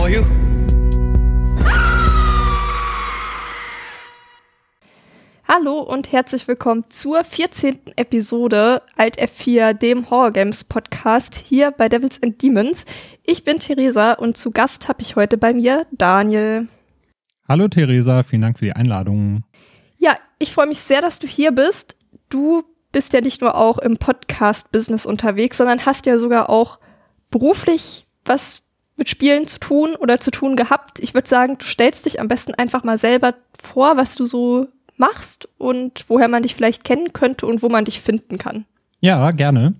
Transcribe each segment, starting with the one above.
For you. Hallo und herzlich willkommen zur 14. Episode Alt F4, dem Horror Games Podcast hier bei Devils and Demons. Ich bin Theresa und zu Gast habe ich heute bei mir Daniel. Hallo Theresa, vielen Dank für die Einladung. Ja, ich freue mich sehr, dass du hier bist. Du bist ja nicht nur auch im Podcast-Business unterwegs, sondern hast ja sogar auch beruflich was mit Spielen zu tun oder zu tun gehabt. Ich würde sagen, du stellst dich am besten einfach mal selber vor, was du so machst und woher man dich vielleicht kennen könnte und wo man dich finden kann. Ja, gerne.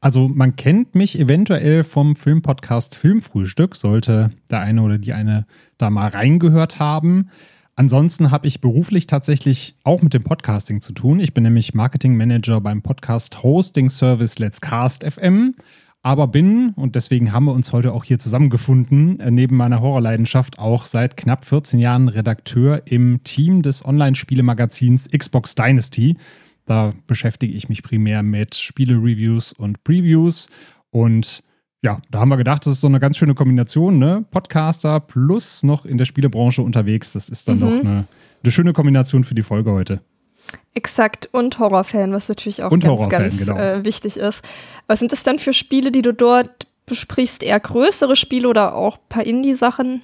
Also man kennt mich eventuell vom Filmpodcast Filmfrühstück, sollte der eine oder die eine da mal reingehört haben. Ansonsten habe ich beruflich tatsächlich auch mit dem Podcasting zu tun. Ich bin nämlich Marketing Manager beim Podcast Hosting Service Let's Cast FM aber bin, und deswegen haben wir uns heute auch hier zusammengefunden, äh, neben meiner Horrorleidenschaft auch seit knapp 14 Jahren Redakteur im Team des Online-Spielemagazins Xbox Dynasty. Da beschäftige ich mich primär mit Spiele-Reviews und Previews. Und ja, da haben wir gedacht, das ist so eine ganz schöne Kombination, ne? Podcaster plus noch in der Spielebranche unterwegs. Das ist dann mhm. doch eine, eine schöne Kombination für die Folge heute. Exakt, und Horrorfan, was natürlich auch und ganz, ganz genau. äh, wichtig ist. Was sind das dann für Spiele, die du dort besprichst? Eher größere Spiele oder auch ein paar Indie-Sachen?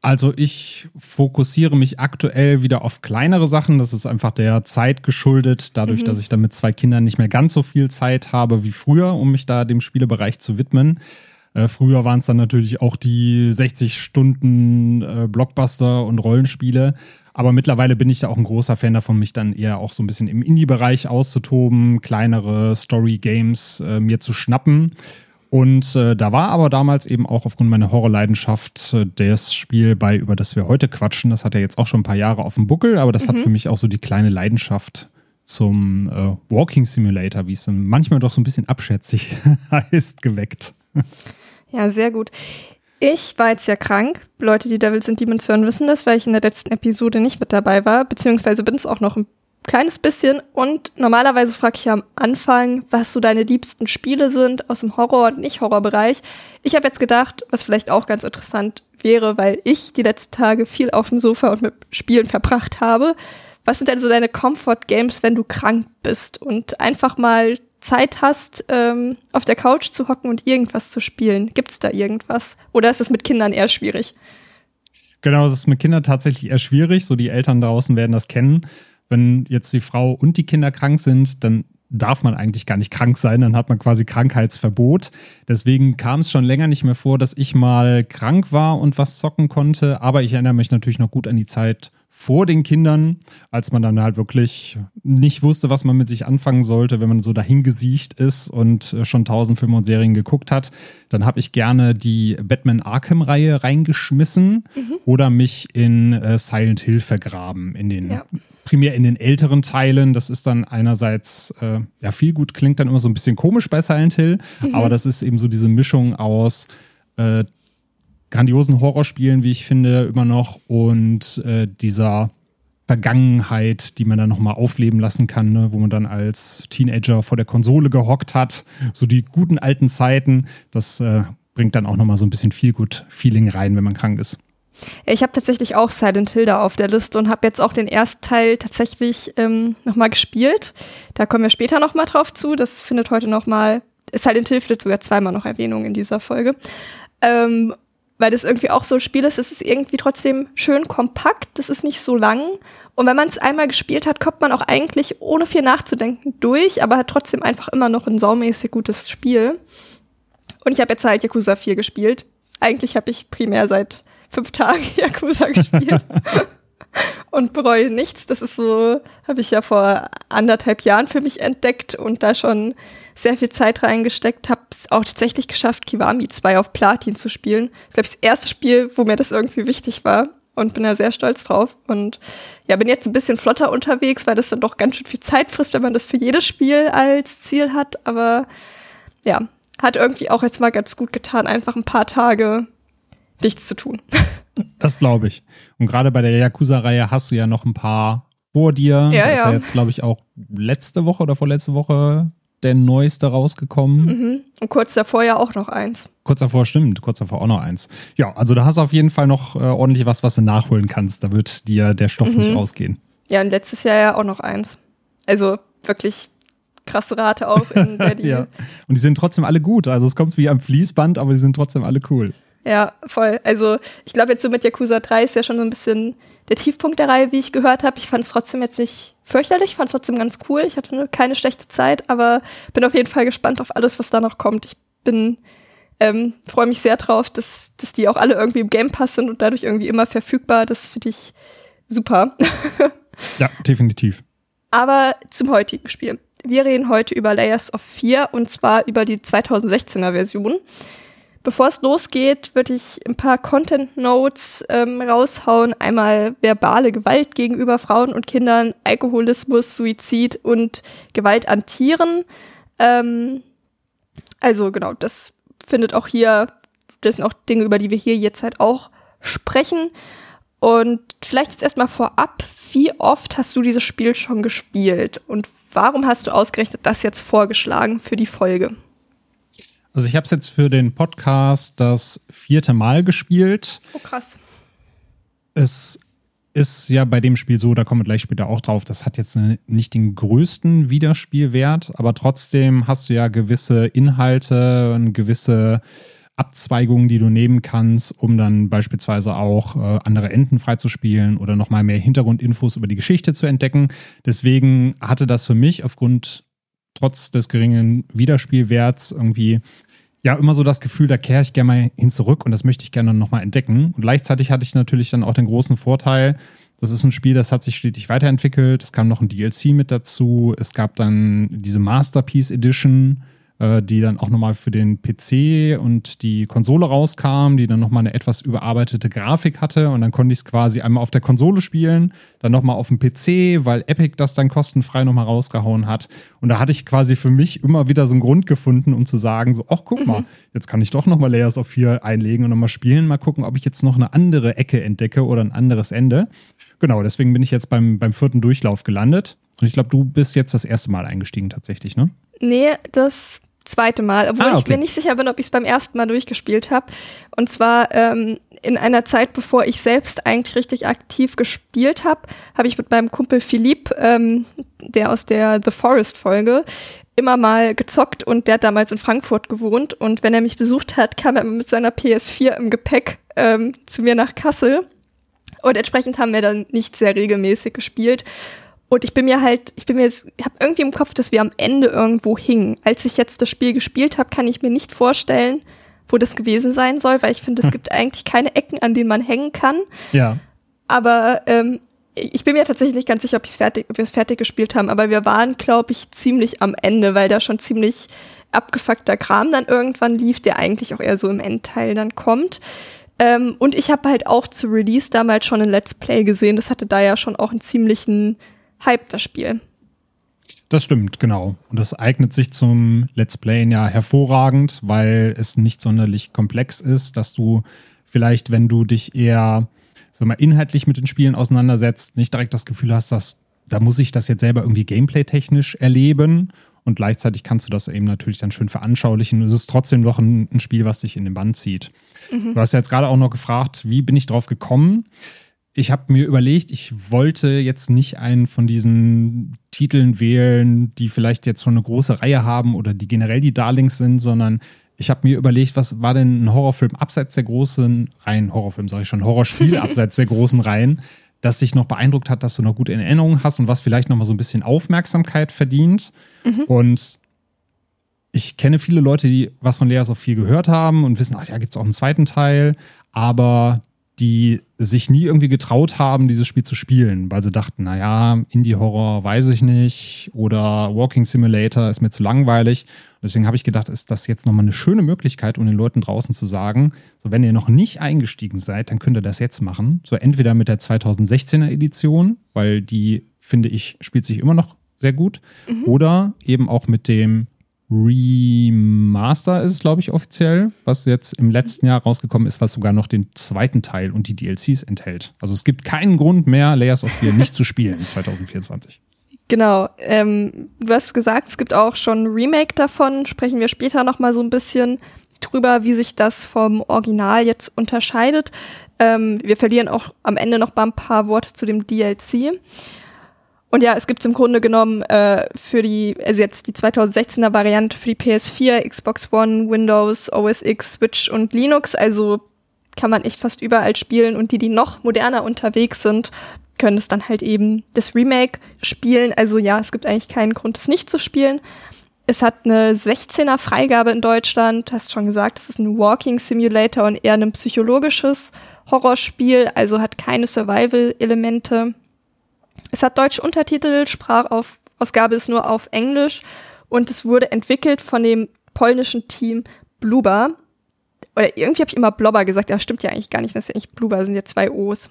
Also ich fokussiere mich aktuell wieder auf kleinere Sachen. Das ist einfach der Zeit geschuldet, dadurch, mhm. dass ich da mit zwei Kindern nicht mehr ganz so viel Zeit habe wie früher, um mich da dem Spielebereich zu widmen. Äh, früher waren es dann natürlich auch die 60 Stunden äh, Blockbuster und Rollenspiele. Aber mittlerweile bin ich ja auch ein großer Fan davon, mich dann eher auch so ein bisschen im Indie-Bereich auszutoben, kleinere Story-Games äh, mir zu schnappen. Und äh, da war aber damals eben auch aufgrund meiner Horrorleidenschaft äh, das Spiel bei, über das wir heute quatschen. Das hat ja jetzt auch schon ein paar Jahre auf dem Buckel, aber das mhm. hat für mich auch so die kleine Leidenschaft zum äh, Walking Simulator, wie es dann manchmal doch so ein bisschen abschätzig heißt, geweckt. Ja, sehr gut. Ich war jetzt ja krank. Leute, die Devils and Demons hören, wissen das, weil ich in der letzten Episode nicht mit dabei war, beziehungsweise bin es auch noch ein kleines bisschen. Und normalerweise frage ich am Anfang, was so deine liebsten Spiele sind aus dem Horror- und Nicht-Horror-Bereich. Ich habe jetzt gedacht, was vielleicht auch ganz interessant wäre, weil ich die letzten Tage viel auf dem Sofa und mit Spielen verbracht habe. Was sind denn so deine Comfort-Games, wenn du krank bist? Und einfach mal Zeit hast, ähm, auf der Couch zu hocken und irgendwas zu spielen? Gibt es da irgendwas? Oder ist es mit Kindern eher schwierig? Genau, es ist mit Kindern tatsächlich eher schwierig. So die Eltern draußen werden das kennen. Wenn jetzt die Frau und die Kinder krank sind, dann darf man eigentlich gar nicht krank sein, dann hat man quasi Krankheitsverbot. Deswegen kam es schon länger nicht mehr vor, dass ich mal krank war und was zocken konnte. Aber ich erinnere mich natürlich noch gut an die Zeit vor den Kindern, als man dann halt wirklich nicht wusste, was man mit sich anfangen sollte, wenn man so dahingesiecht ist und äh, schon tausend Filme und Serien geguckt hat, dann habe ich gerne die Batman Arkham-Reihe reingeschmissen mhm. oder mich in äh, Silent Hill vergraben, in den ja. primär in den älteren Teilen. Das ist dann einerseits, äh, ja, viel gut klingt dann immer so ein bisschen komisch bei Silent Hill, mhm. aber das ist eben so diese Mischung aus äh, grandiosen Horrorspielen, wie ich finde, immer noch und äh, dieser Vergangenheit, die man dann nochmal aufleben lassen kann, ne? wo man dann als Teenager vor der Konsole gehockt hat. So die guten alten Zeiten, das äh, bringt dann auch nochmal so ein bisschen viel gut Feeling rein, wenn man krank ist. Ich habe tatsächlich auch Silent Hill da auf der Liste und habe jetzt auch den ersten Teil tatsächlich ähm, nochmal gespielt. Da kommen wir später nochmal drauf zu. Das findet heute nochmal, Silent Hill findet sogar zweimal noch Erwähnung in dieser Folge. Ähm, weil das irgendwie auch so ein Spiel ist, es ist irgendwie trotzdem schön kompakt, das ist nicht so lang. Und wenn man es einmal gespielt hat, kommt man auch eigentlich ohne viel nachzudenken durch, aber hat trotzdem einfach immer noch ein saumäßig gutes Spiel. Und ich habe jetzt halt Yakuza 4 gespielt. Eigentlich habe ich primär seit fünf Tagen Yakuza gespielt. und bereue nichts. Das ist so, habe ich ja vor anderthalb Jahren für mich entdeckt und da schon sehr viel Zeit reingesteckt. Habe es auch tatsächlich geschafft, Kiwami 2 auf Platin zu spielen. Das ist, glaube ich, das erste Spiel, wo mir das irgendwie wichtig war und bin da sehr stolz drauf. Und ja, bin jetzt ein bisschen flotter unterwegs, weil das dann doch ganz schön viel Zeit frisst, wenn man das für jedes Spiel als Ziel hat. Aber ja, hat irgendwie auch jetzt mal ganz gut getan, einfach ein paar Tage nichts zu tun. Das glaube ich. Und gerade bei der Yakuza-Reihe hast du ja noch ein paar vor dir. Ja, da ist ja. ja jetzt, glaube ich, auch letzte Woche oder vorletzte Woche der neueste rausgekommen. Mhm. Und kurz davor ja auch noch eins. Kurz davor stimmt, kurz davor auch noch eins. Ja, also da hast du auf jeden Fall noch äh, ordentlich was, was du nachholen kannst. Da wird dir der Stoff nicht ausgehen. Ja, und letztes Jahr ja auch noch eins. Also wirklich krasse Rate auch, in der die Ja. Und die sind trotzdem alle gut. Also es kommt wie am Fließband, aber die sind trotzdem alle cool. Ja, voll. Also ich glaube jetzt so mit Yakuza 3 ist ja schon so ein bisschen der Tiefpunkt der Reihe, wie ich gehört habe. Ich fand es trotzdem jetzt nicht fürchterlich, fand es trotzdem ganz cool. Ich hatte eine- keine schlechte Zeit, aber bin auf jeden Fall gespannt auf alles, was da noch kommt. Ich bin ähm, freue mich sehr drauf, dass, dass die auch alle irgendwie im Game Pass sind und dadurch irgendwie immer verfügbar. Das finde ich super. Ja, definitiv. Aber zum heutigen Spiel. Wir reden heute über Layers of 4 und zwar über die 2016er Version. Bevor es losgeht, würde ich ein paar Content Notes ähm, raushauen. Einmal verbale Gewalt gegenüber Frauen und Kindern, Alkoholismus, Suizid und Gewalt an Tieren. Ähm, also genau, das findet auch hier, das sind auch Dinge, über die wir hier jetzt halt auch sprechen. Und vielleicht jetzt erstmal vorab, wie oft hast du dieses Spiel schon gespielt und warum hast du ausgerechnet das jetzt vorgeschlagen für die Folge? Also ich habe es jetzt für den Podcast das vierte Mal gespielt. Oh krass. Es ist ja bei dem Spiel so, da kommen wir gleich später auch drauf, das hat jetzt nicht den größten Wiederspielwert, aber trotzdem hast du ja gewisse Inhalte und gewisse Abzweigungen, die du nehmen kannst, um dann beispielsweise auch äh, andere Enden freizuspielen oder nochmal mehr Hintergrundinfos über die Geschichte zu entdecken. Deswegen hatte das für mich aufgrund trotz des geringen Wiederspielwerts irgendwie ja immer so das Gefühl, da kehre ich gerne mal hin zurück und das möchte ich gerne nochmal entdecken. Und gleichzeitig hatte ich natürlich dann auch den großen Vorteil, das ist ein Spiel, das hat sich stetig weiterentwickelt. Es kam noch ein DLC mit dazu. Es gab dann diese Masterpiece Edition, äh, die dann auch nochmal für den PC und die Konsole rauskam, die dann nochmal eine etwas überarbeitete Grafik hatte. Und dann konnte ich es quasi einmal auf der Konsole spielen, dann nochmal auf dem PC, weil Epic das dann kostenfrei nochmal rausgehauen hat. Und da hatte ich quasi für mich immer wieder so einen Grund gefunden, um zu sagen, so, ach guck mal, jetzt kann ich doch nochmal Layers of 4 einlegen und nochmal spielen, mal gucken, ob ich jetzt noch eine andere Ecke entdecke oder ein anderes Ende. Genau, deswegen bin ich jetzt beim, beim vierten Durchlauf gelandet. Und ich glaube, du bist jetzt das erste Mal eingestiegen tatsächlich, ne? Nee, das zweite Mal, obwohl Ah, ich okay. mir nicht sicher bin, ob ich es beim ersten Mal durchgespielt habe. Und zwar ähm, in einer Zeit, bevor ich selbst eigentlich richtig aktiv gespielt habe, habe ich mit meinem Kumpel Philipp, ähm, der aus der The Forest Folge, immer mal gezockt und der hat damals in Frankfurt gewohnt und wenn er mich besucht hat, kam er mit seiner PS4 im Gepäck ähm, zu mir nach Kassel und entsprechend haben wir dann nicht sehr regelmäßig gespielt. Und ich bin mir halt, ich bin mir jetzt, ich habe irgendwie im Kopf, dass wir am Ende irgendwo hingen. Als ich jetzt das Spiel gespielt habe, kann ich mir nicht vorstellen, wo das gewesen sein soll, weil ich finde, es gibt eigentlich keine Ecken, an denen man hängen kann. Ja. Aber ähm, ich bin mir tatsächlich nicht ganz sicher, ob, fertig, ob wir es fertig gespielt haben. Aber wir waren, glaube ich, ziemlich am Ende, weil da schon ziemlich abgefuckter Kram dann irgendwann lief, der eigentlich auch eher so im Endteil dann kommt. Ähm, und ich habe halt auch zu Release damals schon ein Let's Play gesehen. Das hatte da ja schon auch einen ziemlichen Hype, das Spiel. Das stimmt, genau. Und das eignet sich zum Let's Playen ja hervorragend, weil es nicht sonderlich komplex ist, dass du vielleicht, wenn du dich eher sag mal, inhaltlich mit den Spielen auseinandersetzt, nicht direkt das Gefühl hast, dass da muss ich das jetzt selber irgendwie gameplay-technisch erleben Und gleichzeitig kannst du das eben natürlich dann schön veranschaulichen. Es ist trotzdem noch ein, ein Spiel, was dich in den Band zieht. Mhm. Du hast ja jetzt gerade auch noch gefragt, wie bin ich drauf gekommen? Ich habe mir überlegt, ich wollte jetzt nicht einen von diesen Titeln wählen, die vielleicht jetzt schon eine große Reihe haben oder die generell die Darlings sind, sondern ich habe mir überlegt, was war denn ein Horrorfilm abseits der großen Reihen, Horrorfilm sage ich schon, Horrorspiel abseits der großen Reihen, das dich noch beeindruckt hat, dass du noch gut in Erinnerung hast und was vielleicht noch mal so ein bisschen Aufmerksamkeit verdient. Mhm. Und ich kenne viele Leute, die was von Leas of viel gehört haben und wissen, ach ja, gibt es auch einen zweiten Teil, aber die sich nie irgendwie getraut haben, dieses Spiel zu spielen, weil sie dachten, naja, Indie-Horror weiß ich nicht oder Walking Simulator ist mir zu langweilig. deswegen habe ich gedacht, ist das jetzt nochmal eine schöne Möglichkeit, um den Leuten draußen zu sagen, so wenn ihr noch nicht eingestiegen seid, dann könnt ihr das jetzt machen. So entweder mit der 2016er Edition, weil die, finde ich, spielt sich immer noch sehr gut, mhm. oder eben auch mit dem Remaster ist es, glaube ich, offiziell, was jetzt im letzten Jahr rausgekommen ist, was sogar noch den zweiten Teil und die DLCs enthält. Also es gibt keinen Grund mehr, Layers of Fear nicht zu spielen 2024. Genau, ähm, du hast gesagt, es gibt auch schon Remake davon. Sprechen wir später noch mal so ein bisschen drüber, wie sich das vom Original jetzt unterscheidet. Ähm, wir verlieren auch am Ende noch mal ein paar Worte zu dem DLC. Und ja, es gibt im Grunde genommen äh, für die, also jetzt die 2016er Variante für die PS4, Xbox One, Windows, OS X, Switch und Linux. Also kann man echt fast überall spielen. Und die, die noch moderner unterwegs sind, können es dann halt eben das Remake spielen. Also ja, es gibt eigentlich keinen Grund, es nicht zu spielen. Es hat eine 16er Freigabe in Deutschland. Hast schon gesagt, es ist ein Walking Simulator und eher ein psychologisches Horrorspiel. Also hat keine Survival-Elemente. Es hat deutsche Untertitel, Sprachausgabe ist nur auf Englisch und es wurde entwickelt von dem polnischen Team Bluber. Oder irgendwie habe ich immer Blobber gesagt, ja, stimmt ja eigentlich gar nicht, das ist ja nicht Bluber, das sind ja zwei O's.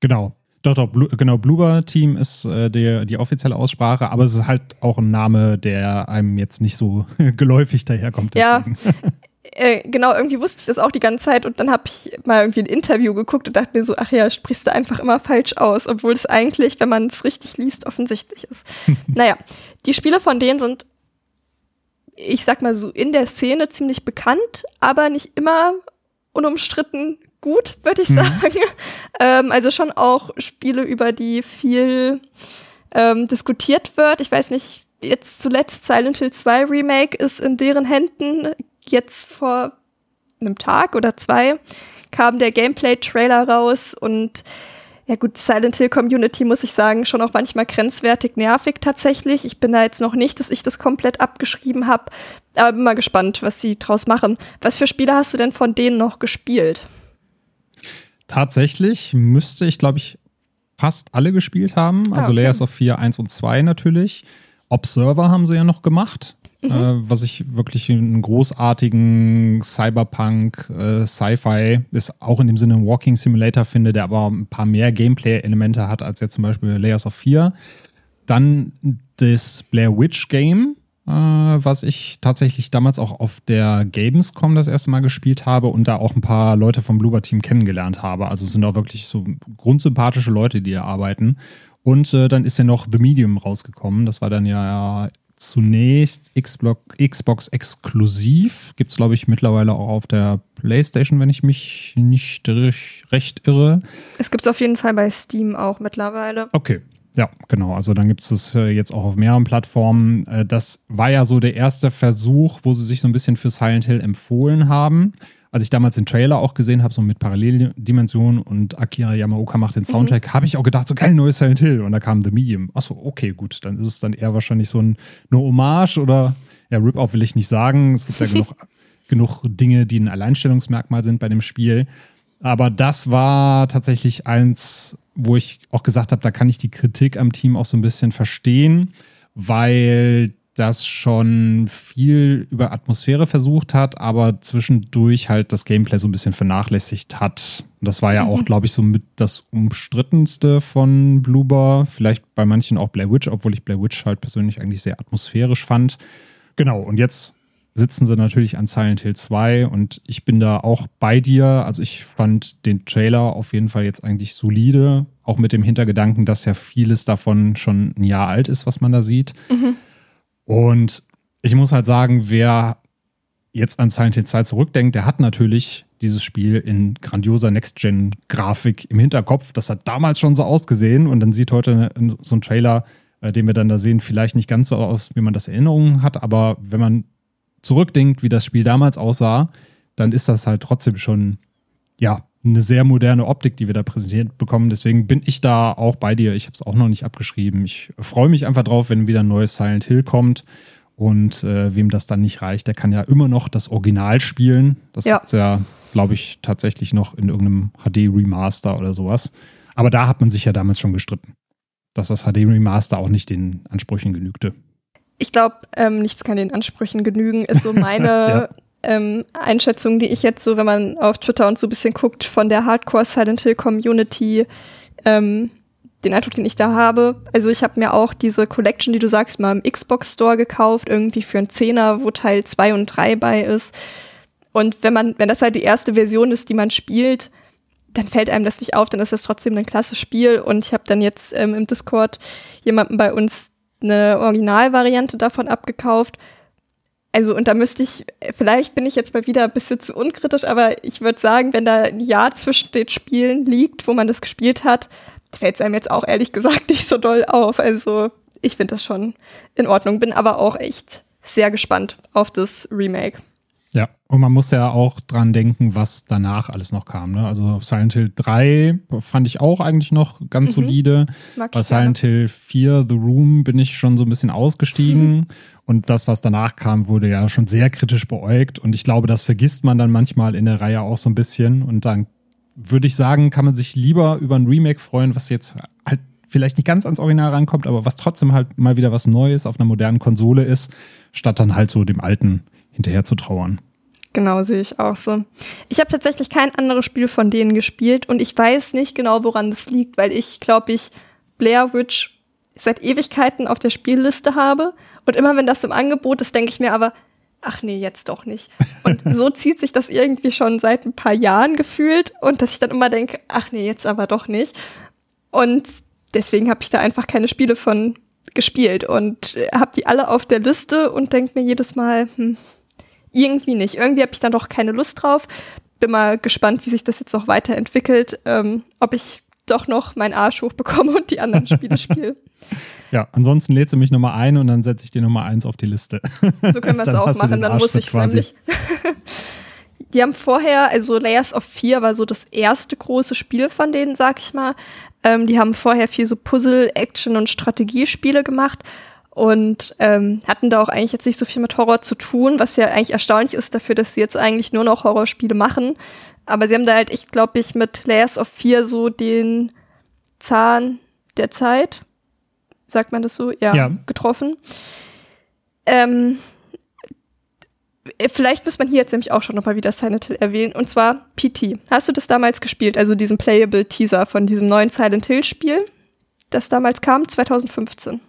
Genau. Doch, doch, Blu genau, Bluber-Team ist äh, der, die offizielle Aussprache, aber es ist halt auch ein Name, der einem jetzt nicht so geläufig daherkommt. Deswegen. Ja, äh, genau, irgendwie wusste ich das auch die ganze Zeit und dann habe ich mal irgendwie ein Interview geguckt und dachte mir so, ach ja, sprichst du einfach immer falsch aus, obwohl es eigentlich, wenn man es richtig liest, offensichtlich ist. naja, die Spiele von denen sind, ich sag mal so, in der Szene ziemlich bekannt, aber nicht immer unumstritten gut, würde ich mhm. sagen. ähm, also schon auch Spiele, über die viel ähm, diskutiert wird. Ich weiß nicht, jetzt zuletzt Silent Hill 2 Remake ist in deren Händen jetzt vor einem Tag oder zwei kam der Gameplay-Trailer raus und ja gut, Silent Hill Community muss ich sagen, schon auch manchmal grenzwertig nervig tatsächlich. Ich bin da jetzt noch nicht, dass ich das komplett abgeschrieben habe, aber bin mal gespannt, was sie draus machen. Was für Spiele hast du denn von denen noch gespielt? Tatsächlich müsste ich, glaube ich, fast alle gespielt haben. Also ah, okay. Layers of 4, 1 und 2 natürlich. Observer haben sie ja noch gemacht. Mhm. Äh, was ich wirklich einen großartigen Cyberpunk, äh, Sci-Fi, ist auch in dem Sinne ein Walking Simulator finde, der aber ein paar mehr Gameplay-Elemente hat als jetzt zum Beispiel Layers of 4. Dann das Blair Witch Game, äh, was ich tatsächlich damals auch auf der Gamescom das erste Mal gespielt habe und da auch ein paar Leute vom Bloober Team kennengelernt habe. Also es sind auch wirklich so grundsympathische Leute, die hier arbeiten. Und äh, dann ist ja noch The Medium rausgekommen. Das war dann ja zunächst Xbox exklusiv. Gibt es, glaube ich, mittlerweile auch auf der PlayStation, wenn ich mich nicht recht irre. Es gibt es auf jeden Fall bei Steam auch mittlerweile. Okay. Ja, genau. Also dann gibt es das äh, jetzt auch auf mehreren Plattformen. Äh, das war ja so der erste Versuch, wo sie sich so ein bisschen für Silent Hill empfohlen haben als ich damals den Trailer auch gesehen habe, so mit Paralleldimensionen und Akira Yamaoka macht den Soundtrack, mhm. habe ich auch gedacht, so geil, neues Silent Hill. Und da kam The Medium. Achso, okay, gut. Dann ist es dann eher wahrscheinlich so ein, eine Hommage oder, ja, Rip-Off will ich nicht sagen. Es gibt ja genug, genug Dinge, die ein Alleinstellungsmerkmal sind bei dem Spiel. Aber das war tatsächlich eins, wo ich auch gesagt habe, da kann ich die Kritik am Team auch so ein bisschen verstehen, weil das schon viel über Atmosphäre versucht hat, aber zwischendurch halt das Gameplay so ein bisschen vernachlässigt hat. Und das war ja mhm. auch, glaube ich, so mit das umstrittenste von Bloober. Vielleicht bei manchen auch Blair Witch, obwohl ich Blair Witch halt persönlich eigentlich sehr atmosphärisch fand. Genau, und jetzt sitzen sie natürlich an Silent Hill 2 und ich bin da auch bei dir. Also ich fand den Trailer auf jeden Fall jetzt eigentlich solide, auch mit dem Hintergedanken, dass ja vieles davon schon ein Jahr alt ist, was man da sieht. Mhm. Und ich muss halt sagen, wer jetzt an Silent Hill 2 zurückdenkt, der hat natürlich dieses Spiel in grandioser Next-Gen-Grafik im Hinterkopf. Das hat damals schon so ausgesehen und dann sieht heute so ein Trailer, äh, den wir dann da sehen, vielleicht nicht ganz so aus, wie man das Erinnerungen hat, aber wenn man zurückdenkt, wie das Spiel damals aussah, dann ist das halt trotzdem schon, ja, eine sehr moderne Optik, die wir da präsentiert bekommen. Deswegen bin ich da auch bei dir. Ich habe es auch noch nicht abgeschrieben. Ich freue mich einfach drauf, wenn wieder ein neues Silent Hill kommt. Und äh, wem das dann nicht reicht, der kann ja immer noch das Original spielen. Das ja. gibt's ja, glaube ich, tatsächlich noch in irgendeinem HD-Remaster oder sowas. Aber da hat man sich ja damals schon gestritten, dass das HD-Remaster auch nicht den Ansprüchen genügte. Ich glaube, ähm, nichts kann den Ansprüchen genügen, ist so meine ja. Ähm, Einschätzung, die ich jetzt so, wenn man auf Twitter und so ein bisschen guckt, von der Hardcore Silent Hill Community ähm, den Eindruck, den ich da habe. Also ich habe mir auch diese Collection, die du sagst, mal im Xbox Store gekauft, irgendwie für einen Zehner, wo Teil 2 und 3 bei ist. Und wenn man, wenn das halt die erste Version ist, die man spielt, dann fällt einem das nicht auf, dann ist das trotzdem ein klasse Spiel. Und ich habe dann jetzt ähm, im Discord jemanden bei uns eine Originalvariante davon abgekauft. Also, und da müsste ich, vielleicht bin ich jetzt mal wieder ein bisschen zu unkritisch, aber ich würde sagen, wenn da ein Jahr zwischen den Spielen liegt, wo man das gespielt hat, fällt es einem jetzt auch ehrlich gesagt nicht so doll auf. Also ich finde das schon in Ordnung, bin aber auch echt sehr gespannt auf das Remake. Ja, und man muss ja auch dran denken, was danach alles noch kam. Ne? Also Silent Hill 3 fand ich auch eigentlich noch ganz mhm. solide. Bei Silent Hill 4, The Room, bin ich schon so ein bisschen ausgestiegen. Mhm. Und das, was danach kam, wurde ja schon sehr kritisch beäugt. Und ich glaube, das vergisst man dann manchmal in der Reihe auch so ein bisschen. Und dann würde ich sagen, kann man sich lieber über ein Remake freuen, was jetzt halt vielleicht nicht ganz ans Original rankommt, aber was trotzdem halt mal wieder was Neues auf einer modernen Konsole ist, statt dann halt so dem Alten hinterher zu trauern. Genau, sehe ich auch so. Ich habe tatsächlich kein anderes Spiel von denen gespielt und ich weiß nicht genau, woran das liegt, weil ich glaube ich Blair Witch seit Ewigkeiten auf der Spielliste habe und immer wenn das im Angebot ist, denke ich mir aber, ach nee, jetzt doch nicht. Und so zieht sich das irgendwie schon seit ein paar Jahren gefühlt und dass ich dann immer denke, ach nee, jetzt aber doch nicht. Und deswegen habe ich da einfach keine Spiele von gespielt und habe die alle auf der Liste und denke mir jedes Mal, hm, irgendwie nicht. Irgendwie habe ich dann doch keine Lust drauf. Bin mal gespannt, wie sich das jetzt noch weiterentwickelt, ähm, ob ich doch noch meinen Arsch hochbekomme und die anderen Spiele spiele. Ja, ansonsten lädst du mich Nummer ein und dann setze ich dir Nummer eins auf die Liste. So können wir es auch machen, dann muss ich es nämlich. die haben vorher, also Layers of Fear war so das erste große Spiel von denen, sag ich mal. Ähm, die haben vorher viel so Puzzle, Action und Strategiespiele gemacht und ähm, hatten da auch eigentlich jetzt nicht so viel mit Horror zu tun, was ja eigentlich erstaunlich ist dafür, dass sie jetzt eigentlich nur noch Horrorspiele machen. Aber sie haben da halt echt, glaube ich, mit Layers of Fear so den Zahn der Zeit sagt man das so? Ja, ja. getroffen. Ähm, vielleicht muss man hier jetzt nämlich auch schon nochmal wieder Silent Hill erwähnen, und zwar PT. Hast du das damals gespielt, also diesen Playable Teaser von diesem neuen Silent Hill Spiel, das damals kam, 2015?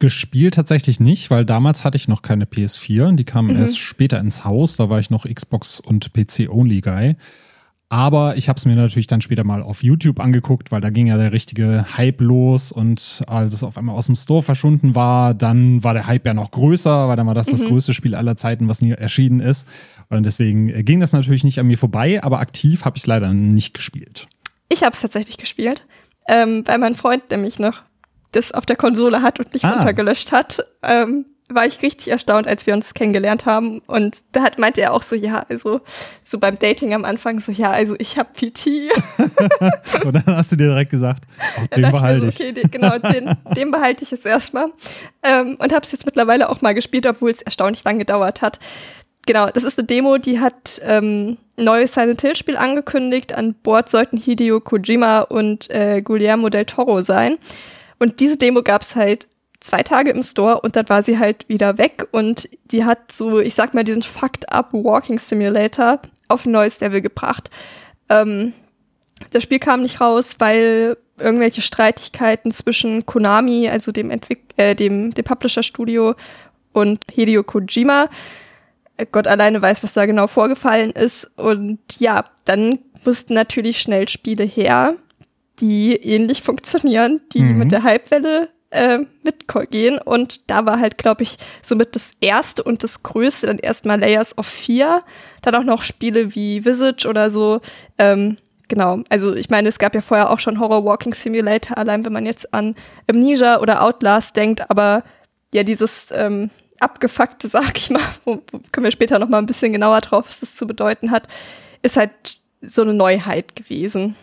Gespielt tatsächlich nicht, weil damals hatte ich noch keine PS4. Die kamen mhm. erst später ins Haus. Da war ich noch Xbox und PC-Only-Guy. Aber ich habe es mir natürlich dann später mal auf YouTube angeguckt, weil da ging ja der richtige Hype los und als es auf einmal aus dem Store verschwunden war, dann war der Hype ja noch größer, weil dann war das mhm. das größte Spiel aller Zeiten, was nie erschienen ist. Und deswegen äh, ging das natürlich nicht an mir vorbei, aber aktiv habe ich es leider nicht gespielt. Ich habe es tatsächlich gespielt, ähm, weil mein Freund nämlich noch das auf der Konsole hat und nicht ah. runtergelöscht hat. Ähm, war ich richtig erstaunt, als wir uns kennengelernt haben. Und da hat, meinte er auch so, ja, also so beim Dating am Anfang so, ja, also ich habe PT. und dann hast du dir direkt gesagt, oh, den behalte ich. So, okay, den, genau, den, den behalte ich jetzt erstmal. Ähm, und habe es jetzt mittlerweile auch mal gespielt, obwohl es erstaunlich lang gedauert hat. Genau, das ist eine Demo, die hat ähm, ein neues Silent Hill Spiel angekündigt. An Bord sollten Hideo Kojima und äh, Guillermo del Toro sein. Und diese Demo gab es halt zwei Tage im Store und dann war sie halt wieder weg und die hat so, ich sag mal, diesen Fucked Up Walking Simulator auf ein neues Level gebracht. Ähm, das Spiel kam nicht raus, weil irgendwelche Streitigkeiten zwischen Konami, also dem Entwick äh, dem, dem Publisher-Studio und Hideo Kojima. Gott alleine weiß, was da genau vorgefallen ist. Und ja, dann mussten natürlich schnell Spiele her, die ähnlich funktionieren, die mhm. mit der Hypewelle äh, mitgehen. Und da war halt, glaube ich, somit das erste und das größte dann erstmal Layers of Fear. Dann auch noch Spiele wie Visage oder so. Ähm, genau, also ich meine, es gab ja vorher auch schon Horror Walking Simulator, allein wenn man jetzt an Amnesia oder Outlast denkt, aber ja, dieses ähm, abgefuckte, sag ich mal, wo, wo können wir später noch mal ein bisschen genauer drauf, was das zu bedeuten hat, ist halt so eine Neuheit gewesen.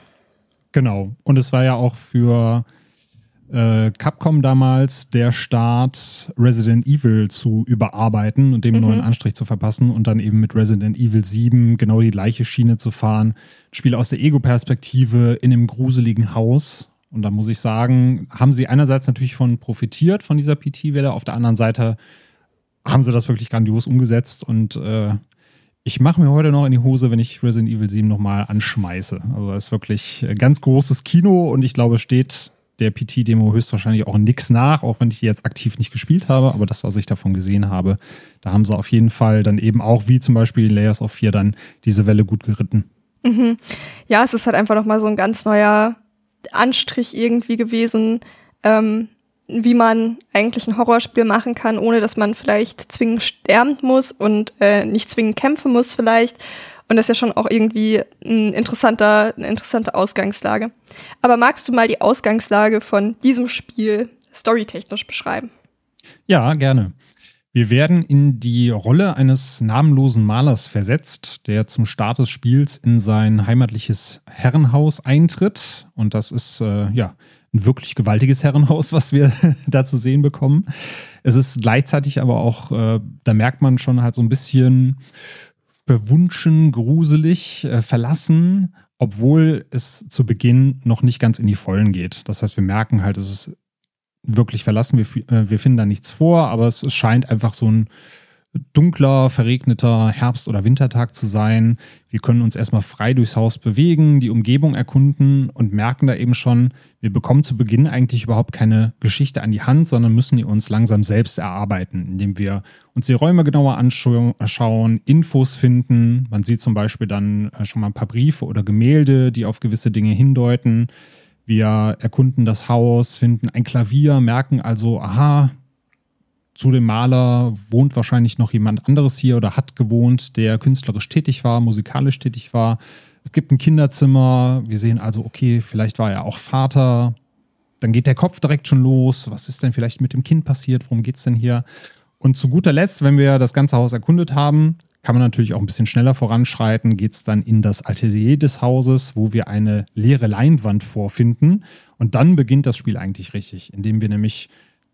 Genau. Und es war ja auch für äh, Capcom damals der Start, Resident Evil zu überarbeiten und dem mhm. neuen Anstrich zu verpassen und dann eben mit Resident Evil 7 genau die gleiche Schiene zu fahren. Spiel aus der Ego-Perspektive in einem gruseligen Haus. Und da muss ich sagen, haben sie einerseits natürlich von profitiert, von dieser PT-Welle, auf der anderen Seite haben sie das wirklich grandios umgesetzt und äh, ich mache mir heute noch in die Hose, wenn ich Resident Evil 7 nochmal anschmeiße. Also das ist wirklich ganz großes Kino und ich glaube, steht der PT-Demo höchstwahrscheinlich auch nix nach, auch wenn ich die jetzt aktiv nicht gespielt habe, aber das, was ich davon gesehen habe, da haben sie auf jeden Fall dann eben auch, wie zum Beispiel Layers of 4, dann diese Welle gut geritten. Mhm. Ja, es ist halt einfach nochmal so ein ganz neuer Anstrich irgendwie gewesen, ähm, wie man eigentlich ein Horrorspiel machen kann, ohne dass man vielleicht zwingend sterben muss und äh, nicht zwingend kämpfen muss vielleicht und das ist ja schon auch irgendwie ein interessanter, eine interessante Ausgangslage. Aber magst du mal die Ausgangslage von diesem Spiel storytechnisch beschreiben? Ja, gerne. Wir werden in die Rolle eines namenlosen Malers versetzt, der zum Start des Spiels in sein heimatliches Herrenhaus eintritt. Und das ist äh, ja ein wirklich gewaltiges Herrenhaus, was wir da zu sehen bekommen. Es ist gleichzeitig aber auch, äh, da merkt man schon halt so ein bisschen verwunschen, gruselig, äh, verlassen, obwohl es zu Beginn noch nicht ganz in die Vollen geht. Das heißt, wir merken halt, es ist wirklich verlassen, wir, äh, wir finden da nichts vor, aber es, es scheint einfach so ein dunkler, verregneter Herbst- oder Wintertag zu sein. Wir können uns erstmal frei durchs Haus bewegen, die Umgebung erkunden und merken da eben schon, wir bekommen zu Beginn eigentlich überhaupt keine Geschichte an die Hand, sondern müssen die uns langsam selbst erarbeiten, indem wir uns die Räume genauer anschauen, Infos finden. Man sieht zum Beispiel dann äh, schon mal ein paar Briefe oder Gemälde, die auf gewisse Dinge hindeuten. Wir erkunden das Haus, finden ein Klavier, merken also, aha, zu dem Maler wohnt wahrscheinlich noch jemand anderes hier oder hat gewohnt, der künstlerisch tätig war, musikalisch tätig war. Es gibt ein Kinderzimmer. Wir sehen also, okay, vielleicht war er auch Vater. Dann geht der Kopf direkt schon los. Was ist denn vielleicht mit dem Kind passiert? Worum geht es denn hier? Und zu guter Letzt, wenn wir das ganze Haus erkundet haben, kann man natürlich auch ein bisschen schneller voranschreiten, geht es dann in das Atelier des Hauses, wo wir eine leere Leinwand vorfinden. Und dann beginnt das Spiel eigentlich richtig, indem wir nämlich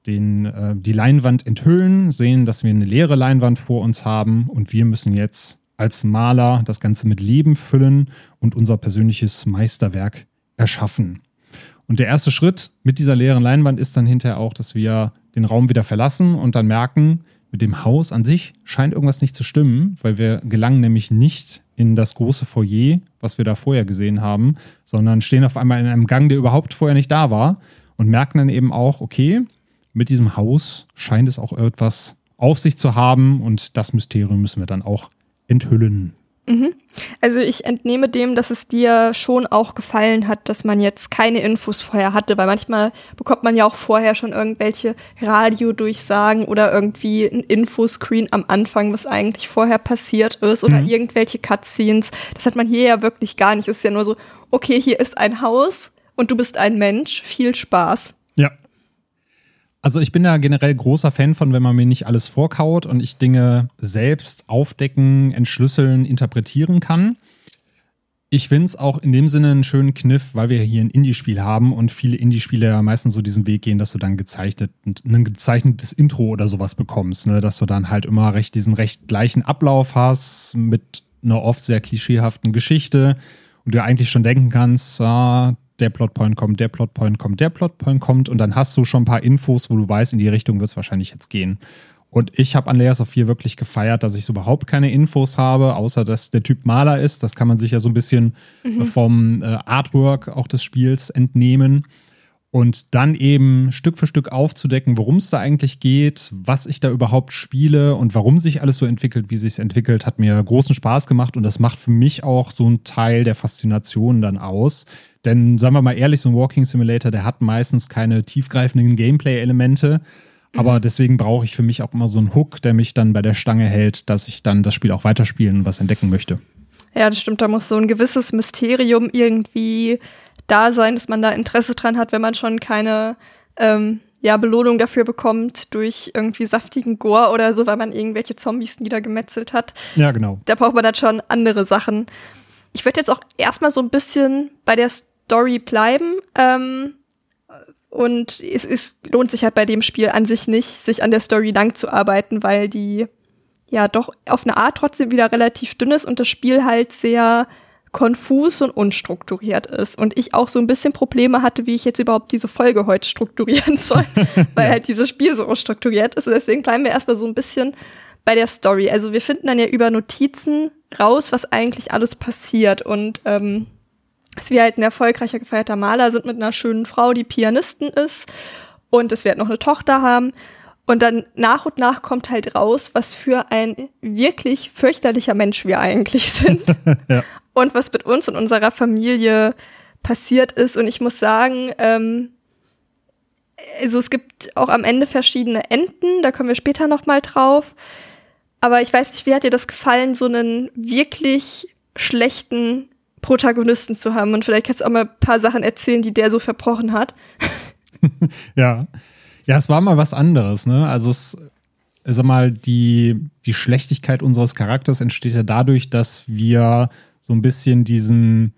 den, äh, die Leinwand enthüllen, sehen, dass wir eine leere Leinwand vor uns haben und wir müssen jetzt als Maler das Ganze mit Leben füllen und unser persönliches Meisterwerk erschaffen. Und der erste Schritt mit dieser leeren Leinwand ist dann hinterher auch, dass wir den Raum wieder verlassen und dann merken, mit dem Haus an sich scheint irgendwas nicht zu stimmen, weil wir gelangen nämlich nicht in das große Foyer, was wir da vorher gesehen haben, sondern stehen auf einmal in einem Gang, der überhaupt vorher nicht da war und merken dann eben auch, okay, mit diesem Haus scheint es auch etwas auf sich zu haben und das Mysterium müssen wir dann auch enthüllen. Mhm. Also ich entnehme dem, dass es dir schon auch gefallen hat, dass man jetzt keine Infos vorher hatte, weil manchmal bekommt man ja auch vorher schon irgendwelche Radiodurchsagen oder irgendwie ein Infoscreen am Anfang, was eigentlich vorher passiert ist oder mhm. irgendwelche Cutscenes. Das hat man hier ja wirklich gar nicht. Es ist ja nur so, okay, hier ist ein Haus und du bist ein Mensch. Viel Spaß. Also ich bin ja generell großer Fan von, wenn man mir nicht alles vorkaut und ich Dinge selbst aufdecken, entschlüsseln, interpretieren kann. Ich finde es auch in dem Sinne einen schönen Kniff, weil wir hier ein Indie-Spiel haben und viele Indie-Spiele ja meistens so diesen Weg gehen, dass du dann gezeichnet, ein gezeichnetes Intro oder sowas bekommst, ne? dass du dann halt immer recht diesen recht gleichen Ablauf hast mit einer oft sehr klischeehaften Geschichte und du eigentlich schon denken kannst, ah, der Plotpoint kommt, der Plotpoint kommt, der Plotpoint kommt und dann hast du schon ein paar Infos, wo du weißt, in die Richtung wird es wahrscheinlich jetzt gehen. Und ich habe an Layers of 4 wirklich gefeiert, dass ich so überhaupt keine Infos habe, außer dass der Typ Maler ist. Das kann man sich ja so ein bisschen mhm. vom äh, Artwork auch des Spiels entnehmen. Und dann eben Stück für Stück aufzudecken, worum es da eigentlich geht, was ich da überhaupt spiele und warum sich alles so entwickelt, wie sich es entwickelt, hat mir großen Spaß gemacht und das macht für mich auch so einen Teil der Faszination dann aus. Denn sagen wir mal ehrlich, so ein Walking Simulator, der hat meistens keine tiefgreifenden Gameplay-Elemente. Aber deswegen brauche ich für mich auch immer so einen Hook, der mich dann bei der Stange hält, dass ich dann das Spiel auch weiterspielen und was entdecken möchte. Ja, das stimmt. Da muss so ein gewisses Mysterium irgendwie da sein, dass man da Interesse dran hat, wenn man schon keine ähm, ja, Belohnung dafür bekommt durch irgendwie saftigen Gore oder so, weil man irgendwelche Zombies niedergemetzelt hat. Ja, genau. Da braucht man dann schon andere Sachen. Ich würde jetzt auch erstmal so ein bisschen bei der Story bleiben. Ähm, und es ist, lohnt sich halt bei dem Spiel an sich nicht, sich an der Story lang zu arbeiten, weil die ja doch auf eine Art trotzdem wieder relativ dünn ist und das Spiel halt sehr konfus und unstrukturiert ist. Und ich auch so ein bisschen Probleme hatte, wie ich jetzt überhaupt diese Folge heute strukturieren soll, weil halt dieses Spiel so unstrukturiert ist. Und deswegen bleiben wir erstmal so ein bisschen bei der Story. Also wir finden dann ja über Notizen raus, was eigentlich alles passiert. Und ähm, dass wir halt ein erfolgreicher gefeierter Maler sind mit einer schönen Frau, die Pianistin ist. Und dass wir halt noch eine Tochter haben. Und dann nach und nach kommt halt raus, was für ein wirklich fürchterlicher Mensch wir eigentlich sind. ja und was mit uns und unserer Familie passiert ist. Und ich muss sagen, ähm, also es gibt auch am Ende verschiedene Enden, da kommen wir später noch mal drauf. Aber ich weiß nicht, wie hat dir das gefallen, so einen wirklich schlechten Protagonisten zu haben? Und vielleicht kannst du auch mal ein paar Sachen erzählen, die der so verbrochen hat. ja. Ja, es war mal was anderes, ne? Also es, sag mal, die, die Schlechtigkeit unseres Charakters entsteht ja dadurch, dass wir so ein bisschen diesen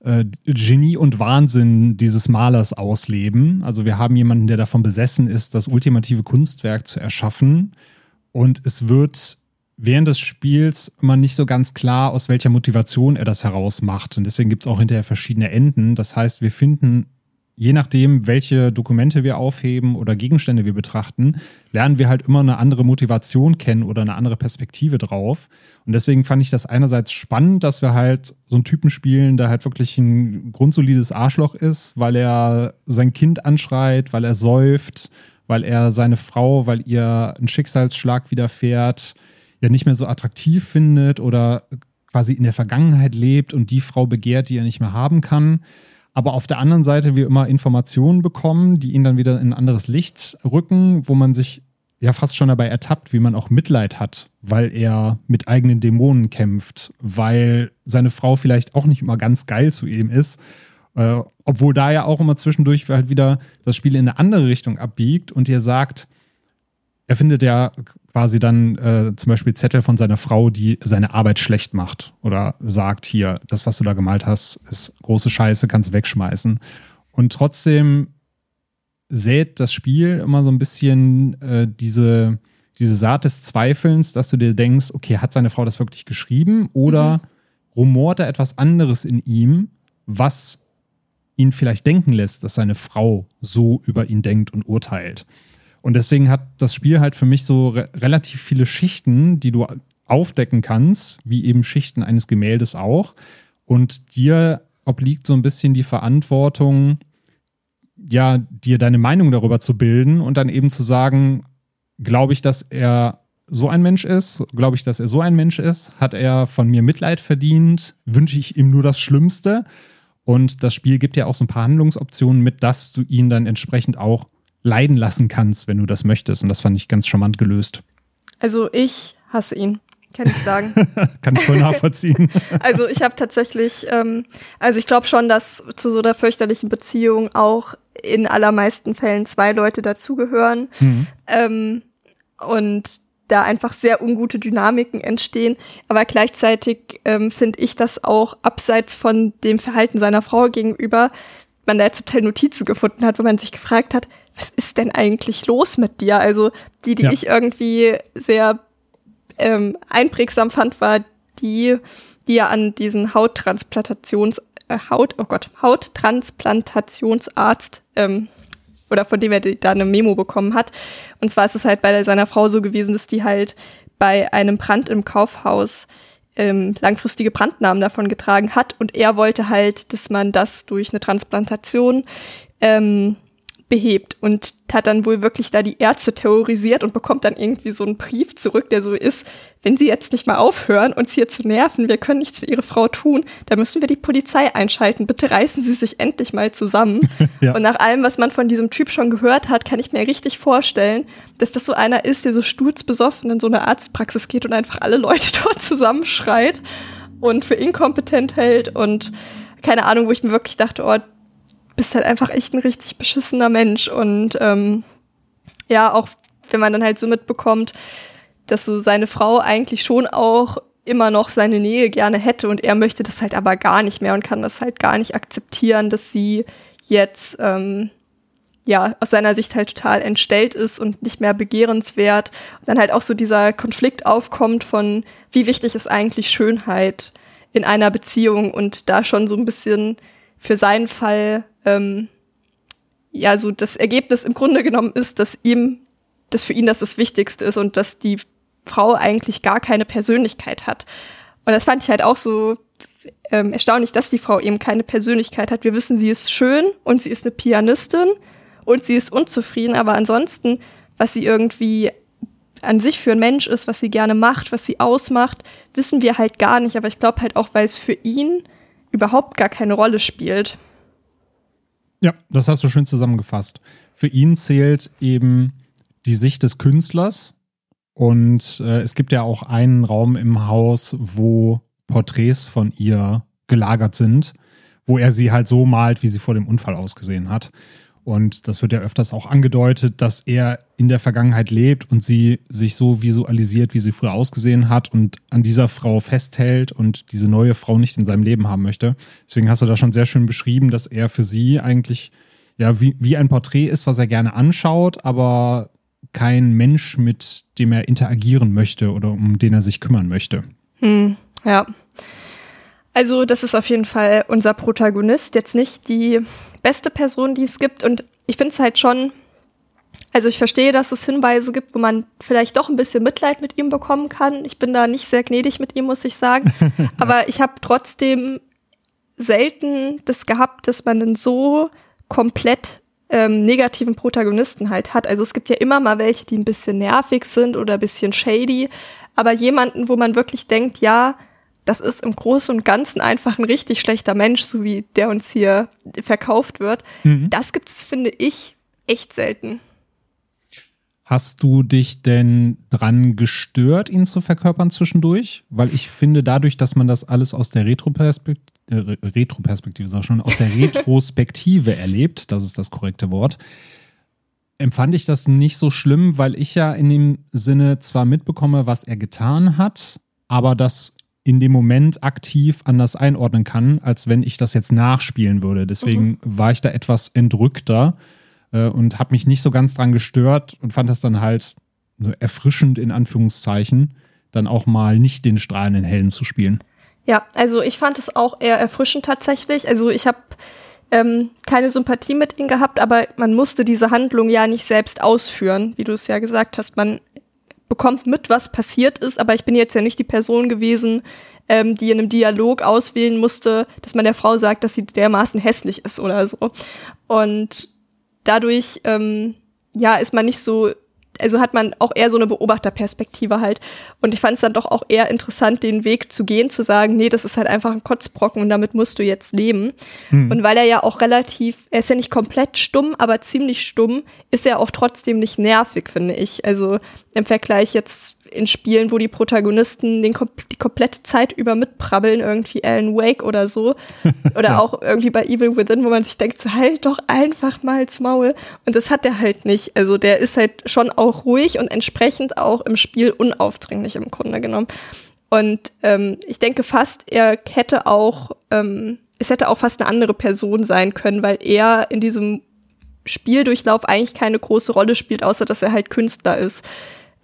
äh, Genie und Wahnsinn dieses Malers ausleben. Also wir haben jemanden, der davon besessen ist, das ultimative Kunstwerk zu erschaffen. Und es wird während des Spiels immer nicht so ganz klar, aus welcher Motivation er das herausmacht. Und deswegen gibt es auch hinterher verschiedene Enden. Das heißt, wir finden je nachdem, welche Dokumente wir aufheben oder Gegenstände wir betrachten, lernen wir halt immer eine andere Motivation kennen oder eine andere Perspektive drauf. Und deswegen fand ich das einerseits spannend, dass wir halt so einen Typen spielen, der halt wirklich ein grundsolides Arschloch ist, weil er sein Kind anschreit, weil er säuft, weil er seine Frau, weil ihr ein Schicksalsschlag widerfährt, ja nicht mehr so attraktiv findet oder quasi in der Vergangenheit lebt und die Frau begehrt, die er nicht mehr haben kann aber auf der anderen Seite wir immer Informationen bekommen, die ihn dann wieder in ein anderes Licht rücken, wo man sich ja fast schon dabei ertappt, wie man auch Mitleid hat, weil er mit eigenen Dämonen kämpft, weil seine Frau vielleicht auch nicht immer ganz geil zu ihm ist. Äh, obwohl da ja auch immer zwischendurch halt wieder das Spiel in eine andere Richtung abbiegt und ihr sagt, er findet ja quasi dann äh, zum Beispiel Zettel von seiner Frau, die seine Arbeit schlecht macht oder sagt hier, das, was du da gemalt hast, ist große Scheiße, kannst wegschmeißen. Und trotzdem sät das Spiel immer so ein bisschen äh, diese, diese Saat des Zweifelns, dass du dir denkst, okay, hat seine Frau das wirklich geschrieben oder mhm. rumort da etwas anderes in ihm, was ihn vielleicht denken lässt, dass seine Frau so über ihn denkt und urteilt. Und deswegen hat das Spiel halt für mich so re relativ viele Schichten, die du aufdecken kannst, wie eben Schichten eines Gemäldes auch. Und dir obliegt so ein bisschen die Verantwortung, ja, dir deine Meinung darüber zu bilden und dann eben zu sagen, glaube ich, dass er so ein Mensch ist? Glaube ich, dass er so ein Mensch ist? Hat er von mir Mitleid verdient? Wünsche ich ihm nur das Schlimmste? Und das Spiel gibt ja auch so ein paar Handlungsoptionen mit, dass du ihn dann entsprechend auch leiden lassen kannst, wenn du das möchtest. Und das fand ich ganz charmant gelöst. Also ich hasse ihn, kann ich sagen. kann ich voll nachvollziehen. also ich habe tatsächlich, ähm, also ich glaube schon, dass zu so einer fürchterlichen Beziehung auch in allermeisten Fällen zwei Leute dazugehören. Mhm. Ähm, und da einfach sehr ungute Dynamiken entstehen. Aber gleichzeitig ähm, finde ich das auch abseits von dem Verhalten seiner Frau gegenüber, man da zum Teil Notizen gefunden hat, wo man sich gefragt hat, was ist denn eigentlich los mit dir? Also die, die ja. ich irgendwie sehr ähm, einprägsam fand, war die, die ja an diesen Hauttransplantations, äh, Haut, oh Gott, Hauttransplantationsarzt ähm, oder von dem er da eine Memo bekommen hat. Und zwar ist es halt bei seiner Frau so gewesen, dass die halt bei einem Brand im Kaufhaus ähm, langfristige Brandnamen davon getragen hat. Und er wollte halt, dass man das durch eine Transplantation ähm, behebt und hat dann wohl wirklich da die Ärzte terrorisiert und bekommt dann irgendwie so einen Brief zurück, der so ist, wenn sie jetzt nicht mal aufhören, uns hier zu nerven, wir können nichts für ihre Frau tun, da müssen wir die Polizei einschalten. Bitte reißen Sie sich endlich mal zusammen. ja. Und nach allem, was man von diesem Typ schon gehört hat, kann ich mir richtig vorstellen, dass das so einer ist, der so sturzbesoffen in so eine Arztpraxis geht und einfach alle Leute dort zusammenschreit und für inkompetent hält und keine Ahnung, wo ich mir wirklich dachte, oh, bist halt einfach echt ein richtig beschissener Mensch. Und ähm, ja, auch wenn man dann halt so mitbekommt, dass so seine Frau eigentlich schon auch immer noch seine Nähe gerne hätte und er möchte das halt aber gar nicht mehr und kann das halt gar nicht akzeptieren, dass sie jetzt ähm, ja aus seiner Sicht halt total entstellt ist und nicht mehr begehrenswert. Und dann halt auch so dieser Konflikt aufkommt von, wie wichtig ist eigentlich Schönheit in einer Beziehung und da schon so ein bisschen für seinen Fall ähm, ja so das Ergebnis im Grunde genommen ist, dass ihm, dass für ihn das das Wichtigste ist und dass die Frau eigentlich gar keine Persönlichkeit hat. Und das fand ich halt auch so ähm, erstaunlich, dass die Frau eben keine Persönlichkeit hat. Wir wissen, sie ist schön und sie ist eine Pianistin und sie ist unzufrieden, aber ansonsten, was sie irgendwie an sich für ein Mensch ist, was sie gerne macht, was sie ausmacht, wissen wir halt gar nicht. Aber ich glaube halt auch, weil es für ihn überhaupt gar keine Rolle spielt. Ja, das hast du schön zusammengefasst. Für ihn zählt eben die Sicht des Künstlers und äh, es gibt ja auch einen Raum im Haus, wo Porträts von ihr gelagert sind, wo er sie halt so malt, wie sie vor dem Unfall ausgesehen hat. Und das wird ja öfters auch angedeutet, dass er in der Vergangenheit lebt und sie sich so visualisiert, wie sie früher ausgesehen hat und an dieser Frau festhält und diese neue Frau nicht in seinem Leben haben möchte. Deswegen hast du da schon sehr schön beschrieben, dass er für sie eigentlich ja wie, wie ein Porträt ist, was er gerne anschaut, aber kein Mensch, mit dem er interagieren möchte oder um den er sich kümmern möchte. Hm, ja. Also, das ist auf jeden Fall unser Protagonist. Jetzt nicht die beste Person, die es gibt. Und ich finde es halt schon, also ich verstehe, dass es Hinweise gibt, wo man vielleicht doch ein bisschen Mitleid mit ihm bekommen kann. Ich bin da nicht sehr gnädig mit ihm, muss ich sagen. Aber ich habe trotzdem selten das gehabt, dass man einen so komplett ähm, negativen Protagonisten halt hat. Also es gibt ja immer mal welche, die ein bisschen nervig sind oder ein bisschen shady, aber jemanden, wo man wirklich denkt, ja, das ist im Großen und Ganzen einfach ein richtig schlechter Mensch, so wie der uns hier verkauft wird. Mhm. Das gibt es, finde ich, echt selten. Hast du dich denn dran gestört, ihn zu verkörpern zwischendurch? Weil ich finde, dadurch, dass man das alles aus der Retroperspektive, äh, Retroperspektive, sag schon, aus der Retrospektive erlebt, das ist das korrekte Wort, empfand ich das nicht so schlimm, weil ich ja in dem Sinne zwar mitbekomme, was er getan hat, aber das in dem Moment aktiv anders einordnen kann, als wenn ich das jetzt nachspielen würde. Deswegen mhm. war ich da etwas entrückter äh, und habe mich nicht so ganz dran gestört und fand das dann halt erfrischend in Anführungszeichen, dann auch mal nicht den strahlenden Helden zu spielen. Ja, also ich fand es auch eher erfrischend tatsächlich. Also ich habe ähm, keine Sympathie mit ihm gehabt, aber man musste diese Handlung ja nicht selbst ausführen, wie du es ja gesagt hast. Man bekommt mit, was passiert ist, aber ich bin jetzt ja nicht die Person gewesen, ähm, die in einem Dialog auswählen musste, dass man der Frau sagt, dass sie dermaßen hässlich ist oder so. Und dadurch, ähm, ja, ist man nicht so also hat man auch eher so eine Beobachterperspektive halt. Und ich fand es dann doch auch eher interessant, den Weg zu gehen, zu sagen, nee, das ist halt einfach ein Kotzbrocken und damit musst du jetzt leben. Hm. Und weil er ja auch relativ, er ist ja nicht komplett stumm, aber ziemlich stumm, ist er auch trotzdem nicht nervig, finde ich. Also im Vergleich jetzt in Spielen, wo die Protagonisten den, die komplette Zeit über mitprabbeln, irgendwie Alan Wake oder so. Oder ja. auch irgendwie bei Evil Within, wo man sich denkt, so, halt doch einfach mal ins Maul. Und das hat er halt nicht. Also der ist halt schon auch ruhig und entsprechend auch im Spiel unaufdringlich im Grunde genommen. Und ähm, ich denke fast, er hätte auch, ähm, es hätte auch fast eine andere Person sein können, weil er in diesem Spieldurchlauf eigentlich keine große Rolle spielt, außer dass er halt Künstler ist.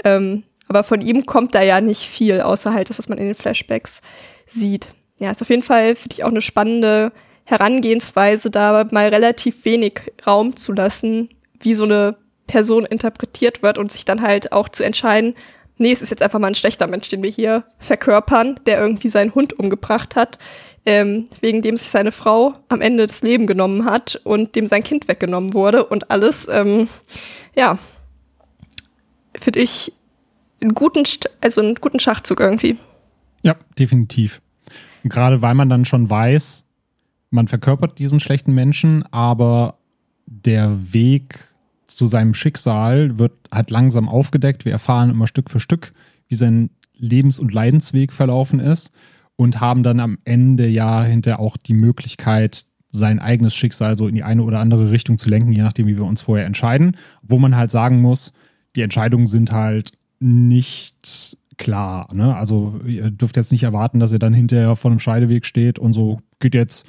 Ähm, aber von ihm kommt da ja nicht viel, außer halt das, was man in den Flashbacks sieht. Ja, ist auf jeden Fall, finde ich, auch eine spannende Herangehensweise, da mal relativ wenig Raum zu lassen, wie so eine Person interpretiert wird und sich dann halt auch zu entscheiden, nee, es ist jetzt einfach mal ein schlechter Mensch, den wir hier verkörpern, der irgendwie seinen Hund umgebracht hat, ähm, wegen dem sich seine Frau am Ende das Leben genommen hat und dem sein Kind weggenommen wurde und alles. Ähm, ja, finde ich einen guten, also einen guten Schachzug irgendwie. Ja, definitiv. Gerade weil man dann schon weiß, man verkörpert diesen schlechten Menschen, aber der Weg zu seinem Schicksal wird halt langsam aufgedeckt. Wir erfahren immer Stück für Stück, wie sein Lebens- und Leidensweg verlaufen ist und haben dann am Ende ja hinterher auch die Möglichkeit, sein eigenes Schicksal so in die eine oder andere Richtung zu lenken, je nachdem, wie wir uns vorher entscheiden. Wo man halt sagen muss, die Entscheidungen sind halt nicht klar. Ne? Also ihr dürft jetzt nicht erwarten, dass ihr dann hinterher vor einem Scheideweg steht und so geht jetzt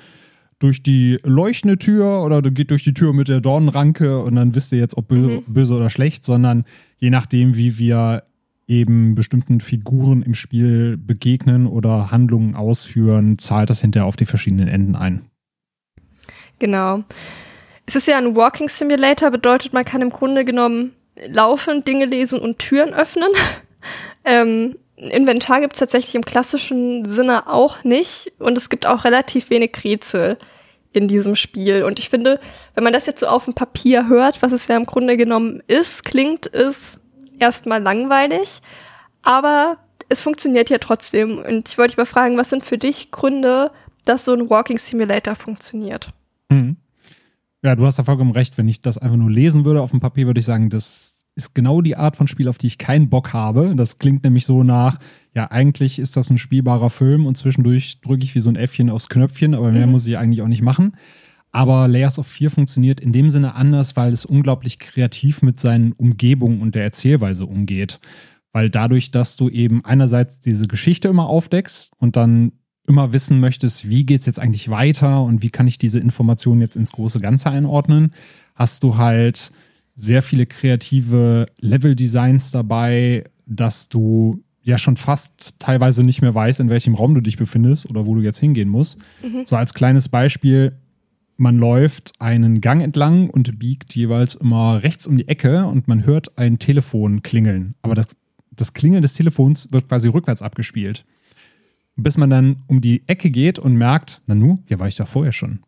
durch die leuchtende Tür oder geht durch die Tür mit der Dornenranke und dann wisst ihr jetzt, ob böse, mhm. böse oder schlecht, sondern je nachdem, wie wir eben bestimmten Figuren im Spiel begegnen oder Handlungen ausführen, zahlt das hinterher auf die verschiedenen Enden ein. Genau. Es ist ja ein Walking Simulator, bedeutet, man kann im Grunde genommen laufen, Dinge lesen und Türen öffnen. ähm, Inventar gibt es tatsächlich im klassischen Sinne auch nicht und es gibt auch relativ wenig Rätsel in diesem Spiel. Und ich finde, wenn man das jetzt so auf dem Papier hört, was es ja im Grunde genommen ist, klingt es erstmal langweilig, aber es funktioniert ja trotzdem. Und ich wollte dich mal fragen, was sind für dich Gründe, dass so ein Walking Simulator funktioniert? Mhm. Ja, du hast ja vollkommen recht. Wenn ich das einfach nur lesen würde auf dem Papier, würde ich sagen, das ist genau die Art von Spiel, auf die ich keinen Bock habe. Das klingt nämlich so nach, ja, eigentlich ist das ein spielbarer Film und zwischendurch drücke ich wie so ein Äffchen aufs Knöpfchen, aber mehr mhm. muss ich eigentlich auch nicht machen. Aber Layers of Fear funktioniert in dem Sinne anders, weil es unglaublich kreativ mit seinen Umgebungen und der Erzählweise umgeht. Weil dadurch, dass du eben einerseits diese Geschichte immer aufdeckst und dann immer wissen möchtest, wie geht es jetzt eigentlich weiter und wie kann ich diese Informationen jetzt ins große Ganze einordnen, hast du halt sehr viele kreative Level-Designs dabei, dass du ja schon fast teilweise nicht mehr weißt, in welchem Raum du dich befindest oder wo du jetzt hingehen musst. Mhm. So als kleines Beispiel, man läuft einen Gang entlang und biegt jeweils immer rechts um die Ecke und man hört ein Telefon klingeln. Aber das, das Klingeln des Telefons wird quasi rückwärts abgespielt bis man dann um die Ecke geht und merkt, Nanu, hier war ich doch vorher schon.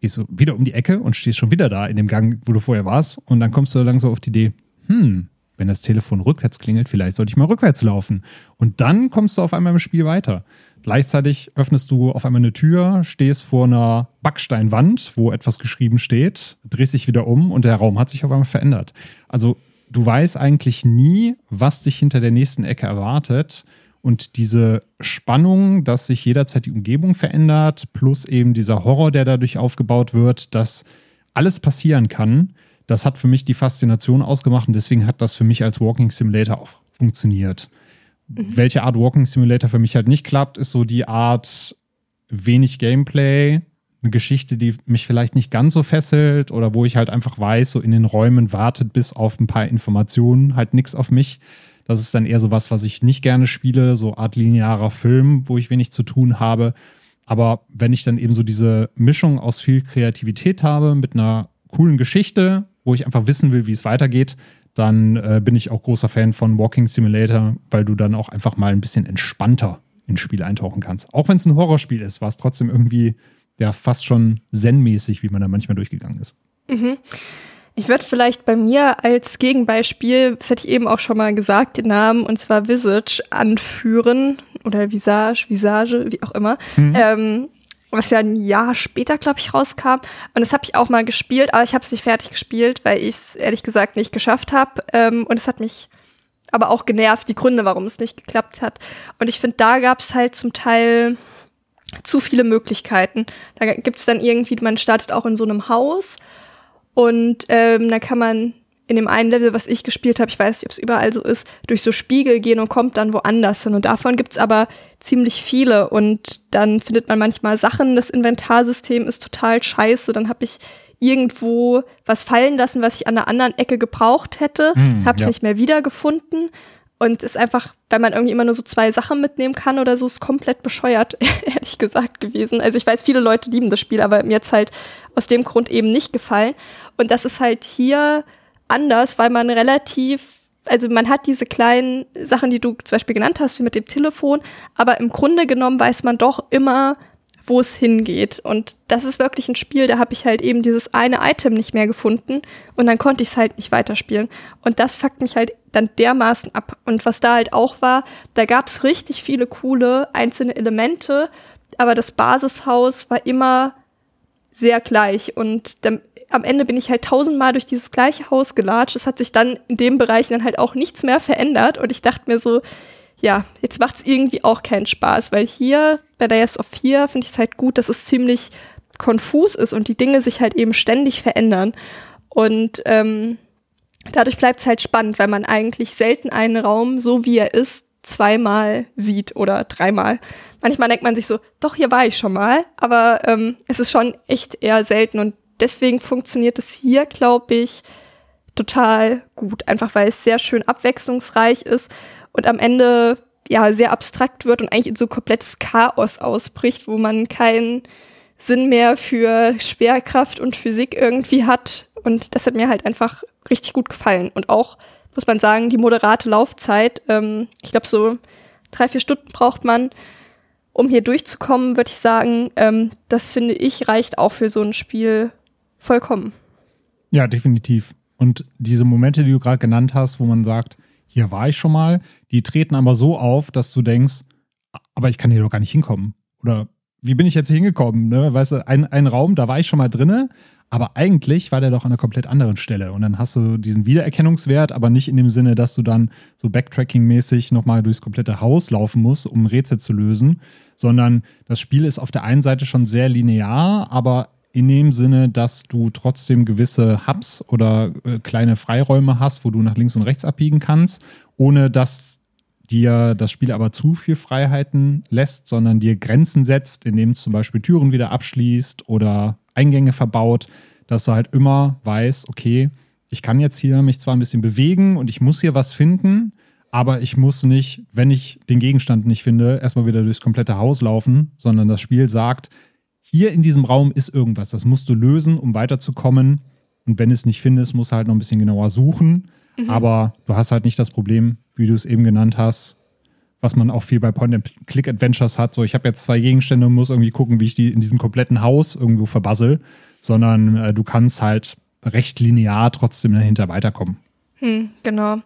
Gehst du wieder um die Ecke und stehst schon wieder da in dem Gang, wo du vorher warst. Und dann kommst du langsam auf die Idee, hm, wenn das Telefon rückwärts klingelt, vielleicht sollte ich mal rückwärts laufen. Und dann kommst du auf einmal im Spiel weiter. Gleichzeitig öffnest du auf einmal eine Tür, stehst vor einer Backsteinwand, wo etwas geschrieben steht, drehst dich wieder um und der Raum hat sich auf einmal verändert. Also du weißt eigentlich nie, was dich hinter der nächsten Ecke erwartet. Und diese Spannung, dass sich jederzeit die Umgebung verändert, plus eben dieser Horror, der dadurch aufgebaut wird, dass alles passieren kann, das hat für mich die Faszination ausgemacht und deswegen hat das für mich als Walking Simulator auch funktioniert. Mhm. Welche Art Walking Simulator für mich halt nicht klappt, ist so die Art wenig Gameplay, eine Geschichte, die mich vielleicht nicht ganz so fesselt oder wo ich halt einfach weiß, so in den Räumen wartet bis auf ein paar Informationen halt nichts auf mich. Das ist dann eher so was, was ich nicht gerne spiele, so Art linearer Film, wo ich wenig zu tun habe. Aber wenn ich dann eben so diese Mischung aus viel Kreativität habe mit einer coolen Geschichte, wo ich einfach wissen will, wie es weitergeht, dann äh, bin ich auch großer Fan von Walking Simulator, weil du dann auch einfach mal ein bisschen entspannter ins Spiel eintauchen kannst. Auch wenn es ein Horrorspiel ist, war es trotzdem irgendwie ja fast schon zen-mäßig, wie man da manchmal durchgegangen ist. Mhm. Ich würde vielleicht bei mir als Gegenbeispiel, das hätte ich eben auch schon mal gesagt, den Namen, und zwar Visage, anführen. Oder Visage, Visage, wie auch immer. Mhm. Ähm, was ja ein Jahr später, glaube ich, rauskam. Und das habe ich auch mal gespielt, aber ich habe es nicht fertig gespielt, weil ich es ehrlich gesagt nicht geschafft habe. Ähm, und es hat mich aber auch genervt, die Gründe, warum es nicht geklappt hat. Und ich finde, da gab es halt zum Teil zu viele Möglichkeiten. Da gibt es dann irgendwie, man startet auch in so einem Haus und ähm, dann kann man in dem einen Level, was ich gespielt habe, ich weiß nicht, ob es überall so ist, durch so Spiegel gehen und kommt dann woanders hin. Und davon gibt's aber ziemlich viele. Und dann findet man manchmal Sachen, das Inventarsystem ist total scheiße. Dann habe ich irgendwo was fallen lassen, was ich an einer anderen Ecke gebraucht hätte, mm, habe es ja. nicht mehr wiedergefunden. Und ist einfach, weil man irgendwie immer nur so zwei Sachen mitnehmen kann oder so, ist komplett bescheuert, ehrlich gesagt, gewesen. Also ich weiß, viele Leute lieben das Spiel, aber mir jetzt halt aus dem Grund eben nicht gefallen. Und das ist halt hier anders, weil man relativ also man hat diese kleinen Sachen, die du zum Beispiel genannt hast, wie mit dem Telefon, aber im Grunde genommen weiß man doch immer, wo es hingeht. Und das ist wirklich ein Spiel, da habe ich halt eben dieses eine Item nicht mehr gefunden und dann konnte ich es halt nicht weiterspielen. Und das fuckt mich halt dann dermaßen ab. Und was da halt auch war, da gab es richtig viele coole einzelne Elemente, aber das Basishaus war immer sehr gleich. Und dann, am Ende bin ich halt tausendmal durch dieses gleiche Haus gelatscht. Es hat sich dann in dem Bereich dann halt auch nichts mehr verändert. Und ich dachte mir so, ja, jetzt macht es irgendwie auch keinen Spaß, weil hier bei Layers of 4 finde ich es halt gut, dass es ziemlich konfus ist und die Dinge sich halt eben ständig verändern. Und ähm, dadurch bleibt es halt spannend, weil man eigentlich selten einen Raum, so wie er ist, zweimal sieht oder dreimal. Manchmal denkt man sich so, doch, hier war ich schon mal, aber ähm, es ist schon echt eher selten und deswegen funktioniert es hier, glaube ich, total gut. Einfach weil es sehr schön abwechslungsreich ist und am Ende ja sehr abstrakt wird und eigentlich in so komplettes Chaos ausbricht, wo man keinen Sinn mehr für Schwerkraft und Physik irgendwie hat. Und das hat mir halt einfach richtig gut gefallen. Und auch, muss man sagen, die moderate Laufzeit, ähm, ich glaube, so drei, vier Stunden braucht man, um hier durchzukommen, würde ich sagen. Ähm, das finde ich reicht auch für so ein Spiel vollkommen. Ja, definitiv. Und diese Momente, die du gerade genannt hast, wo man sagt, hier war ich schon mal, die treten aber so auf, dass du denkst, aber ich kann hier doch gar nicht hinkommen. Oder wie bin ich jetzt hier hingekommen? Ne? Weißt du, ein, ein Raum, da war ich schon mal drinne, aber eigentlich war der doch an einer komplett anderen Stelle. Und dann hast du diesen Wiedererkennungswert, aber nicht in dem Sinne, dass du dann so Backtracking-mäßig nochmal durchs komplette Haus laufen musst, um ein Rätsel zu lösen, sondern das Spiel ist auf der einen Seite schon sehr linear, aber in dem Sinne, dass du trotzdem gewisse Hubs oder äh, kleine Freiräume hast, wo du nach links und rechts abbiegen kannst, ohne dass dir das Spiel aber zu viel Freiheiten lässt, sondern dir Grenzen setzt, indem es zum Beispiel Türen wieder abschließt oder Eingänge verbaut, dass du halt immer weißt, okay, ich kann jetzt hier mich zwar ein bisschen bewegen und ich muss hier was finden, aber ich muss nicht, wenn ich den Gegenstand nicht finde, erstmal wieder durchs komplette Haus laufen, sondern das Spiel sagt, hier in diesem Raum ist irgendwas, das musst du lösen, um weiterzukommen. Und wenn es nicht findest, musst du halt noch ein bisschen genauer suchen. Mhm. Aber du hast halt nicht das Problem, wie du es eben genannt hast, was man auch viel bei Point-and-Click-Adventures hat. So, ich habe jetzt zwei Gegenstände und muss irgendwie gucken, wie ich die in diesem kompletten Haus irgendwo verbassel. Sondern äh, du kannst halt recht linear trotzdem dahinter weiterkommen. Hm, genau.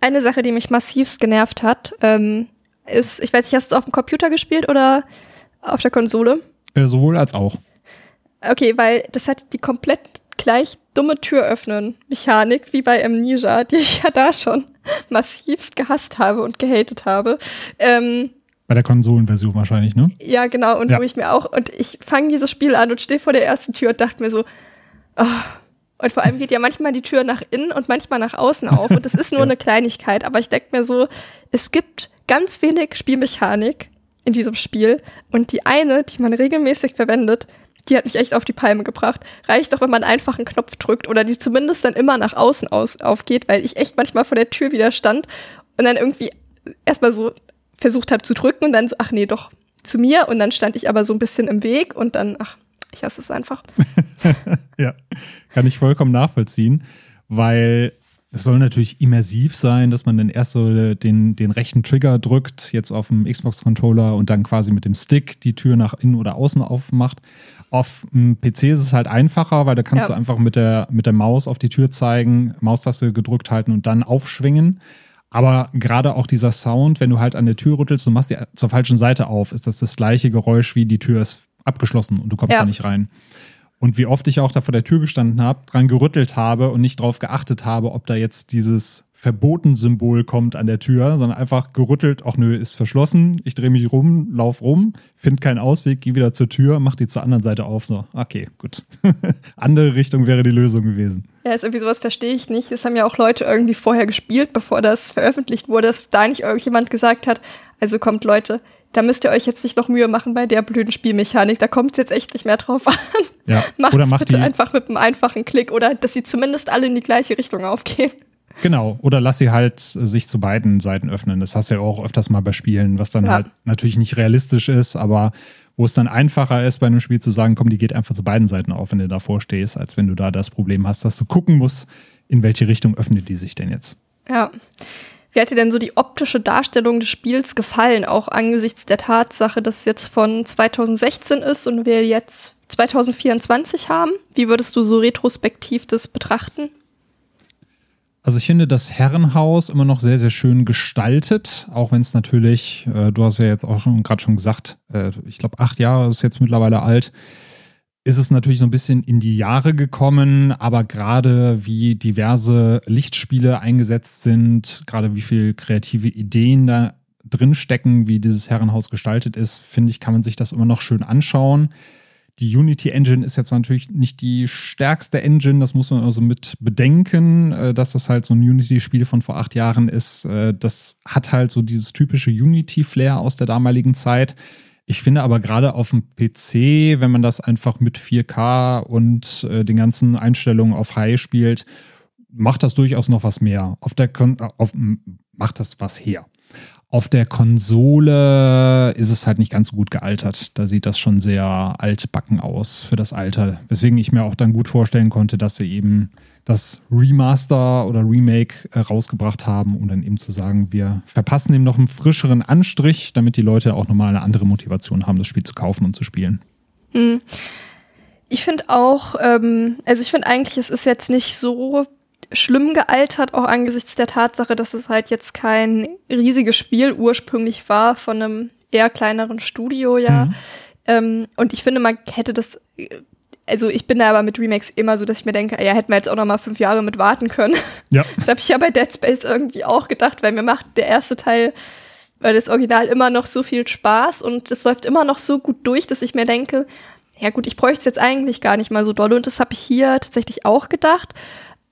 Eine Sache, die mich massivst genervt hat, ähm, ist, ich weiß nicht, hast du auf dem Computer gespielt oder auf der Konsole? Äh, sowohl als auch. Okay, weil das hat die komplett gleich dumme Tür öffnen Mechanik wie bei Amnesia, die ich ja da schon massivst gehasst habe und gehatet habe. Ähm, bei der Konsolenversion wahrscheinlich, ne? Ja, genau. Und ja. wo ich mir auch, und ich fange dieses Spiel an und stehe vor der ersten Tür und dachte mir so, oh. und vor allem geht ja manchmal die Tür nach innen und manchmal nach außen auf. Und das ist nur ja. eine Kleinigkeit, aber ich denke mir so, es gibt ganz wenig Spielmechanik, in diesem Spiel. Und die eine, die man regelmäßig verwendet, die hat mich echt auf die Palme gebracht. Reicht doch, wenn man einfach einen Knopf drückt oder die zumindest dann immer nach außen aus, aufgeht, weil ich echt manchmal vor der Tür wieder stand und dann irgendwie erstmal so versucht habe zu drücken und dann so, ach nee, doch zu mir. Und dann stand ich aber so ein bisschen im Weg und dann, ach, ich hasse es einfach. ja, kann ich vollkommen nachvollziehen, weil es soll natürlich immersiv sein, dass man dann erst so den, den rechten Trigger drückt, jetzt auf dem Xbox-Controller und dann quasi mit dem Stick die Tür nach innen oder außen aufmacht. Auf dem PC ist es halt einfacher, weil da kannst ja. du einfach mit der, mit der Maus auf die Tür zeigen, Maustaste gedrückt halten und dann aufschwingen. Aber gerade auch dieser Sound, wenn du halt an der Tür rüttelst und machst die zur falschen Seite auf, ist das das gleiche Geräusch wie die Tür ist abgeschlossen und du kommst ja. da nicht rein. Und wie oft ich auch da vor der Tür gestanden habe, dran gerüttelt habe und nicht drauf geachtet habe, ob da jetzt dieses Verboten-Symbol kommt an der Tür, sondern einfach gerüttelt, ach nö, ist verschlossen, ich drehe mich rum, lauf rum, finde keinen Ausweg, gehe wieder zur Tür, mach die zur anderen Seite auf. So, okay, gut. Andere Richtung wäre die Lösung gewesen. Ja, ist irgendwie sowas verstehe ich nicht. Das haben ja auch Leute irgendwie vorher gespielt, bevor das veröffentlicht wurde, dass da nicht irgendjemand gesagt hat, also kommt Leute, da müsst ihr euch jetzt nicht noch Mühe machen bei der blöden Spielmechanik. Da kommt es jetzt echt nicht mehr drauf an. Ja. Macht bitte die einfach mit einem einfachen Klick oder dass sie zumindest alle in die gleiche Richtung aufgehen. Genau, oder lass sie halt sich zu beiden Seiten öffnen. Das hast du ja auch öfters mal bei Spielen, was dann ja. halt natürlich nicht realistisch ist, aber wo es dann einfacher ist, bei einem Spiel zu sagen, komm, die geht einfach zu beiden Seiten auf, wenn du davor stehst, als wenn du da das Problem hast, dass du gucken musst, in welche Richtung öffnet die sich denn jetzt. Ja. Wie hat dir denn so die optische Darstellung des Spiels gefallen, auch angesichts der Tatsache, dass es jetzt von 2016 ist und wir jetzt 2024 haben? Wie würdest du so retrospektiv das betrachten? Also ich finde das Herrenhaus immer noch sehr, sehr schön gestaltet, auch wenn es natürlich, äh, du hast ja jetzt auch gerade schon gesagt, äh, ich glaube acht Jahre ist jetzt mittlerweile alt, ist es natürlich so ein bisschen in die Jahre gekommen, aber gerade wie diverse Lichtspiele eingesetzt sind, gerade wie viel kreative Ideen da drin stecken, wie dieses Herrenhaus gestaltet ist, finde ich, kann man sich das immer noch schön anschauen. Die Unity Engine ist jetzt natürlich nicht die stärkste Engine, das muss man also mit bedenken, äh, dass das halt so ein Unity-Spiel von vor acht Jahren ist. Äh, das hat halt so dieses typische Unity-Flair aus der damaligen Zeit. Ich finde aber gerade auf dem PC, wenn man das einfach mit 4K und äh, den ganzen Einstellungen auf High spielt, macht das durchaus noch was mehr. Auf der auf, macht das was her. Auf der Konsole ist es halt nicht ganz so gut gealtert. Da sieht das schon sehr altbacken aus für das Alter. Weswegen ich mir auch dann gut vorstellen konnte, dass sie eben das Remaster oder Remake äh, rausgebracht haben, um dann eben zu sagen, wir verpassen ihm noch einen frischeren Anstrich, damit die Leute auch nochmal eine andere Motivation haben, das Spiel zu kaufen und zu spielen. Hm. Ich finde auch, ähm, also ich finde eigentlich, es ist jetzt nicht so schlimm gealtert, auch angesichts der Tatsache, dass es halt jetzt kein riesiges Spiel ursprünglich war von einem eher kleineren Studio, ja. Mhm. Ähm, und ich finde, man hätte das also ich bin da aber mit Remakes immer so, dass ich mir denke, ja, hätten wir jetzt auch noch mal fünf Jahre mit warten können. Ja. Das habe ich ja bei Dead Space irgendwie auch gedacht, weil mir macht der erste Teil, weil das Original immer noch so viel Spaß und es läuft immer noch so gut durch, dass ich mir denke, ja gut, ich bräuchte es jetzt eigentlich gar nicht mal so doll und das habe ich hier tatsächlich auch gedacht.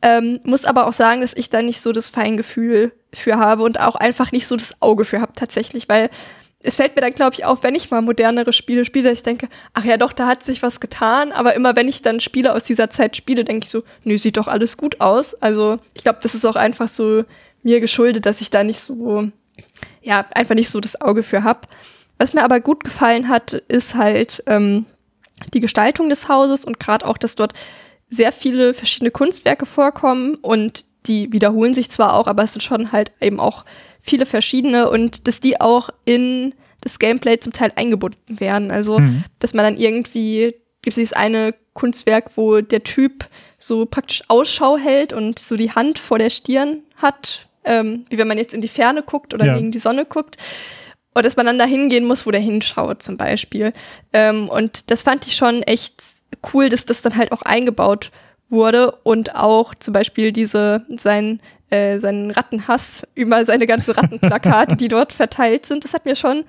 Ähm, muss aber auch sagen, dass ich da nicht so das Feingefühl für habe und auch einfach nicht so das Auge für habe tatsächlich, weil es fällt mir dann, glaube ich, auf, wenn ich mal modernere Spiele spiele, dass ich denke, ach ja, doch, da hat sich was getan. Aber immer, wenn ich dann Spiele aus dieser Zeit spiele, denke ich so, nö, sieht doch alles gut aus. Also ich glaube, das ist auch einfach so mir geschuldet, dass ich da nicht so, ja, einfach nicht so das Auge für hab. Was mir aber gut gefallen hat, ist halt ähm, die Gestaltung des Hauses und gerade auch, dass dort sehr viele verschiedene Kunstwerke vorkommen und die wiederholen sich zwar auch, aber es sind schon halt eben auch viele verschiedene und dass die auch in das Gameplay zum Teil eingebunden werden. Also, mhm. dass man dann irgendwie, gibt es dieses eine Kunstwerk, wo der Typ so praktisch Ausschau hält und so die Hand vor der Stirn hat, ähm, wie wenn man jetzt in die Ferne guckt oder ja. gegen die Sonne guckt. Und dass man dann da hingehen muss, wo der hinschaut, zum Beispiel. Ähm, und das fand ich schon echt cool, dass das dann halt auch eingebaut wurde und auch zum Beispiel diese, sein äh, seinen Rattenhass über seine ganze Rattenplakate, die dort verteilt sind. Das hat mir schon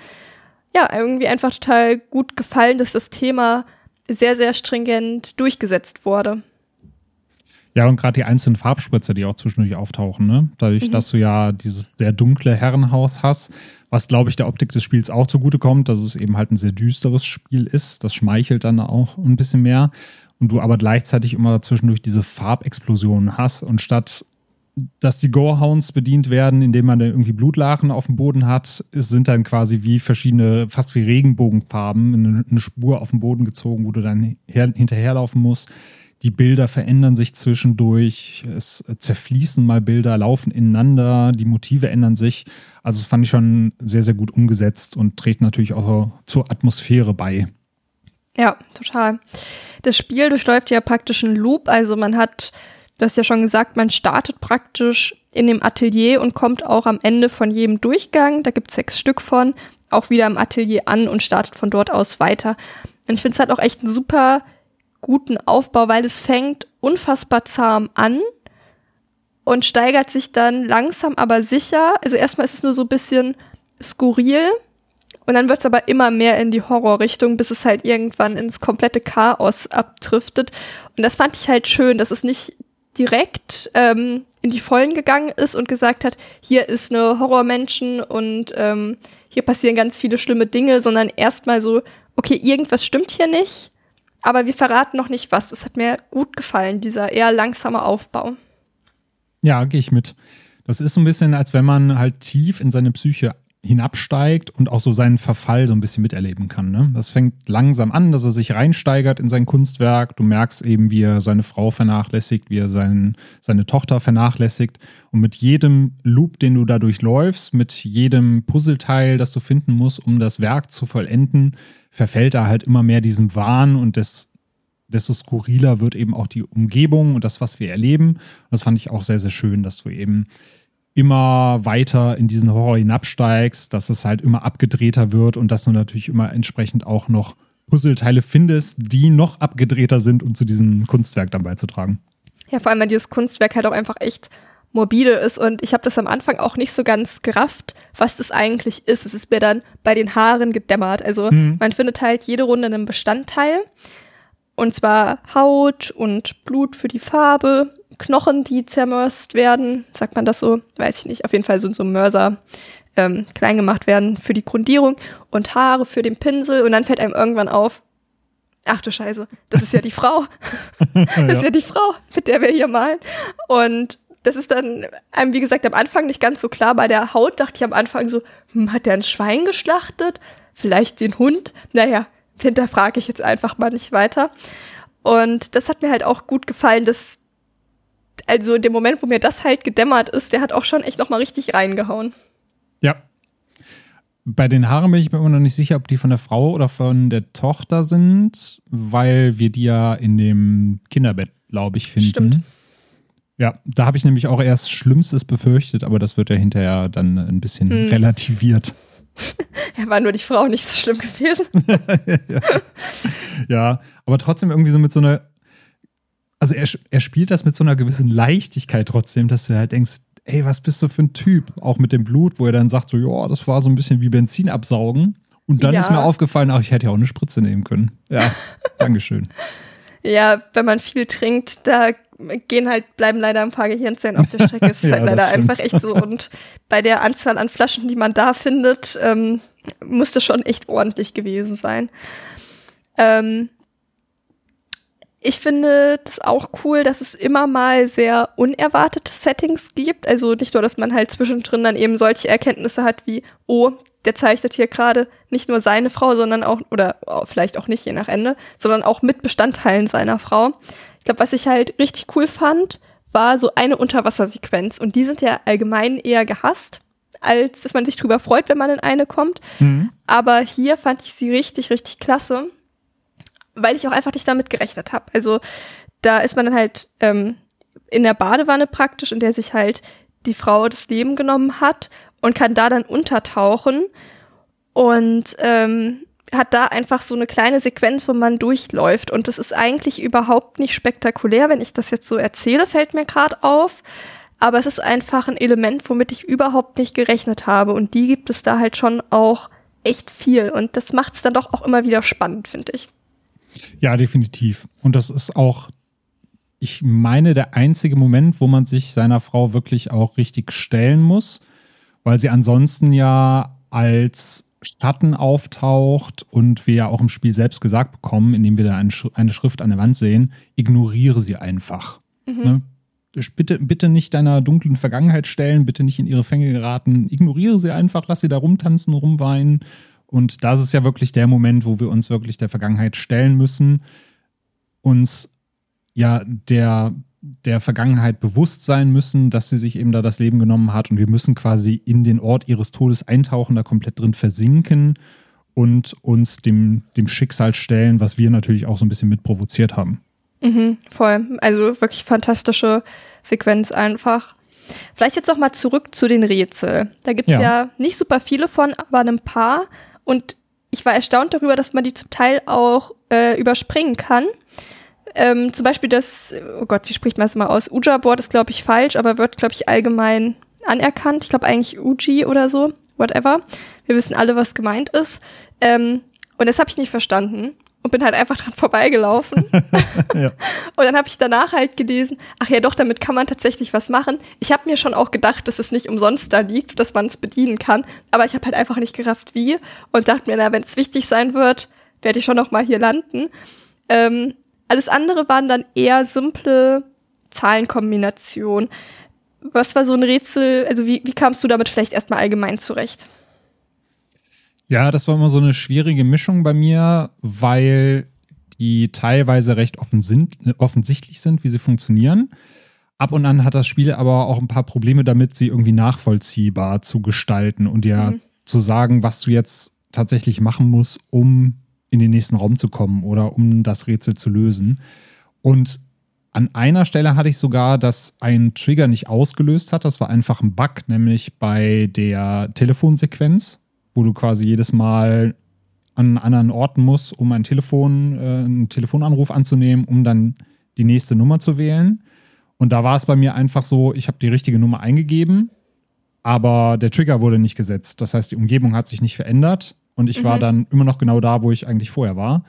ja irgendwie einfach total gut gefallen, dass das Thema sehr, sehr stringent durchgesetzt wurde. Ja, und gerade die einzelnen Farbspritzer, die auch zwischendurch auftauchen, ne? Dadurch, mhm. dass du ja dieses sehr dunkle Herrenhaus hast, was, glaube ich, der Optik des Spiels auch zugutekommt, dass es eben halt ein sehr düsteres Spiel ist. Das schmeichelt dann auch ein bisschen mehr. Und du aber gleichzeitig immer zwischendurch diese Farbexplosionen hast und statt dass die Gorehounds bedient werden, indem man dann irgendwie Blutlachen auf dem Boden hat, es sind dann quasi wie verschiedene, fast wie Regenbogenfarben, eine, Spur auf dem Boden gezogen, wo du dann her, hinterherlaufen musst. Die Bilder verändern sich zwischendurch, es zerfließen mal Bilder, laufen ineinander, die Motive ändern sich. Also das fand ich schon sehr, sehr gut umgesetzt und trägt natürlich auch zur Atmosphäre bei. Ja, total. Das Spiel durchläuft ja praktisch einen Loop, also man hat Du hast ja schon gesagt, man startet praktisch in dem Atelier und kommt auch am Ende von jedem Durchgang, da gibt es sechs Stück von, auch wieder im Atelier an und startet von dort aus weiter. Und ich finde es halt auch echt einen super guten Aufbau, weil es fängt unfassbar zahm an und steigert sich dann langsam aber sicher. Also erstmal ist es nur so ein bisschen skurril und dann wird es aber immer mehr in die Horrorrichtung, bis es halt irgendwann ins komplette Chaos abdriftet. Und das fand ich halt schön, dass es nicht direkt ähm, in die Vollen gegangen ist und gesagt hat, hier ist eine Horrormenschen und ähm, hier passieren ganz viele schlimme Dinge, sondern erstmal so, okay, irgendwas stimmt hier nicht, aber wir verraten noch nicht was. Es hat mir gut gefallen, dieser eher langsame Aufbau. Ja, gehe ich mit. Das ist so ein bisschen, als wenn man halt tief in seine Psyche hinabsteigt und auch so seinen Verfall so ein bisschen miterleben kann. Ne? Das fängt langsam an, dass er sich reinsteigert in sein Kunstwerk. Du merkst eben, wie er seine Frau vernachlässigt, wie er sein, seine Tochter vernachlässigt. Und mit jedem Loop, den du dadurch läufst, mit jedem Puzzleteil, das du finden musst, um das Werk zu vollenden, verfällt er halt immer mehr diesem Wahn und des, desto skurriler wird eben auch die Umgebung und das, was wir erleben. Und das fand ich auch sehr, sehr schön, dass du eben immer weiter in diesen Horror hinabsteigst, dass es halt immer abgedrehter wird und dass du natürlich immer entsprechend auch noch Puzzleteile findest, die noch abgedrehter sind, um zu diesem Kunstwerk dann beizutragen. Ja, vor allem, weil dieses Kunstwerk halt auch einfach echt morbide ist und ich habe das am Anfang auch nicht so ganz gerafft, was das eigentlich ist. Es ist mir dann bei den Haaren gedämmert. Also mhm. man findet halt jede Runde einen Bestandteil und zwar Haut und Blut für die Farbe, Knochen, die zermörst werden, sagt man das so? Weiß ich nicht. Auf jeden Fall sind so Mörser ähm, klein gemacht werden für die Grundierung und Haare für den Pinsel und dann fällt einem irgendwann auf, ach du Scheiße, das ist ja die Frau. das ja. ist ja die Frau, mit der wir hier malen. Und das ist dann einem, wie gesagt, am Anfang nicht ganz so klar. Bei der Haut dachte ich am Anfang so, hm, hat der ein Schwein geschlachtet? Vielleicht den Hund? Naja, hinterfrage ich jetzt einfach mal nicht weiter. Und das hat mir halt auch gut gefallen, dass also in dem Moment, wo mir das halt gedämmert ist, der hat auch schon echt nochmal richtig reingehauen. Ja. Bei den Haaren bin ich mir immer noch nicht sicher, ob die von der Frau oder von der Tochter sind, weil wir die ja in dem Kinderbett, glaube ich, finden. Stimmt. Ja, da habe ich nämlich auch erst Schlimmstes befürchtet, aber das wird ja hinterher dann ein bisschen hm. relativiert. ja, war nur die Frau nicht so schlimm gewesen. ja. ja, aber trotzdem irgendwie so mit so einer also er, er spielt das mit so einer gewissen Leichtigkeit trotzdem, dass du halt denkst, ey, was bist du für ein Typ? Auch mit dem Blut, wo er dann sagt, so, ja, das war so ein bisschen wie Benzin absaugen. Und dann ja. ist mir aufgefallen, ach, ich hätte ja auch eine Spritze nehmen können. Ja, Dankeschön. Ja, wenn man viel trinkt, da gehen halt, bleiben leider ein paar Gehirnzellen auf der Strecke. Es ist ja, halt leider einfach echt so. Und bei der Anzahl an Flaschen, die man da findet, ähm, muss das schon echt ordentlich gewesen sein. Ähm, ich finde das auch cool, dass es immer mal sehr unerwartete Settings gibt. Also nicht nur, dass man halt zwischendrin dann eben solche Erkenntnisse hat wie, oh, der zeichnet hier gerade nicht nur seine Frau, sondern auch, oder vielleicht auch nicht je nach Ende, sondern auch mit Bestandteilen seiner Frau. Ich glaube, was ich halt richtig cool fand, war so eine Unterwassersequenz. Und die sind ja allgemein eher gehasst, als dass man sich drüber freut, wenn man in eine kommt. Mhm. Aber hier fand ich sie richtig, richtig klasse weil ich auch einfach nicht damit gerechnet habe. Also da ist man dann halt ähm, in der Badewanne praktisch, in der sich halt die Frau das Leben genommen hat und kann da dann untertauchen und ähm, hat da einfach so eine kleine Sequenz, wo man durchläuft. Und das ist eigentlich überhaupt nicht spektakulär. Wenn ich das jetzt so erzähle, fällt mir gerade auf. Aber es ist einfach ein Element, womit ich überhaupt nicht gerechnet habe. Und die gibt es da halt schon auch echt viel. Und das macht es dann doch auch immer wieder spannend, finde ich. Ja, definitiv. Und das ist auch, ich meine, der einzige Moment, wo man sich seiner Frau wirklich auch richtig stellen muss, weil sie ansonsten ja als Schatten auftaucht und wir ja auch im Spiel selbst gesagt bekommen, indem wir da eine Schrift an der Wand sehen, ignoriere sie einfach. Mhm. Ne? Bitte, bitte nicht deiner dunklen Vergangenheit stellen, bitte nicht in ihre Fänge geraten, ignoriere sie einfach, lass sie da rumtanzen, rumweinen und das ist ja wirklich der Moment, wo wir uns wirklich der Vergangenheit stellen müssen, uns ja der, der Vergangenheit bewusst sein müssen, dass sie sich eben da das Leben genommen hat und wir müssen quasi in den Ort ihres Todes eintauchen, da komplett drin versinken und uns dem, dem Schicksal stellen, was wir natürlich auch so ein bisschen mit provoziert haben. Mhm, voll. Also wirklich fantastische Sequenz einfach. Vielleicht jetzt noch mal zurück zu den Rätsel. Da gibt es ja. ja nicht super viele von, aber ein paar. Und ich war erstaunt darüber, dass man die zum Teil auch äh, überspringen kann. Ähm, zum Beispiel das, oh Gott, wie spricht man das mal aus? Uja-Board ist, glaube ich, falsch, aber wird, glaube ich, allgemein anerkannt. Ich glaube eigentlich Uji oder so, whatever. Wir wissen alle, was gemeint ist. Ähm, und das habe ich nicht verstanden und bin halt einfach dran vorbeigelaufen. ja. Und dann habe ich danach halt gelesen, ach ja doch, damit kann man tatsächlich was machen. Ich habe mir schon auch gedacht, dass es nicht umsonst da liegt, dass man es bedienen kann, aber ich habe halt einfach nicht gerafft, wie und dachte mir, na, wenn es wichtig sein wird, werde ich schon noch mal hier landen. Ähm, alles andere waren dann eher simple Zahlenkombinationen. Was war so ein Rätsel, also wie, wie kamst du damit vielleicht erstmal allgemein zurecht? Ja, das war immer so eine schwierige Mischung bei mir, weil die teilweise recht offensichtlich sind, wie sie funktionieren. Ab und an hat das Spiel aber auch ein paar Probleme damit, sie irgendwie nachvollziehbar zu gestalten und dir mhm. zu sagen, was du jetzt tatsächlich machen musst, um in den nächsten Raum zu kommen oder um das Rätsel zu lösen. Und an einer Stelle hatte ich sogar, dass ein Trigger nicht ausgelöst hat. Das war einfach ein Bug, nämlich bei der Telefonsequenz, wo du quasi jedes Mal an anderen Orten musst, um ein Telefon, äh, einen Telefonanruf anzunehmen, um dann die nächste Nummer zu wählen. Und da war es bei mir einfach so, ich habe die richtige Nummer eingegeben, aber der Trigger wurde nicht gesetzt. Das heißt, die Umgebung hat sich nicht verändert und ich mhm. war dann immer noch genau da, wo ich eigentlich vorher war.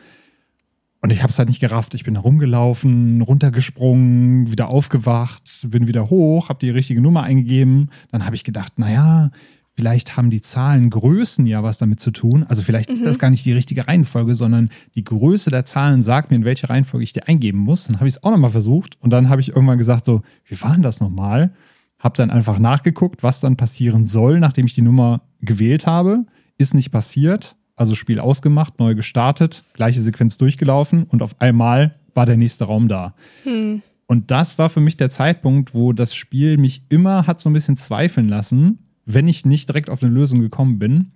Und ich habe es halt nicht gerafft. Ich bin rumgelaufen, runtergesprungen, wieder aufgewacht, bin wieder hoch, habe die richtige Nummer eingegeben. Dann habe ich gedacht, naja, vielleicht haben die Zahlen Größen ja was damit zu tun. Also vielleicht mhm. ist das gar nicht die richtige Reihenfolge, sondern die Größe der Zahlen sagt mir, in welche Reihenfolge ich die eingeben muss. Dann habe ich es auch nochmal versucht und dann habe ich irgendwann gesagt, so, wie war denn das nochmal? Habe dann einfach nachgeguckt, was dann passieren soll, nachdem ich die Nummer gewählt habe. Ist nicht passiert. Also Spiel ausgemacht, neu gestartet, gleiche Sequenz durchgelaufen und auf einmal war der nächste Raum da. Hm. Und das war für mich der Zeitpunkt, wo das Spiel mich immer hat so ein bisschen zweifeln lassen, wenn ich nicht direkt auf eine Lösung gekommen bin,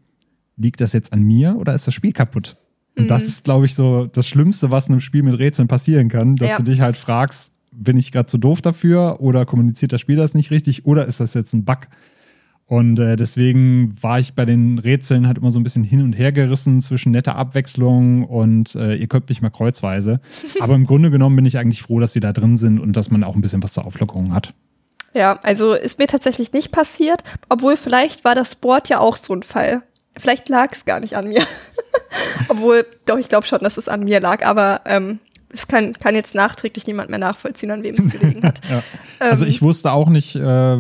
liegt das jetzt an mir oder ist das Spiel kaputt? Und mhm. das ist, glaube ich, so das Schlimmste, was in einem Spiel mit Rätseln passieren kann, dass ja. du dich halt fragst, bin ich gerade zu doof dafür oder kommuniziert das Spiel das nicht richtig oder ist das jetzt ein Bug? Und äh, deswegen war ich bei den Rätseln halt immer so ein bisschen hin und her gerissen zwischen netter Abwechslung und äh, ihr könnt mich mal kreuzweise. Aber im Grunde genommen bin ich eigentlich froh, dass sie da drin sind und dass man auch ein bisschen was zur Auflockerung hat. Ja, also ist mir tatsächlich nicht passiert, obwohl vielleicht war das Board ja auch so ein Fall. Vielleicht lag es gar nicht an mir. obwohl, doch, ich glaube schon, dass es an mir lag, aber ähm, es kann, kann jetzt nachträglich niemand mehr nachvollziehen, an wem es gelegen hat. ja. Also ähm, ich wusste auch nicht, äh,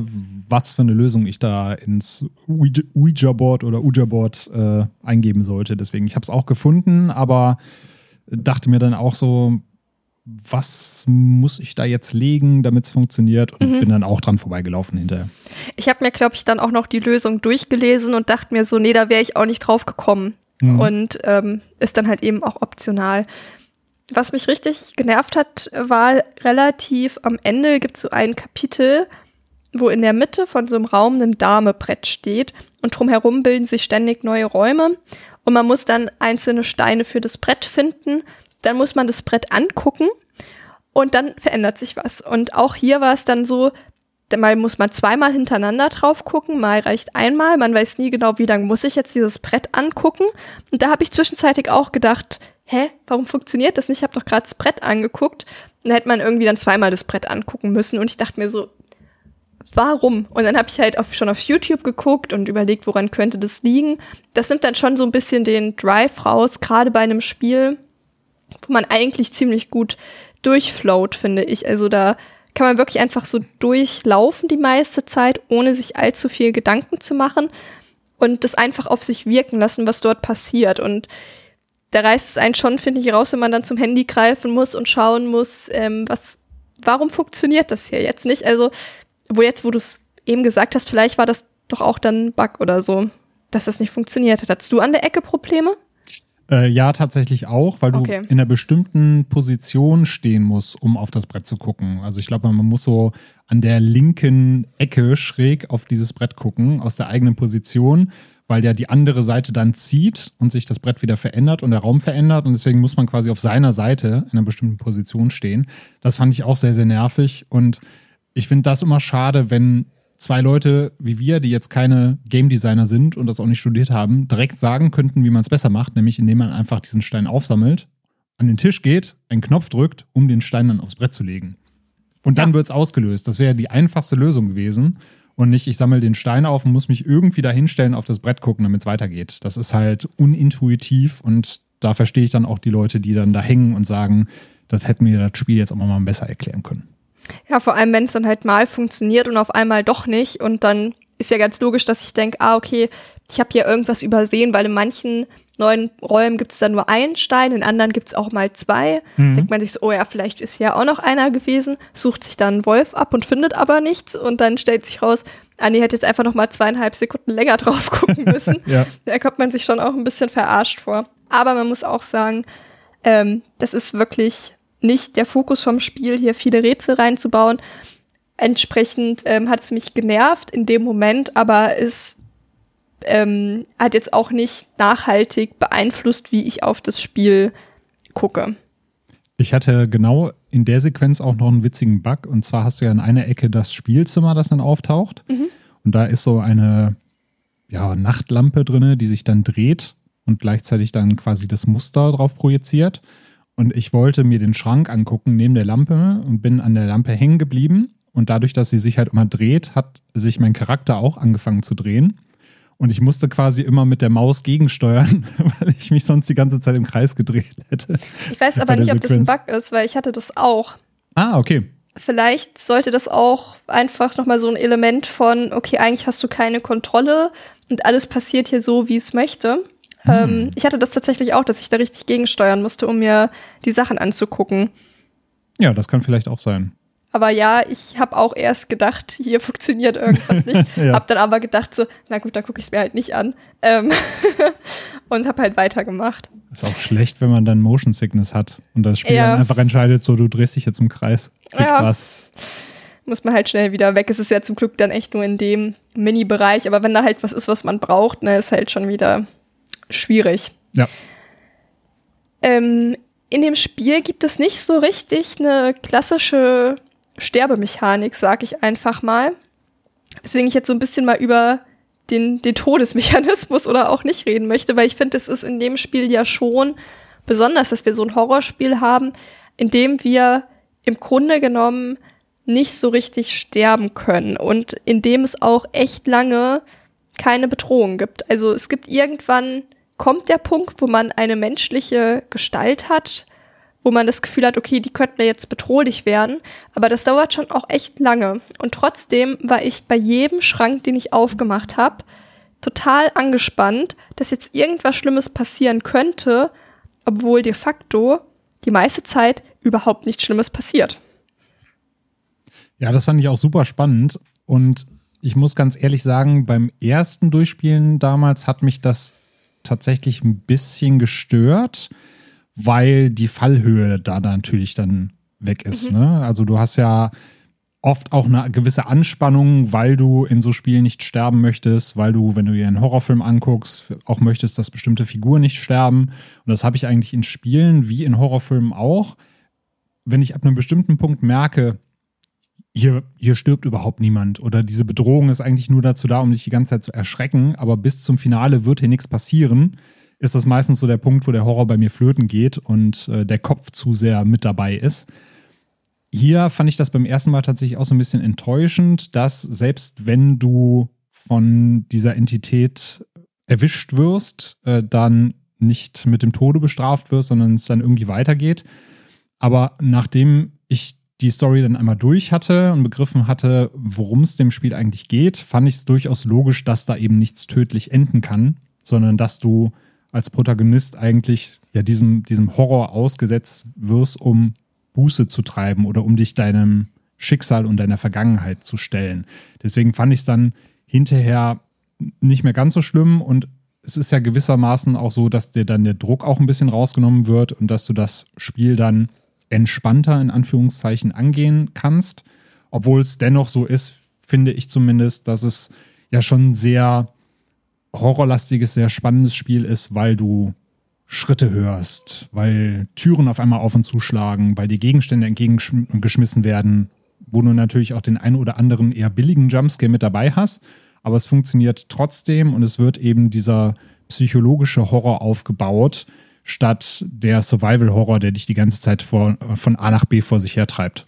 was für eine Lösung ich da ins Ouija-Board oder Ouija-Board äh, eingeben sollte. Deswegen, ich habe es auch gefunden, aber dachte mir dann auch so, was muss ich da jetzt legen, damit es funktioniert und mhm. bin dann auch dran vorbeigelaufen hinterher. Ich habe mir, glaube ich, dann auch noch die Lösung durchgelesen und dachte mir so, nee, da wäre ich auch nicht drauf gekommen. Mhm. Und ähm, ist dann halt eben auch optional. Was mich richtig genervt hat, war relativ am Ende gibt es so ein Kapitel, wo in der Mitte von so einem Raum ein Damebrett steht und drumherum bilden sich ständig neue Räume und man muss dann einzelne Steine für das Brett finden dann muss man das Brett angucken und dann verändert sich was. Und auch hier war es dann so, mal muss man zweimal hintereinander drauf gucken, mal reicht einmal, man weiß nie genau, wie lange muss ich jetzt dieses Brett angucken. Und da habe ich zwischenzeitlich auch gedacht, hä, warum funktioniert das nicht? Ich habe doch gerade das Brett angeguckt. Und da hätte man irgendwie dann zweimal das Brett angucken müssen. Und ich dachte mir so, warum? Und dann habe ich halt auf, schon auf YouTube geguckt und überlegt, woran könnte das liegen. Das nimmt dann schon so ein bisschen den Drive raus, gerade bei einem Spiel, wo man eigentlich ziemlich gut durchflowt, finde ich. Also da kann man wirklich einfach so durchlaufen die meiste Zeit, ohne sich allzu viel Gedanken zu machen und das einfach auf sich wirken lassen, was dort passiert. Und da reißt es einen schon, finde ich, raus, wenn man dann zum Handy greifen muss und schauen muss, ähm, was, warum funktioniert das hier jetzt nicht? Also, wo jetzt, wo du es eben gesagt hast, vielleicht war das doch auch dann ein Bug oder so, dass das nicht funktioniert hat. Hattest du an der Ecke Probleme? Äh, ja, tatsächlich auch, weil okay. du in einer bestimmten Position stehen musst, um auf das Brett zu gucken. Also ich glaube, man muss so an der linken Ecke schräg auf dieses Brett gucken, aus der eigenen Position, weil ja die andere Seite dann zieht und sich das Brett wieder verändert und der Raum verändert. Und deswegen muss man quasi auf seiner Seite in einer bestimmten Position stehen. Das fand ich auch sehr, sehr nervig. Und ich finde das immer schade, wenn zwei Leute wie wir, die jetzt keine Game Designer sind und das auch nicht studiert haben, direkt sagen könnten, wie man es besser macht, nämlich indem man einfach diesen Stein aufsammelt, an den Tisch geht, einen Knopf drückt, um den Stein dann aufs Brett zu legen. Und dann ja. wird es ausgelöst. Das wäre die einfachste Lösung gewesen. Und nicht, ich sammle den Stein auf und muss mich irgendwie da hinstellen, auf das Brett gucken, damit es weitergeht. Das ist halt unintuitiv und da verstehe ich dann auch die Leute, die dann da hängen und sagen, das hätten wir das Spiel jetzt auch mal besser erklären können. Ja, vor allem, wenn es dann halt mal funktioniert und auf einmal doch nicht. Und dann ist ja ganz logisch, dass ich denke, ah, okay, ich habe hier irgendwas übersehen, weil in manchen neuen Räumen gibt es dann nur einen Stein, in anderen gibt es auch mal zwei. Mhm. Denkt man sich so, oh ja, vielleicht ist ja auch noch einer gewesen, sucht sich dann einen Wolf ab und findet aber nichts und dann stellt sich raus, Anni hätte jetzt einfach noch mal zweieinhalb Sekunden länger drauf gucken müssen. Ja. Da kommt man sich schon auch ein bisschen verarscht vor. Aber man muss auch sagen, ähm, das ist wirklich nicht der Fokus vom Spiel, hier viele Rätsel reinzubauen. Entsprechend ähm, hat es mich genervt in dem Moment, aber es ähm, hat jetzt auch nicht nachhaltig beeinflusst, wie ich auf das Spiel gucke. Ich hatte genau in der Sequenz auch noch einen witzigen Bug. Und zwar hast du ja in einer Ecke das Spielzimmer, das dann auftaucht. Und da ist so eine ja, Nachtlampe drinne, die sich dann dreht und gleichzeitig dann quasi das Muster drauf projiziert. Und ich wollte mir den Schrank angucken neben der Lampe und bin an der Lampe hängen geblieben. Und dadurch, dass sie sich halt immer dreht, hat sich mein Charakter auch angefangen zu drehen. Und ich musste quasi immer mit der Maus gegensteuern, weil ich mich sonst die ganze Zeit im Kreis gedreht hätte. Ich weiß aber nicht, ob das ein. Bug ist, weil ich hatte das auch. Ah, okay. Vielleicht sollte das auch einfach nochmal so ein Element von, okay, eigentlich hast du keine Kontrolle und alles passiert hier so, wie es möchte. Ähm, ich hatte das tatsächlich auch, dass ich da richtig gegensteuern musste, um mir die Sachen anzugucken. Ja, das kann vielleicht auch sein. Aber ja, ich habe auch erst gedacht, hier funktioniert irgendwas nicht. Ja. Hab dann aber gedacht so, na gut, da gucke ich es mir halt nicht an. Ähm und habe halt weitergemacht. Ist auch schlecht, wenn man dann Motion Sickness hat und das Spiel Ja. dann einfach entscheidet, so du drehst dich jetzt im Kreis. Viel Ja. Spaß. Muss man halt schnell wieder weg. Es ist ja zum Glück dann echt nur in dem Mini-Bereich. Aber wenn da halt was ist, was man braucht, ne, ist halt schon wieder schwierig. Ja. Ähm, in dem Spiel gibt es nicht so richtig eine klassische Sterbemechanik, sag ich einfach mal. Deswegen ich jetzt so ein bisschen mal über den, den Todesmechanismus oder auch nicht reden möchte, weil ich finde, es ist in dem Spiel ja schon besonders, dass wir so ein Horrorspiel haben, in dem wir im Grunde genommen nicht so richtig sterben können und in dem es auch echt lange keine Bedrohung gibt. Also es gibt irgendwann kommt der Punkt, wo man eine menschliche Gestalt hat, wo man das Gefühl hat, okay, die könnten jetzt bedrohlich werden, aber das dauert schon auch echt lange. Und trotzdem war ich bei jedem Schrank, den ich aufgemacht habe, total angespannt, dass jetzt irgendwas Schlimmes passieren könnte, obwohl de facto die meiste Zeit überhaupt nichts Schlimmes passiert. Ja, das fand ich auch super spannend. Und ich muss ganz ehrlich sagen, beim ersten Durchspielen damals hat mich das tatsächlich ein bisschen gestört, weil die Fallhöhe da natürlich dann weg ist. Ne? Also du hast ja oft auch eine gewisse Anspannung, weil du in so Spielen nicht sterben möchtest, weil du, wenn du dir einen Horrorfilm anguckst, auch möchtest, dass bestimmte Figuren nicht sterben. Und das habe ich eigentlich in Spielen wie in Horrorfilmen auch. Wenn ich ab einem bestimmten Punkt merke, hier, hier stirbt überhaupt niemand oder diese Bedrohung ist eigentlich nur dazu da, um dich die ganze Zeit zu erschrecken, aber bis zum Finale wird hier nichts passieren, ist das meistens so der Punkt, wo der Horror bei mir flöten geht und äh, der Kopf zu sehr mit dabei ist. Hier fand ich das beim ersten Mal tatsächlich auch so ein bisschen enttäuschend, dass selbst wenn du von dieser Entität erwischt wirst, äh, dann nicht mit dem Tode bestraft wirst, sondern es dann irgendwie weitergeht. Aber nachdem ich die Story dann einmal durch hatte und begriffen hatte, worum es dem Spiel eigentlich geht, fand ich es durchaus logisch, dass da eben nichts tödlich enden kann, sondern dass du als Protagonist eigentlich ja diesem, diesem Horror ausgesetzt wirst, um Buße zu treiben oder um dich deinem Schicksal und deiner Vergangenheit zu stellen. Deswegen fand ich es dann hinterher nicht mehr ganz so schlimm und es ist ja gewissermaßen auch so, dass dir dann der Druck auch ein bisschen rausgenommen wird und dass du das Spiel dann entspannter in Anführungszeichen angehen kannst. Obwohl es dennoch so ist, finde ich zumindest, dass es ja schon ein sehr horrorlastiges, sehr spannendes Spiel ist, weil du Schritte hörst, weil Türen auf einmal auf und zuschlagen, weil die Gegenstände entgegengeschmissen werden, wo du natürlich auch den einen oder anderen eher billigen Jumpscare mit dabei hast, aber es funktioniert trotzdem und es wird eben dieser psychologische Horror aufgebaut, statt der Survival-Horror, der dich die ganze Zeit vor, von A nach B vor sich hertreibt.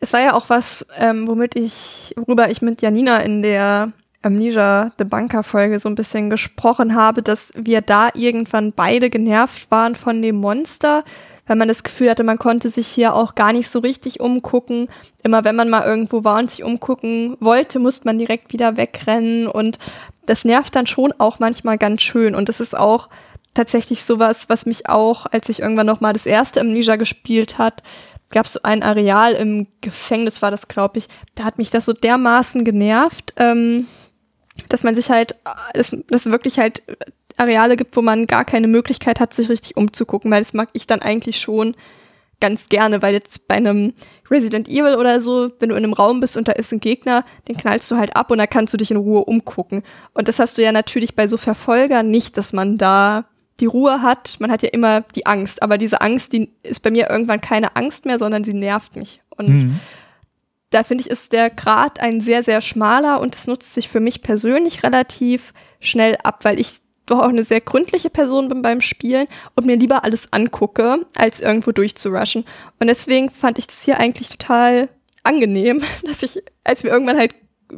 Es war ja auch was, ähm, womit ich, worüber ich mit Janina in der Amnesia The Bunker Folge so ein bisschen gesprochen habe, dass wir da irgendwann beide genervt waren von dem Monster, weil man das Gefühl hatte, man konnte sich hier auch gar nicht so richtig umgucken. Immer wenn man mal irgendwo war und sich umgucken wollte, musste man direkt wieder wegrennen und das nervt dann schon auch manchmal ganz schön und das ist auch tatsächlich sowas, was mich auch, als ich irgendwann noch mal das erste Amnesia gespielt hat, gab es so ein Areal im Gefängnis, war das, glaube ich. Da hat mich das so dermaßen genervt, ähm, dass man sich halt, dass, dass wirklich halt Areale gibt, wo man gar keine Möglichkeit hat, sich richtig umzugucken, weil das mag ich dann eigentlich schon ganz gerne, weil jetzt bei einem Resident Evil oder so, wenn du in einem Raum bist und da ist ein Gegner, den knallst du halt ab und da kannst du dich in Ruhe umgucken. Und das hast du ja natürlich bei so Verfolgern nicht, dass man da die Ruhe hat. Man hat ja immer die Angst, aber diese Angst, die ist bei mir irgendwann keine Angst mehr, sondern sie nervt mich. Und mhm. da finde ich, ist der Grad ein sehr, sehr schmaler und es nutzt sich für mich persönlich relativ schnell ab, weil ich doch auch eine sehr gründliche Person bin beim Spielen und mir lieber alles angucke, als irgendwo durchzurushen. Und deswegen fand ich das hier eigentlich total angenehm, dass ich, als mir irgendwann halt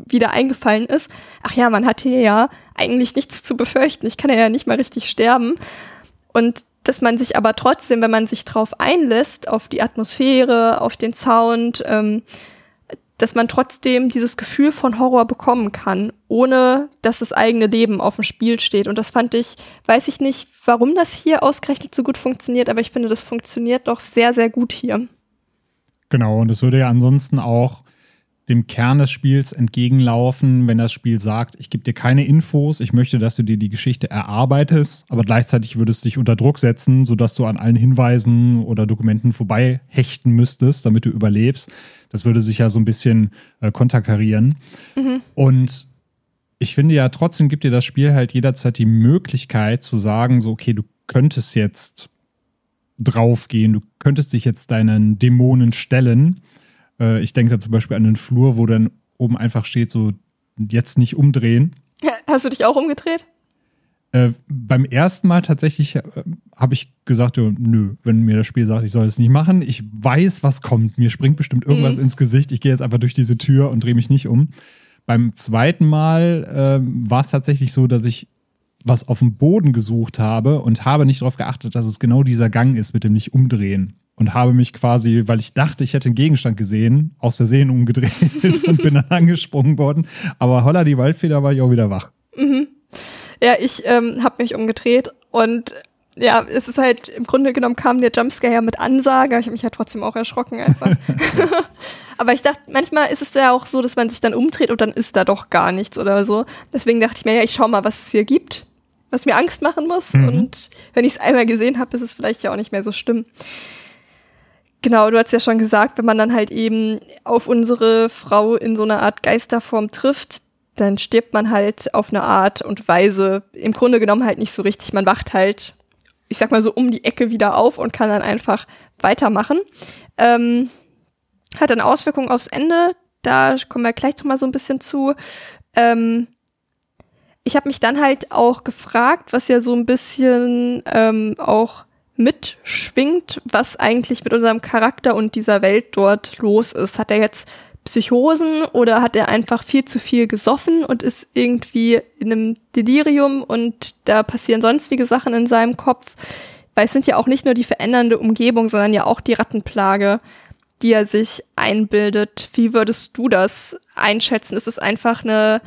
wieder eingefallen ist, ach ja, man hat hier ja eigentlich nichts zu befürchten. Ich kann ja nicht mal richtig sterben. Und dass man sich aber trotzdem, wenn man sich drauf einlässt, auf die Atmosphäre, auf den Sound, ähm, dass man trotzdem dieses Gefühl von Horror bekommen kann, ohne dass das eigene Leben auf dem Spiel steht. Und das fand ich, weiß ich nicht, warum das hier ausgerechnet so gut funktioniert, aber ich finde, das funktioniert doch sehr, sehr gut hier. Genau, und es würde ja ansonsten auch dem Kern des Spiels entgegenlaufen, wenn das Spiel sagt, ich gebe dir keine Infos, ich möchte, dass du dir die Geschichte erarbeitest, aber gleichzeitig würde es dich unter Druck setzen, sodass du an allen Hinweisen oder Dokumenten vorbei hechten müsstest, damit du überlebst. Das würde sich ja so ein bisschen äh, konterkarieren. Mhm. Und ich finde ja, trotzdem gibt dir das Spiel halt jederzeit die Möglichkeit zu sagen, so, okay, du könntest jetzt draufgehen, du könntest dich jetzt deinen Dämonen stellen äh, ich denke da zum Beispiel an den Flur, wo dann oben einfach steht, so jetzt nicht umdrehen. Hast du dich auch umgedreht? Äh, beim ersten Mal tatsächlich äh, habe ich gesagt, ja, nö, wenn mir das Spiel sagt, ich soll es nicht machen, ich weiß, was kommt. Mir springt bestimmt irgendwas mhm. ins Gesicht. Ich gehe jetzt einfach durch diese Tür und drehe mich nicht um. Beim zweiten Mal äh, war es tatsächlich so, dass ich was auf dem Boden gesucht habe und habe nicht darauf geachtet, dass es genau dieser Gang ist mit dem nicht umdrehen und habe mich quasi, weil ich dachte, ich hätte einen Gegenstand gesehen, aus Versehen umgedreht und bin dann angesprungen worden. Aber holla, die Waldfeder war ich auch wieder wach. Mhm. Ja, ich ähm, habe mich umgedreht und ja, es ist halt, im Grunde genommen kam der Jumpscare ja mit Ansage. Ich habe mich ja trotzdem auch erschrocken einfach. Aber ich dachte, manchmal ist es ja auch so, dass man sich dann umdreht und dann ist da doch gar nichts oder so. Deswegen dachte ich mir, ja, ich schau mal, was es hier gibt, was mir Angst machen muss. Mhm. Und wenn ich es einmal gesehen habe, ist es vielleicht ja auch nicht mehr so schlimm. Genau, du hast ja schon gesagt, wenn man dann halt eben auf unsere Frau in so einer Art Geisterform trifft, dann stirbt man halt auf eine Art und Weise im Grunde genommen halt nicht so richtig. Man wacht halt, ich sag mal so, um die Ecke wieder auf und kann dann einfach weitermachen. Ähm, hat dann Auswirkungen aufs Ende, da kommen wir gleich noch mal so ein bisschen zu. Ähm, ich habe mich dann halt auch gefragt, was ja so ein bisschen ähm, auch mitschwingt, was eigentlich mit unserem Charakter und dieser Welt dort los ist. Hat er jetzt Psychosen oder hat er einfach viel zu viel gesoffen und ist irgendwie in einem Delirium und da passieren sonstige Sachen in seinem Kopf? Weil es sind ja auch nicht nur die verändernde Umgebung, sondern ja auch die Rattenplage, die er sich einbildet. Wie würdest du das einschätzen? Ist es einfach eine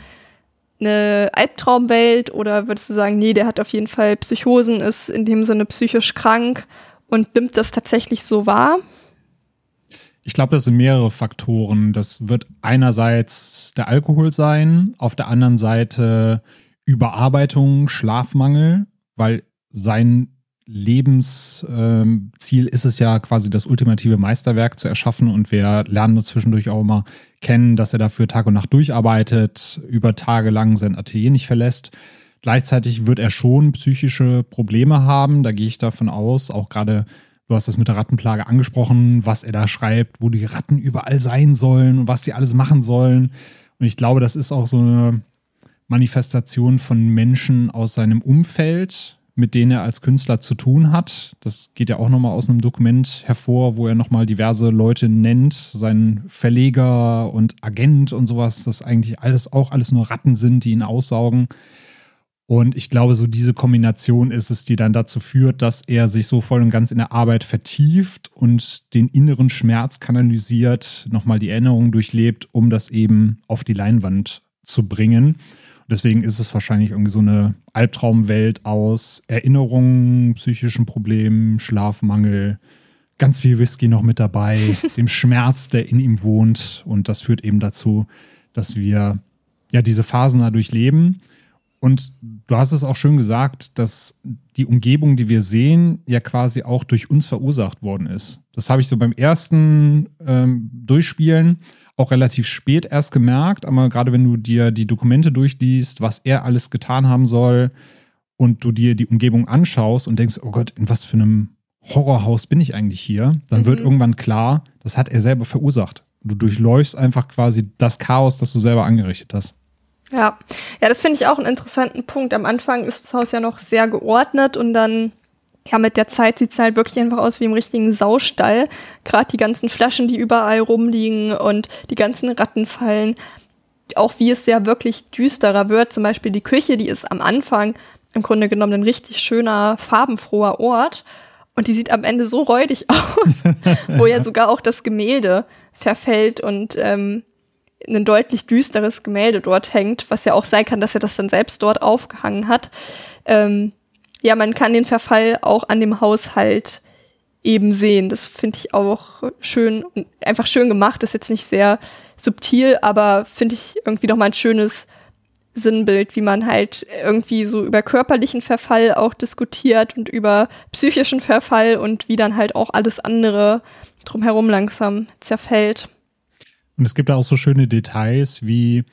eine Albtraumwelt oder würdest du sagen, nee, der hat auf jeden Fall Psychosen, ist in dem Sinne psychisch krank und nimmt das tatsächlich so wahr? Ich glaube, das sind mehrere Faktoren. Das wird einerseits der Alkohol sein, auf der anderen Seite Überarbeitung, Schlafmangel, weil sein Lebensziel ähm, ist es ja quasi das ultimative Meisterwerk zu erschaffen und wir lernen zwischendurch auch immer kennen, dass er dafür Tag und Nacht durcharbeitet, über Tage lang sein Atelier nicht verlässt. Gleichzeitig wird er schon psychische Probleme haben, da gehe ich davon aus, auch gerade Du hast das mit der Rattenplage angesprochen, was er da schreibt, wo die Ratten überall sein sollen und was sie alles machen sollen. Und ich glaube, das ist auch so eine Manifestation von Menschen aus seinem Umfeld, mit denen er als Künstler zu tun hat. Das geht ja auch nochmal aus einem Dokument hervor, wo er nochmal diverse Leute nennt, seinen Verleger und Agent und sowas, das eigentlich alles auch alles nur Ratten sind, die ihn aussaugen. Und ich glaube, so diese Kombination ist es, die dann dazu führt, dass er sich so voll und ganz in der Arbeit vertieft und den inneren Schmerz kanalisiert, nochmal die Erinnerung durchlebt, um das eben auf die Leinwand zu bringen. Deswegen ist es wahrscheinlich irgendwie so eine Albtraumwelt aus Erinnerungen, psychischen Problemen, Schlafmangel, ganz viel Whisky noch mit dabei, dem Schmerz, der in ihm wohnt. Und das führt eben dazu, dass wir ja diese Phasen dadurch leben. Und du hast es auch schön gesagt, dass die Umgebung, die wir sehen, ja quasi auch durch uns verursacht worden ist. Das habe ich so beim ersten ähm, Durchspielen auch relativ spät erst gemerkt, aber gerade wenn du dir die Dokumente durchliest, was er alles getan haben soll und du dir die Umgebung anschaust und denkst, oh Gott, in was für einem Horrorhaus bin ich eigentlich hier, dann mhm. wird irgendwann klar, das hat er selber verursacht. Du durchläufst einfach quasi das Chaos, das du selber angerichtet hast. Ja, ja, das finde ich auch einen interessanten Punkt. Am Anfang ist das Haus ja noch sehr geordnet und dann, ja, mit der Zeit sieht es halt wirklich einfach aus wie im richtigen Saustall. Gerade die ganzen Flaschen, die überall rumliegen und die ganzen Rattenfallen. Auch wie es ja wirklich düsterer wird. Zum Beispiel die Küche, die ist am Anfang im Grunde genommen ein richtig schöner, farbenfroher Ort. Und die sieht am Ende so räudig aus, wo ja sogar auch das Gemälde verfällt und ähm, ein deutlich düsteres Gemälde dort hängt, was ja auch sein kann, dass er das dann selbst dort aufgehangen hat. Ähm, ja, man kann den Verfall auch an dem Haushalt eben sehen. Das finde ich auch schön einfach schön gemacht. Ist jetzt nicht sehr subtil, aber finde ich irgendwie noch mal ein schönes Sinnbild, wie man halt irgendwie so über körperlichen Verfall auch diskutiert und über psychischen Verfall und wie dann halt auch alles andere drumherum langsam zerfällt. Und es gibt da auch so schöne Details wie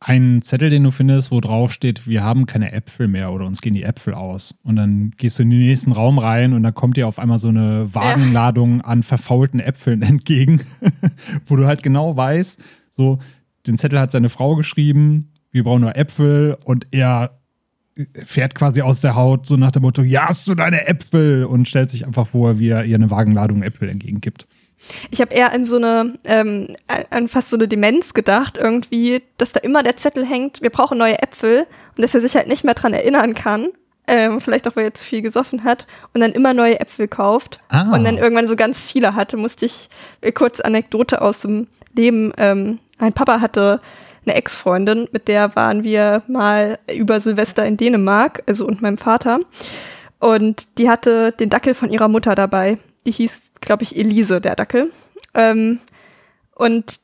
einen Zettel, den du findest, wo drauf steht, wir haben keine Äpfel mehr oder uns gehen die Äpfel aus. Und dann gehst du in den nächsten Raum rein und dann kommt dir auf einmal so eine Wagenladung an verfaulten Äpfeln entgegen, wo du halt genau weißt, so, den Zettel hat seine Frau geschrieben, wir brauchen nur Äpfel und er fährt quasi aus der Haut, so nach dem Motto, ja, hast du deine Äpfel und stellt sich einfach vor, wie er ihr eine Wagenladung Äpfel entgegengibt. Ich habe eher an so eine, ähm, an fast so eine Demenz gedacht, irgendwie, dass da immer der Zettel hängt, wir brauchen neue Äpfel und dass er sich halt nicht mehr dran erinnern kann. Ähm, vielleicht auch, weil er zu viel gesoffen hat und dann immer neue Äpfel kauft ah. und dann irgendwann so ganz viele hatte, musste ich äh, kurz Anekdote aus dem Leben. Ähm, mein Papa hatte eine Ex-Freundin, mit der waren wir mal über Silvester in Dänemark, also und meinem Vater. Und die hatte den Dackel von ihrer Mutter dabei die hieß, glaube ich, Elise, der Dackel. Ähm, und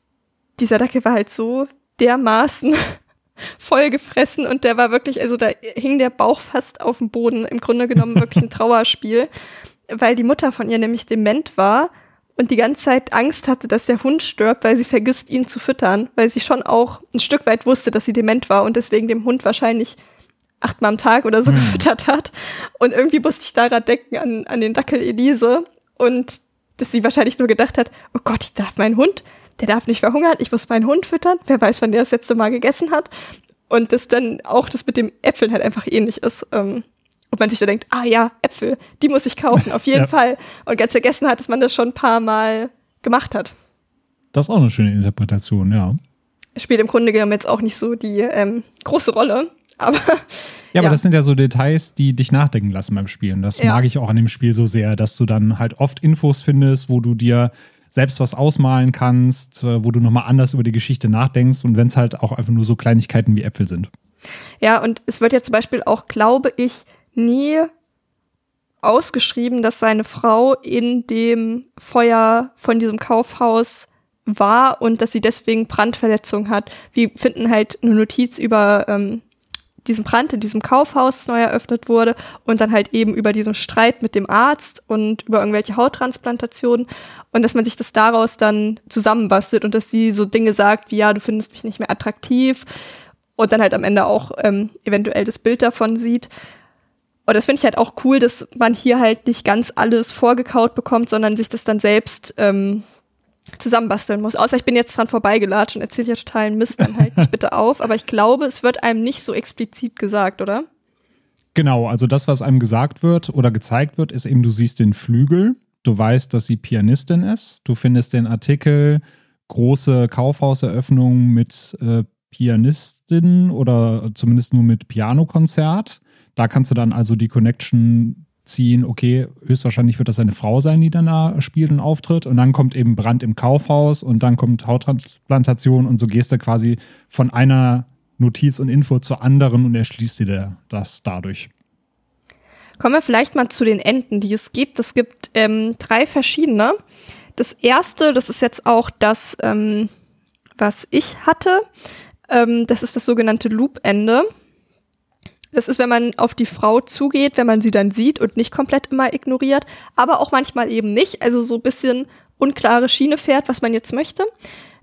dieser Dackel war halt so dermaßen vollgefressen und der war wirklich, also da hing der Bauch fast auf dem Boden, im Grunde genommen wirklich ein Trauerspiel, weil die Mutter von ihr nämlich dement war und die ganze Zeit Angst hatte, dass der Hund stirbt, weil sie vergisst, ihn zu füttern, weil sie schon auch ein Stück weit wusste, dass sie dement war und deswegen dem Hund wahrscheinlich achtmal am Tag oder so mhm. gefüttert hat. Und irgendwie musste ich daran denken an, an den Dackel Elise und dass sie wahrscheinlich nur gedacht hat, oh Gott, ich darf meinen Hund, der darf nicht verhungern, ich muss meinen Hund füttern, wer weiß, wann der das letzte Mal gegessen hat. Und dass dann auch das mit dem Äpfeln halt einfach ähnlich ist. Ähm, und man sich da denkt, ah ja, Äpfel, die muss ich kaufen, auf jeden ja. Fall. Und ganz vergessen hat, dass man das schon ein paar Mal gemacht hat. Das ist auch eine schöne Interpretation, ja. Spielt im Grunde genommen jetzt auch nicht so die ähm, große Rolle, aber ja, aber das sind ja so Details, die dich nachdenken lassen beim Spielen. Das ja. mag ich auch an dem Spiel so sehr, dass du dann halt oft Infos findest, wo du dir selbst was ausmalen kannst, äh, wo du nochmal anders über die Geschichte nachdenkst und wenn es halt auch einfach nur so Kleinigkeiten wie Äpfel sind. Ja, und es wird ja zum Beispiel auch, glaube ich, nie ausgeschrieben, dass seine Frau in dem Feuer von diesem Kaufhaus war und dass sie deswegen Brandverletzung hat. Wir finden halt eine Notiz über ähm, diesem Brand in diesem Kaufhaus, neu eröffnet wurde, und dann halt eben über diesen Streit mit dem Arzt und über irgendwelche Hauttransplantationen und dass man sich das daraus dann zusammenbastelt und dass sie so Dinge sagt wie, ja, du findest mich nicht mehr attraktiv und dann halt am Ende auch ähm, eventuell das Bild davon sieht. Und das finde ich halt auch cool, dass man hier halt nicht ganz alles vorgekaut bekommt, sondern sich das dann selbst ähm, zusammenbasteln muss. Außer ich bin jetzt dran vorbeigelatscht und erzähle hier totalen Mist, dann halt mich bitte auf. Aber ich glaube, es wird einem nicht so explizit gesagt, oder? Genau, also das, was einem gesagt wird oder gezeigt wird, ist eben, du siehst den Flügel, du weißt, dass sie Pianistin ist, du findest den Artikel große Kaufhauseröffnung mit äh, Pianistin oder zumindest nur mit Pianokonzert. Da kannst du dann also die Connection ziehen, okay, höchstwahrscheinlich wird das eine Frau sein, die dann da spielt und auftritt. Und dann kommt eben Brand im Kaufhaus und dann kommt Hauttransplantation und so gehst du quasi von einer Notiz und Info zur anderen und erschließt dir das dadurch. Kommen wir vielleicht mal zu den Enden, die es gibt. Es gibt ähm, drei verschiedene. Das erste, das ist jetzt auch das, ähm, was ich hatte. Ähm, das ist das sogenannte Loop-Ende. Das ist, wenn man auf die Frau zugeht, wenn man sie dann sieht und nicht komplett immer ignoriert, aber auch manchmal eben nicht. Also so ein bisschen unklare Schiene fährt, was man jetzt möchte.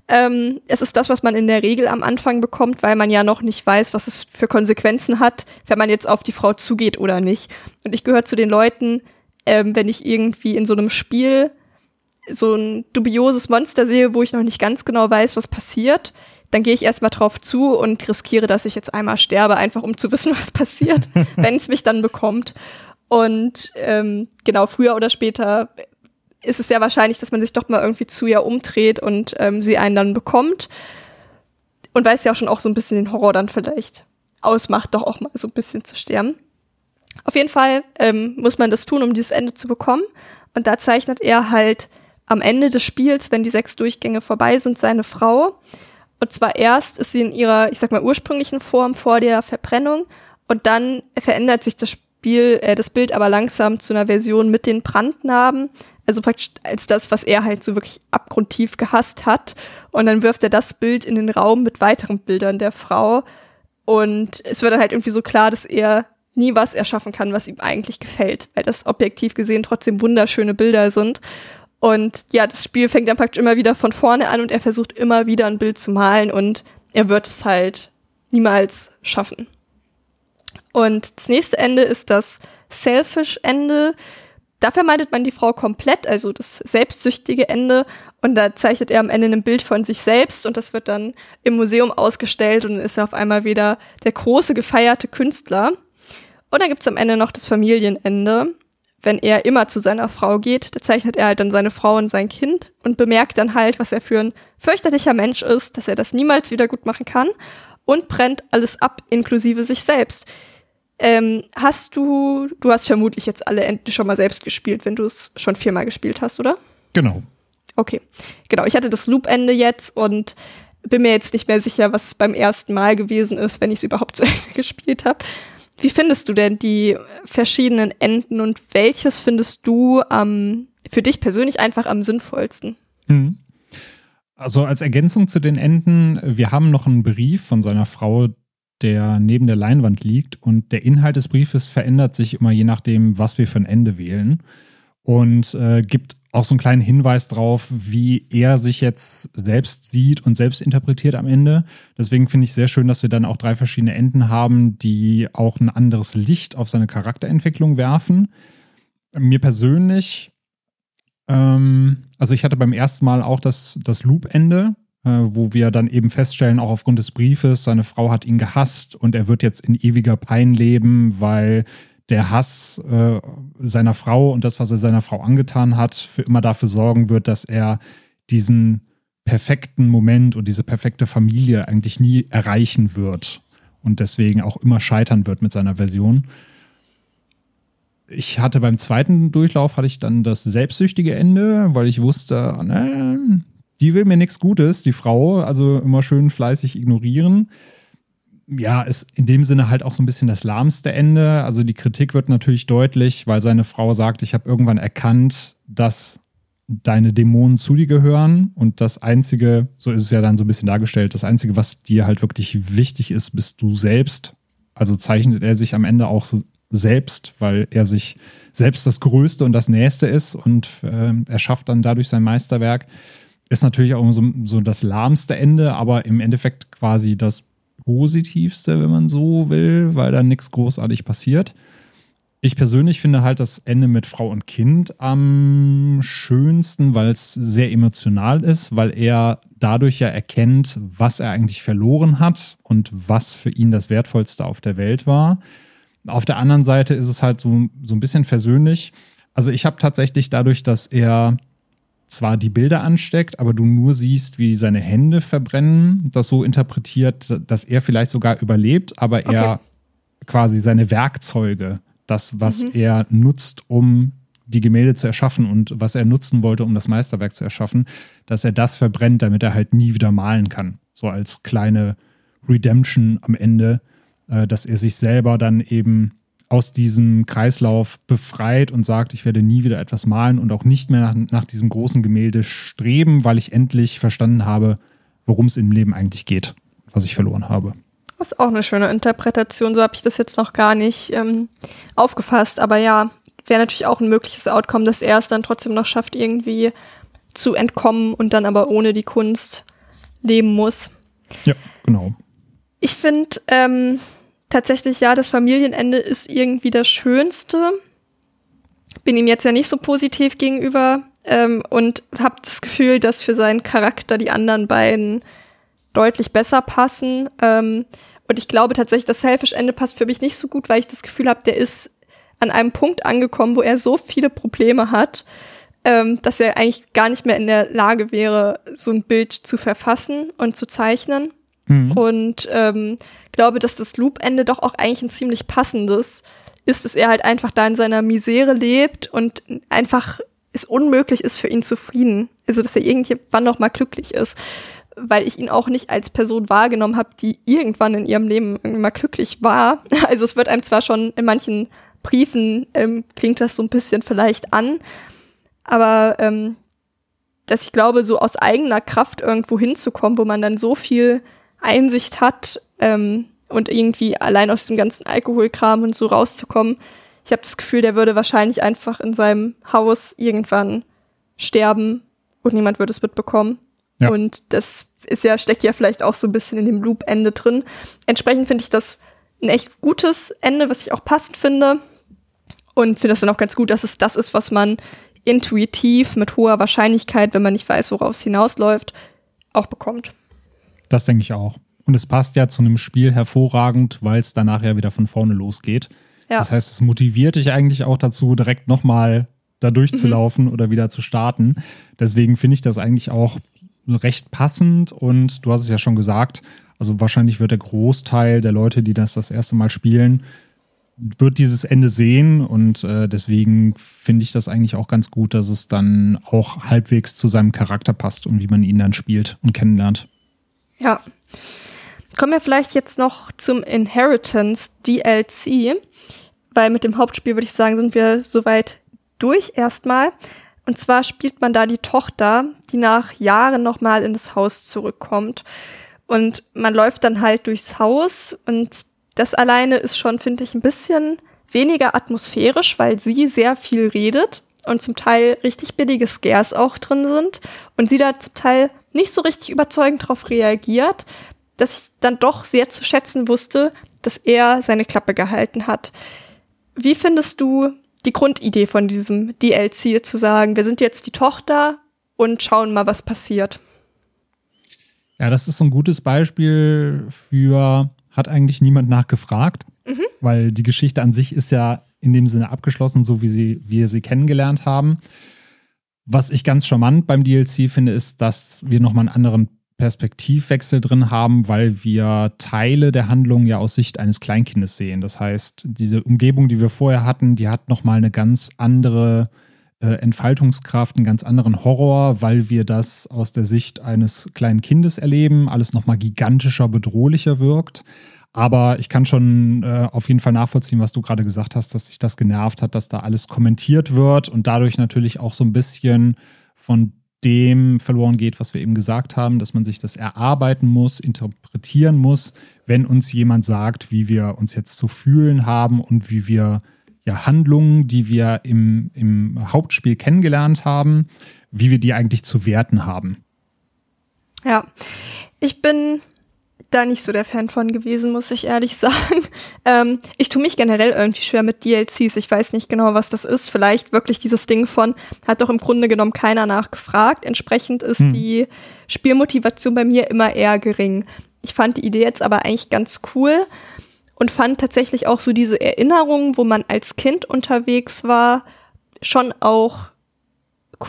Ähm, es ist das, was man in der Regel am Anfang bekommt, weil man ja noch nicht weiß, was es für Konsequenzen hat, wenn man jetzt auf die Frau zugeht oder nicht. Und ich gehöre zu den Leuten, ähm, wenn ich irgendwie in so einem Spiel so ein dubioses Monster sehe, wo ich noch nicht ganz genau weiß, was passiert, dann gehe ich erstmal drauf zu und riskiere, dass ich jetzt einmal sterbe, einfach um zu wissen, was passiert, wenn es mich dann bekommt. Und ähm, genau, früher oder später ist es sehr wahrscheinlich, dass man sich doch mal irgendwie zu ihr umdreht und ähm, sie einen dann bekommt. Und weil es ja auch schon auch so ein bisschen den Horror dann vielleicht ausmacht, doch auch mal so ein bisschen zu sterben. Auf jeden Fall ähm, muss man das tun, um dieses Ende zu bekommen. Und da zeichnet er halt am Ende des Spiels, wenn die sechs Durchgänge vorbei sind, seine Frau. Und zwar erst ist sie in ihrer, ich sag mal, ursprünglichen Form vor der Verbrennung und dann verändert sich das Spiel, äh, das Bild aber langsam zu einer Version mit den Brandnarben, also praktisch als das, was er halt so wirklich abgrundtief gehasst hat. Und dann wirft er das Bild in den Raum mit weiteren Bildern der Frau. Und es wird dann halt irgendwie so klar, dass er nie was erschaffen kann, was ihm eigentlich gefällt, weil das objektiv gesehen trotzdem wunderschöne Bilder sind. Und ja, das Spiel fängt dann praktisch immer wieder von vorne an und er versucht immer wieder ein Bild zu malen und er wird es halt niemals schaffen. Und das nächste Ende ist das Selfish-Ende. Da vermeidet man die Frau komplett, also das selbstsüchtige Ende. Und da zeichnet er am Ende ein Bild von sich selbst und das wird dann im Museum ausgestellt und dann ist er auf einmal wieder der große gefeierte Künstler. Und dann gibt's am Ende noch das Familienende. Wenn er immer zu seiner Frau geht, da zeichnet er halt dann seine Frau und sein Kind und bemerkt dann halt, was er für ein fürchterlicher Mensch ist, dass er das niemals wieder gut machen kann und brennt alles ab, inklusive sich selbst. Ähm, hast du, du hast vermutlich jetzt alle Enden schon mal selbst gespielt, wenn du es schon viermal gespielt hast, oder? Genau. Okay, genau. Ich hatte das Loop-Ende jetzt und bin mir jetzt nicht mehr sicher, was es beim ersten Mal gewesen ist, wenn ich es überhaupt zu Ende gespielt habe. Wie findest du denn die verschiedenen Enden und welches findest du ähm, für dich persönlich einfach am sinnvollsten? Hm. Also als Ergänzung zu den Enden, wir haben noch einen Brief von seiner Frau, der neben der Leinwand liegt und der Inhalt des Briefes verändert sich immer je nachdem, was wir für ein Ende wählen und äh, gibt auch so einen kleinen Hinweis drauf, wie er sich jetzt selbst sieht und selbst interpretiert am Ende. Deswegen finde ich sehr schön, dass wir dann auch drei verschiedene Enden haben, die auch ein anderes Licht auf seine Charakterentwicklung werfen. Mir persönlich, ähm, also ich hatte beim ersten Mal auch das, das Loop-Ende, äh, wo wir dann eben feststellen, auch aufgrund des Briefes, seine Frau hat ihn gehasst und er wird jetzt in ewiger Pein leben, weil der Hass äh, seiner Frau und das, was er seiner Frau angetan hat, für immer dafür sorgen wird, dass er diesen perfekten Moment und diese perfekte Familie eigentlich nie erreichen wird und deswegen auch immer scheitern wird mit seiner Version. Ich hatte beim zweiten Durchlauf hatte ich dann das selbstsüchtige Ende, weil ich wusste, ne, die will mir nichts Gutes, die Frau, also immer schön fleißig ignorieren ja, ist in dem Sinne halt auch so ein bisschen das lahmste Ende. Also die Kritik wird natürlich deutlich, weil seine Frau sagt, ich habe irgendwann erkannt, dass deine Dämonen zu dir gehören und das Einzige, so ist es ja dann so ein bisschen dargestellt, das Einzige, was dir halt wirklich wichtig ist, bist du selbst. Also zeichnet er sich am Ende auch so selbst, weil er sich selbst das Größte und das Nächste ist und äh, er schafft dann dadurch sein Meisterwerk. Ist natürlich auch so, so das lahmste Ende, aber im Endeffekt quasi das Positivste, wenn man so will, weil da nichts großartig passiert. Ich persönlich finde halt das Ende mit Frau und Kind am schönsten, weil es sehr emotional ist, weil er dadurch ja erkennt, was er eigentlich verloren hat und was für ihn das Wertvollste auf der Welt war. Auf der anderen Seite ist es halt so, so ein bisschen versöhnlich. Also ich habe tatsächlich dadurch, dass er zwar die Bilder ansteckt, aber du nur siehst, wie seine Hände verbrennen, das so interpretiert, dass er vielleicht sogar überlebt, aber okay. er quasi seine Werkzeuge, das, was mhm. er nutzt, um die Gemälde zu erschaffen und was er nutzen wollte, um das Meisterwerk zu erschaffen, dass er das verbrennt, damit er halt nie wieder malen kann. So als kleine Redemption am Ende, äh, dass er sich selber dann eben aus diesem Kreislauf befreit und sagt, ich werde nie wieder etwas malen und auch nicht mehr nach, nach diesem großen Gemälde streben, weil ich endlich verstanden habe, worum es im Leben eigentlich geht, was ich verloren habe. Das ist auch eine schöne Interpretation. So habe ich das jetzt noch gar nicht ähm, aufgefasst. Aber ja, wäre natürlich auch ein mögliches Outcome, dass er es dann trotzdem noch schafft, irgendwie zu entkommen und dann aber ohne die Kunst leben muss. Ja, genau. Ich finde ähm, tatsächlich, ja, das Familienende ist irgendwie das Schönste. Bin ihm jetzt ja nicht so positiv gegenüber ähm, und habe das Gefühl, dass für seinen Charakter die anderen beiden deutlich besser passen. Ähm, und ich glaube tatsächlich, das Selfish-Ende passt für mich nicht so gut, weil ich das Gefühl habe, der ist an einem Punkt angekommen, wo er so viele Probleme hat, ähm, dass er eigentlich gar nicht mehr in der Lage wäre, so ein Bild zu verfassen und zu zeichnen. Mhm. Und ähm, glaube, dass das Loop-Ende doch auch eigentlich ein ziemlich passendes ist, dass er halt einfach da in seiner Misere lebt und einfach es unmöglich ist für ihn zufrieden. Also, dass er irgendwann noch mal glücklich ist weil ich ihn auch nicht als Person wahrgenommen habe, die irgendwann in ihrem Leben mal glücklich war. Also es wird einem zwar schon in manchen Briefen ähm, klingt das so ein bisschen vielleicht an, aber ähm, dass ich glaube, so aus eigener Kraft irgendwo hinzukommen, wo man dann so viel Einsicht hat ähm, und irgendwie allein aus dem ganzen Alkoholkram und so rauszukommen, ich habe das Gefühl, der würde wahrscheinlich einfach in seinem Haus irgendwann sterben und niemand würde es mitbekommen. Ja. Und das ist ja, steckt ja vielleicht auch so ein bisschen in dem Loop-Ende drin. Entsprechend finde ich das ein echt gutes Ende, was ich auch passend finde. Und finde es dann auch ganz gut, dass es das ist, was man intuitiv mit hoher Wahrscheinlichkeit, wenn man nicht weiß, worauf es hinausläuft, auch bekommt. Das denke ich auch. Und es passt ja zu einem Spiel hervorragend, weil es danach ja wieder von vorne losgeht. Ja. Das heißt, es motiviert dich eigentlich auch dazu, direkt nochmal da durchzulaufen mhm. oder wieder zu starten. Deswegen finde ich das eigentlich auch recht passend und du hast es ja schon gesagt, also wahrscheinlich wird der Großteil der Leute, die das das erste Mal spielen, wird dieses Ende sehen und äh, deswegen finde ich das eigentlich auch ganz gut, dass es dann auch halbwegs zu seinem Charakter passt und wie man ihn dann spielt und kennenlernt. Ja. Kommen wir vielleicht jetzt noch zum Inheritance DLC, weil mit dem Hauptspiel würde ich sagen, sind wir soweit durch erstmal. Und zwar spielt man da die Tochter, die nach Jahren nochmal in das Haus zurückkommt. Und man läuft dann halt durchs Haus und das alleine ist schon, finde ich, ein bisschen weniger atmosphärisch, weil sie sehr viel redet und zum Teil richtig billige Scares auch drin sind und sie da zum Teil nicht so richtig überzeugend darauf reagiert, dass ich dann doch sehr zu schätzen wusste, dass er seine Klappe gehalten hat. Wie findest du die Grundidee von diesem DLC zu sagen, wir sind jetzt die Tochter und schauen mal, was passiert. Ja, das ist so ein gutes Beispiel für, hat eigentlich niemand nachgefragt, mhm. weil die Geschichte an sich ist ja in dem Sinne abgeschlossen, so wie sie, wir sie kennengelernt haben. Was ich ganz charmant beim DLC finde, ist, dass wir nochmal einen anderen Perspektivwechsel drin haben, weil wir Teile der Handlung ja aus Sicht eines Kleinkindes sehen. Das heißt, diese Umgebung, die wir vorher hatten, die hat nochmal eine ganz andere äh, Entfaltungskraft, einen ganz anderen Horror, weil wir das aus der Sicht eines kleinen Kindes erleben, alles nochmal gigantischer, bedrohlicher wirkt. Aber ich kann schon äh, auf jeden Fall nachvollziehen, was du gerade gesagt hast, dass sich das genervt hat, dass da alles kommentiert wird und dadurch natürlich auch so ein bisschen von dem verloren geht, was wir eben gesagt haben, dass man sich das erarbeiten muss, interpretieren muss, wenn uns jemand sagt, wie wir uns jetzt zu fühlen haben und wie wir ja Handlungen, die wir im, im Hauptspiel kennengelernt haben, wie wir die eigentlich zu werten haben. Ja, ich bin da nicht so der Fan von gewesen, muss ich ehrlich sagen. Ähm, ich tue mich generell irgendwie schwer mit DLCs. Ich weiß nicht genau, was das ist. Vielleicht wirklich dieses Ding von, hat doch im Grunde genommen keiner nachgefragt. Entsprechend ist hm. die Spielmotivation bei mir immer eher gering. Ich fand die Idee jetzt aber eigentlich ganz cool und fand tatsächlich auch so diese Erinnerungen, wo man als Kind unterwegs war, schon auch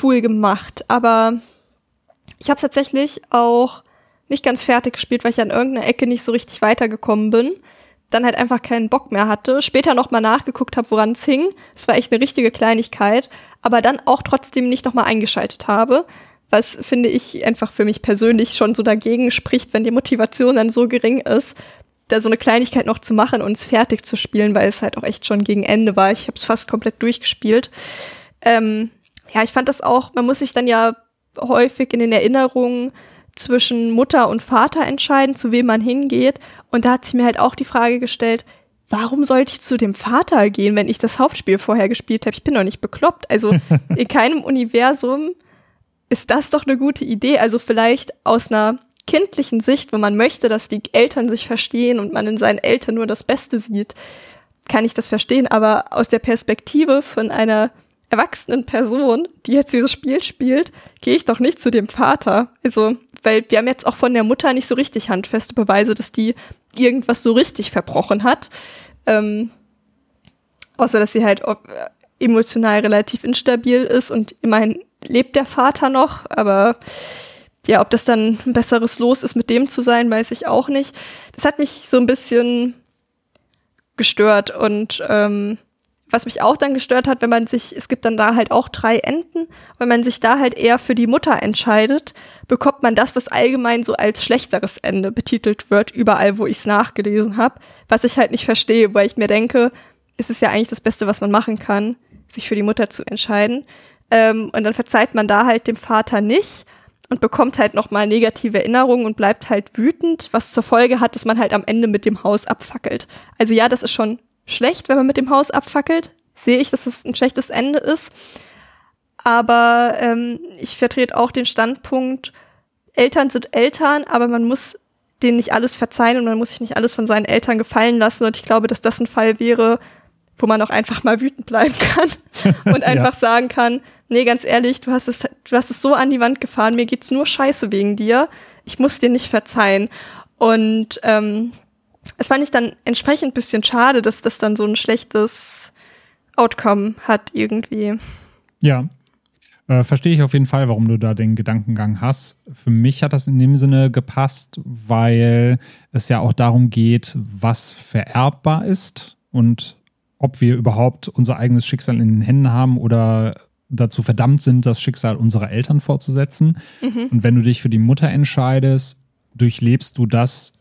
cool gemacht. Aber ich habe tatsächlich auch nicht ganz fertig gespielt, weil ich an irgendeiner Ecke nicht so richtig weitergekommen bin. Dann halt einfach keinen Bock mehr hatte. Später nochmal nachgeguckt habe, woran es hing. Es war echt eine richtige Kleinigkeit. Aber dann auch trotzdem nicht nochmal eingeschaltet habe. Was finde ich einfach für mich persönlich schon so dagegen spricht, wenn die Motivation dann so gering ist, da so eine Kleinigkeit noch zu machen und es fertig zu spielen, weil es halt auch echt schon gegen Ende war. Ich habe es fast komplett durchgespielt. Ähm, ja, ich fand das auch, man muss sich dann ja häufig in den Erinnerungen zwischen Mutter und Vater entscheiden, zu wem man hingeht. Und da hat sie mir halt auch die Frage gestellt, warum sollte ich zu dem Vater gehen, wenn ich das Hauptspiel vorher gespielt habe? Ich bin doch nicht bekloppt. Also in keinem Universum ist das doch eine gute Idee. Also vielleicht aus einer kindlichen Sicht, wo man möchte, dass die Eltern sich verstehen und man in seinen Eltern nur das Beste sieht, kann ich das verstehen. Aber aus der Perspektive von einer erwachsenen Person, die jetzt dieses Spiel spielt, gehe ich doch nicht zu dem Vater. Also, weil wir haben jetzt auch von der Mutter nicht so richtig handfeste Beweise, dass die irgendwas so richtig verbrochen hat. Ähm, außer, dass sie halt emotional relativ instabil ist und immerhin lebt der Vater noch, aber ja, ob das dann ein besseres Los ist, mit dem zu sein, weiß ich auch nicht. Das hat mich so ein bisschen gestört und ähm, was mich auch dann gestört hat, wenn man sich, es gibt dann da halt auch drei Enden, wenn man sich da halt eher für die Mutter entscheidet, bekommt man das, was allgemein so als schlechteres Ende betitelt wird, überall, wo ich es nachgelesen habe, was ich halt nicht verstehe, weil ich mir denke, es ist ja eigentlich das Beste, was man machen kann, sich für die Mutter zu entscheiden. Ähm, und dann verzeiht man da halt dem Vater nicht und bekommt halt nochmal negative Erinnerungen und bleibt halt wütend, was zur Folge hat, dass man halt am Ende mit dem Haus abfackelt. Also ja, das ist schon schlecht, wenn man mit dem Haus abfackelt. Sehe ich, dass es ein schlechtes Ende ist. Aber ähm, ich vertrete auch den Standpunkt, Eltern sind Eltern, aber man muss denen nicht alles verzeihen und man muss sich nicht alles von seinen Eltern gefallen lassen. Und ich glaube, dass das ein Fall wäre, wo man auch einfach mal wütend bleiben kann und einfach ja. sagen kann, nee, ganz ehrlich, du hast es, du hast es so an die Wand gefahren, mir geht's nur scheiße wegen dir. Ich muss dir nicht verzeihen. Und ähm, es fand ich dann entsprechend bisschen schade, dass das dann so ein schlechtes Outcome hat irgendwie. Ja. Äh, Verstehe ich auf jeden Fall, warum du da den Gedankengang hast. Für mich hat das in dem Sinne gepasst, weil es ja auch darum geht, was vererbbar ist und ob wir überhaupt unser eigenes Schicksal in den Händen haben oder dazu verdammt sind, das Schicksal unserer Eltern fortzusetzen. Mhm. Und wenn du dich für die Mutter entscheidest, durchlebst du das,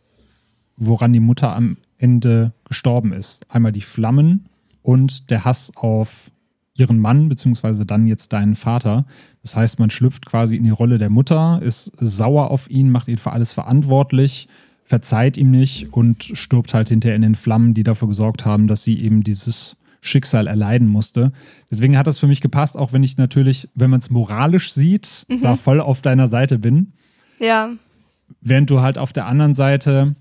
woran die Mutter am Ende gestorben ist. Einmal die Flammen und der Hass auf ihren Mann, beziehungsweise dann jetzt deinen Vater. Das heißt, man schlüpft quasi in die Rolle der Mutter, ist sauer auf ihn, macht ihn für alles verantwortlich, verzeiht ihm nicht und stirbt halt hinterher in den Flammen, die dafür gesorgt haben, dass sie eben dieses Schicksal erleiden musste. Deswegen hat das für mich gepasst, auch wenn ich natürlich, wenn man es moralisch sieht, mhm. da voll auf deiner Seite bin. Ja. Während du halt auf der anderen Seite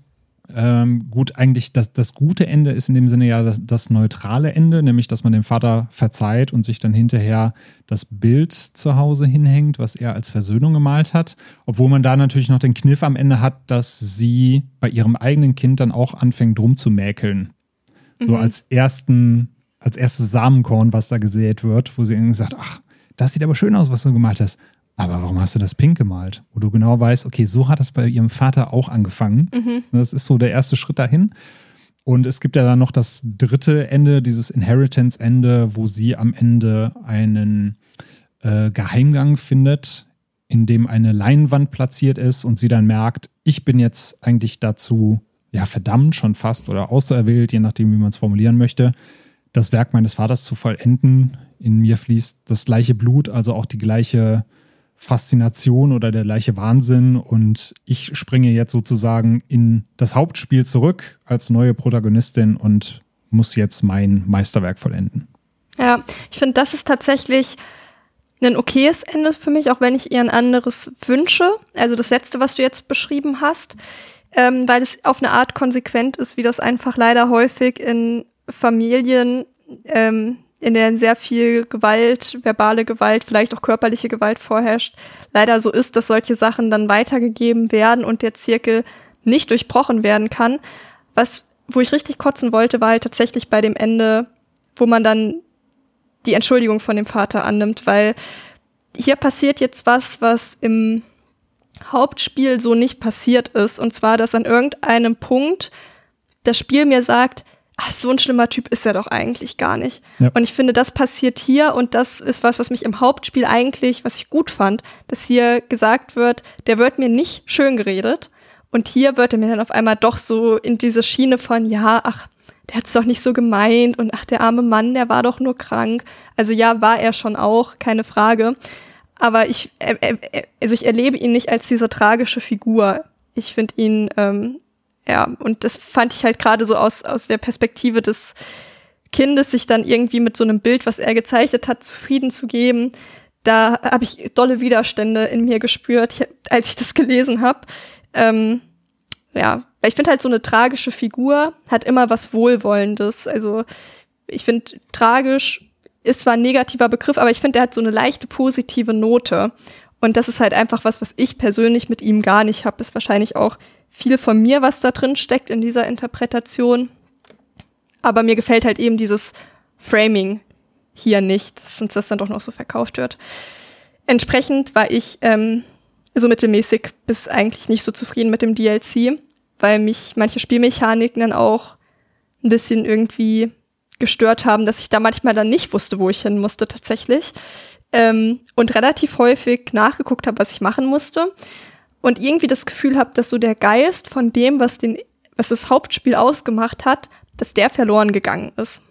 ähm, gut, eigentlich das, das gute Ende ist in dem Sinne ja das, das, neutrale Ende, nämlich dass man dem Vater verzeiht und sich dann hinterher das Bild zu Hause hinhängt, was er als Versöhnung gemalt hat. Obwohl man da natürlich noch den Kniff am Ende hat, dass sie bei ihrem eigenen Kind dann auch anfängt, drum zu mäkeln. So mhm. als ersten, als erstes Samenkorn, was da gesät wird, wo sie irgendwie sagt, ach, das sieht aber schön aus, was du gemalt hast aber warum hast du das pink gemalt? Wo du genau weißt, okay, so hat das bei ihrem Vater auch angefangen. Mhm. Das ist so der erste Schritt dahin. Und es gibt ja dann noch das dritte Ende, dieses Inheritance-Ende, wo sie am Ende einen äh, Geheimgang findet, in dem eine Leinwand platziert ist und sie dann merkt, ich bin jetzt eigentlich dazu, ja, verdammt schon fast oder auserwählt, je nachdem, wie man es formulieren möchte, das Werk meines Vaters zu vollenden. In mir fließt das gleiche Blut, also auch die gleiche Faszination oder der gleiche Wahnsinn und ich springe jetzt sozusagen in das Hauptspiel zurück als neue Protagonistin und muss jetzt mein Meisterwerk vollenden. Ja, ich finde, das ist tatsächlich ein okayes Ende für mich, auch wenn ich ihr ein anderes wünsche. Also das letzte, was du jetzt beschrieben hast, ähm, weil es auf eine Art konsequent ist, wie das einfach leider häufig in Familien ähm, in der sehr viel Gewalt, verbale Gewalt, vielleicht auch körperliche Gewalt vorherrscht, leider so ist, dass solche Sachen dann weitergegeben werden und der Zirkel nicht durchbrochen werden kann. Was, wo ich richtig kotzen wollte, war halt tatsächlich bei dem Ende, wo man dann die Entschuldigung von dem Vater annimmt, weil hier passiert jetzt was, was im Hauptspiel so nicht passiert ist. Und zwar, dass an irgendeinem Punkt das Spiel mir sagt, ach, so ein schlimmer Typ ist er doch eigentlich gar nicht. Ja. Und ich finde, das passiert hier und das ist was, was mich im Hauptspiel eigentlich, was ich gut fand, dass hier gesagt wird, der wird mir nicht schön geredet Und hier wird er mir dann auf einmal doch so in diese Schiene von, ja, ach, der hat's doch nicht so gemeint und ach, der arme Mann, der war doch nur krank. Also ja, war er schon auch, keine Frage. Aber ich, äh, äh, also ich erlebe ihn nicht als diese tragische Figur. Ich finde ihn, ähm, ja, und das fand ich halt gerade so aus, aus der Perspektive des Kindes, sich dann irgendwie mit so einem Bild, was er gezeichnet hat, zufrieden zu geben. Da habe ich dolle Widerstände in mir gespürt, als ich das gelesen habe. Ähm, ja, ich finde halt so eine tragische Figur hat immer was Wohlwollendes. Also ich finde tragisch ist zwar ein negativer Begriff, aber ich finde, er hat so eine leichte positive Note. Und das ist halt einfach was, was ich persönlich mit ihm gar nicht habe. Ist wahrscheinlich auch viel von mir, was da drin steckt in dieser Interpretation. Aber mir gefällt halt eben dieses Framing hier nicht, dass das dann doch noch so verkauft wird. Entsprechend war ich ähm, so mittelmäßig bis eigentlich nicht so zufrieden mit dem DLC, weil mich manche Spielmechaniken dann auch ein bisschen irgendwie gestört haben, dass ich da manchmal dann nicht wusste, wo ich hin musste tatsächlich. Ähm, und relativ häufig nachgeguckt habe, was ich machen musste. Und irgendwie das Gefühl habe, dass so der Geist von dem, was, den, was das Hauptspiel ausgemacht hat, dass der verloren gegangen ist.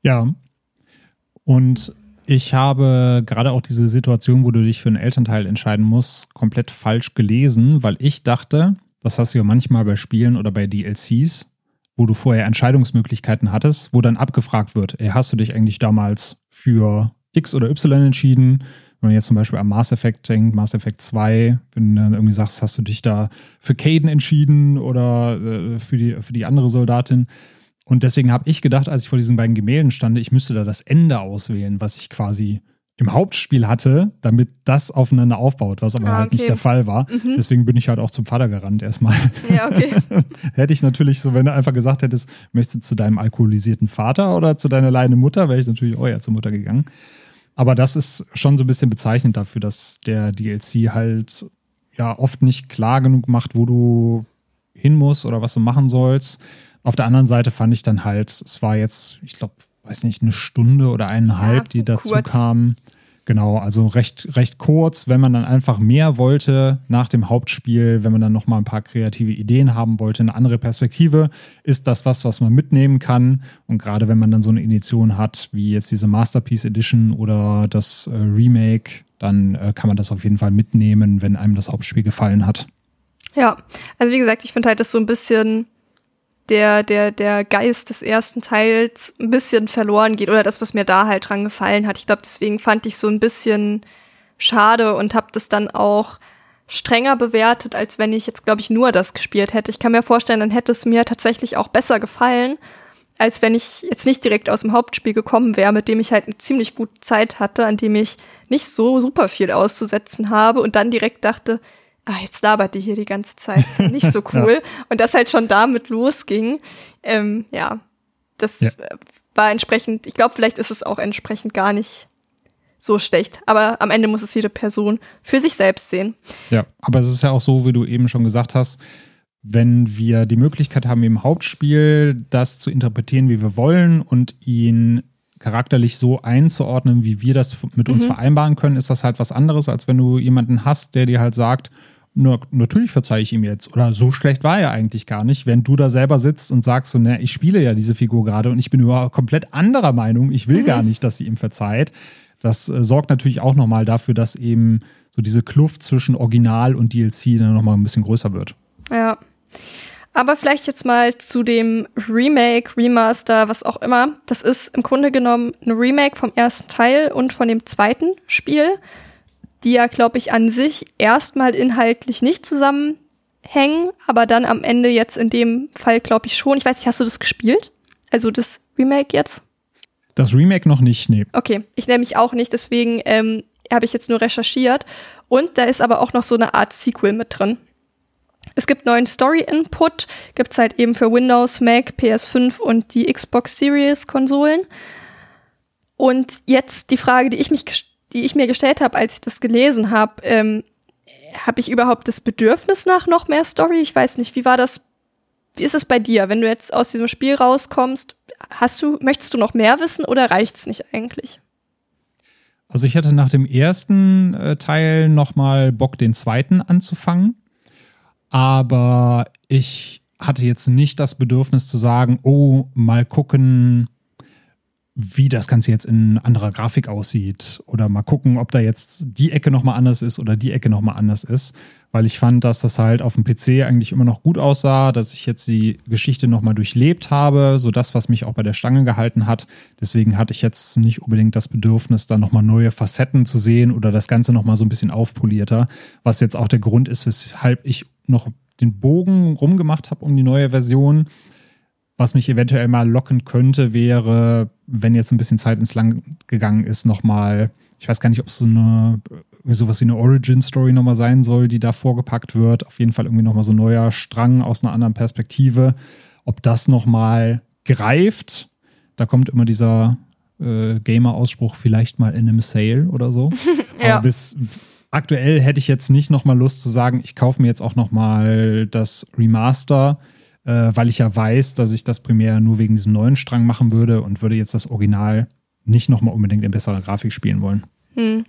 Ja. Und ich habe gerade auch diese Situation, wo du dich für einen Elternteil entscheiden musst, komplett falsch gelesen, weil ich dachte, das hast du ja manchmal bei Spielen oder bei DLCs, wo du vorher Entscheidungsmöglichkeiten hattest, wo dann abgefragt wird, ey, hast du dich eigentlich damals für X oder Y entschieden? Wenn man jetzt zum Beispiel am Mass Effect denkt, Mass Effect 2, wenn du dann irgendwie sagst, hast du dich da für Caden entschieden oder äh, für, die, für die andere Soldatin? Und deswegen habe ich gedacht, als ich vor diesen beiden Gemälden stand, ich müsste da das Ende auswählen, was ich quasi im Hauptspiel hatte, damit das aufeinander aufbaut, was aber ah, halt okay. nicht der Fall war. Mhm. Deswegen bin ich halt auch zum Vater gerannt erstmal. Ja, okay. Hätte ich natürlich so, wenn du einfach gesagt hättest, möchtest du zu deinem alkoholisierten Vater oder zu deiner leidenden Mutter, wäre ich natürlich auch ja zur Mutter gegangen. Aber das ist schon so ein bisschen bezeichnend dafür, dass der DLC halt ja oft nicht klar genug macht, wo du hin musst oder was du machen sollst. Auf der anderen Seite fand ich dann halt, es war jetzt, ich glaube, weiß nicht, eine Stunde oder eineinhalb, ja, die dazu kurz. kamen. Genau, also recht, recht kurz, wenn man dann einfach mehr wollte nach dem Hauptspiel, wenn man dann nochmal ein paar kreative Ideen haben wollte, eine andere Perspektive, ist das was, was man mitnehmen kann. Und gerade wenn man dann so eine Edition hat, wie jetzt diese Masterpiece Edition oder das äh, Remake, dann äh, kann man das auf jeden Fall mitnehmen, wenn einem das Hauptspiel gefallen hat. Ja, also wie gesagt, ich finde halt das so ein bisschen der, der, der Geist des ersten Teils ein bisschen verloren geht oder das, was mir da halt dran gefallen hat. Ich glaube, deswegen fand ich so ein bisschen schade und habe das dann auch strenger bewertet, als wenn ich jetzt, glaube ich, nur das gespielt hätte. Ich kann mir vorstellen, dann hätte es mir tatsächlich auch besser gefallen, als wenn ich jetzt nicht direkt aus dem Hauptspiel gekommen wäre, mit dem ich halt eine ziemlich gute Zeit hatte, an dem ich nicht so super viel auszusetzen habe und dann direkt dachte, ah, jetzt labert die hier die ganze Zeit. Nicht so cool. ja. Und das halt schon damit losging. Ähm, ja, das ja. war entsprechend, ich glaube, vielleicht ist es auch entsprechend gar nicht so schlecht. Aber am Ende muss es jede Person für sich selbst sehen. Ja, aber es ist ja auch so, wie du eben schon gesagt hast, wenn wir die Möglichkeit haben, im Hauptspiel das zu interpretieren, wie wir wollen und ihn charakterlich so einzuordnen, wie wir das mit uns mhm. vereinbaren können, ist das halt was anderes, als wenn du jemanden hast, der dir halt sagt, na, natürlich verzeihe ich ihm jetzt. Oder so schlecht war er eigentlich gar nicht. Wenn du da selber sitzt und sagst so, ne, ich spiele ja diese Figur gerade und ich bin überhaupt komplett anderer Meinung, ich will mhm. gar nicht, dass sie ihm verzeiht. Das äh, sorgt natürlich auch nochmal dafür, dass eben so diese Kluft zwischen Original und DLC dann nochmal ein bisschen größer wird. Ja. Aber vielleicht jetzt mal zu dem Remake, Remaster, was auch immer. Das ist im Grunde genommen ein Remake vom ersten Teil und von dem zweiten Spiel die ja, glaube ich, an sich erstmal inhaltlich nicht zusammenhängen, aber dann am Ende jetzt in dem Fall, glaube ich, schon. Ich weiß nicht, hast du das gespielt? Also das Remake jetzt? Das Remake noch nicht, nee. Okay, ich nehme mich auch nicht, deswegen ähm, habe ich jetzt nur recherchiert. Und da ist aber auch noch so eine Art Sequel mit drin. Es gibt neuen Story-Input, gibt es halt eben für Windows, Mac, PS5 und die Xbox Series-Konsolen. Und jetzt die Frage, die ich mich die ich mir gestellt habe, als ich das gelesen habe, ähm, habe ich überhaupt das Bedürfnis nach noch mehr Story? Ich weiß nicht, wie war das? Wie ist es bei dir, wenn du jetzt aus diesem Spiel rauskommst? Hast du, möchtest du noch mehr wissen oder reicht es nicht eigentlich? Also ich hatte nach dem ersten äh, Teil noch mal Bock, den zweiten anzufangen. Aber ich hatte jetzt nicht das Bedürfnis zu sagen, oh, mal gucken, wie das Ganze jetzt in anderer Grafik aussieht. Oder mal gucken, ob da jetzt die Ecke nochmal anders ist oder die Ecke nochmal anders ist, weil ich fand, dass das halt auf dem PC eigentlich immer noch gut aussah, dass ich jetzt die Geschichte nochmal durchlebt habe, so das, was mich auch bei der Stange gehalten hat. Deswegen hatte ich jetzt nicht unbedingt das Bedürfnis, da nochmal neue Facetten zu sehen oder das Ganze nochmal so ein bisschen aufpolierter, was jetzt auch der Grund ist, weshalb ich noch den Bogen rumgemacht habe um die neue Version was mich eventuell mal locken könnte, wäre, wenn jetzt ein bisschen Zeit ins Land gegangen ist, nochmal, ich weiß gar nicht, ob es so eine, sowas wie eine Origin-Story nochmal sein soll, die da vorgepackt wird. Auf jeden Fall irgendwie nochmal so ein neuer Strang aus einer anderen Perspektive. Ob das nochmal greift, da kommt immer dieser äh, Gamer-Ausspruch, vielleicht mal in einem Sale oder so. ja. Aber bis aktuell hätte ich jetzt nicht nochmal Lust zu sagen, ich kaufe mir jetzt auch nochmal das Remaster äh, weil ich ja weiß, dass ich das primär nur wegen diesem neuen Strang machen würde und würde jetzt das Original nicht nochmal unbedingt in besserer Grafik spielen wollen. Hm.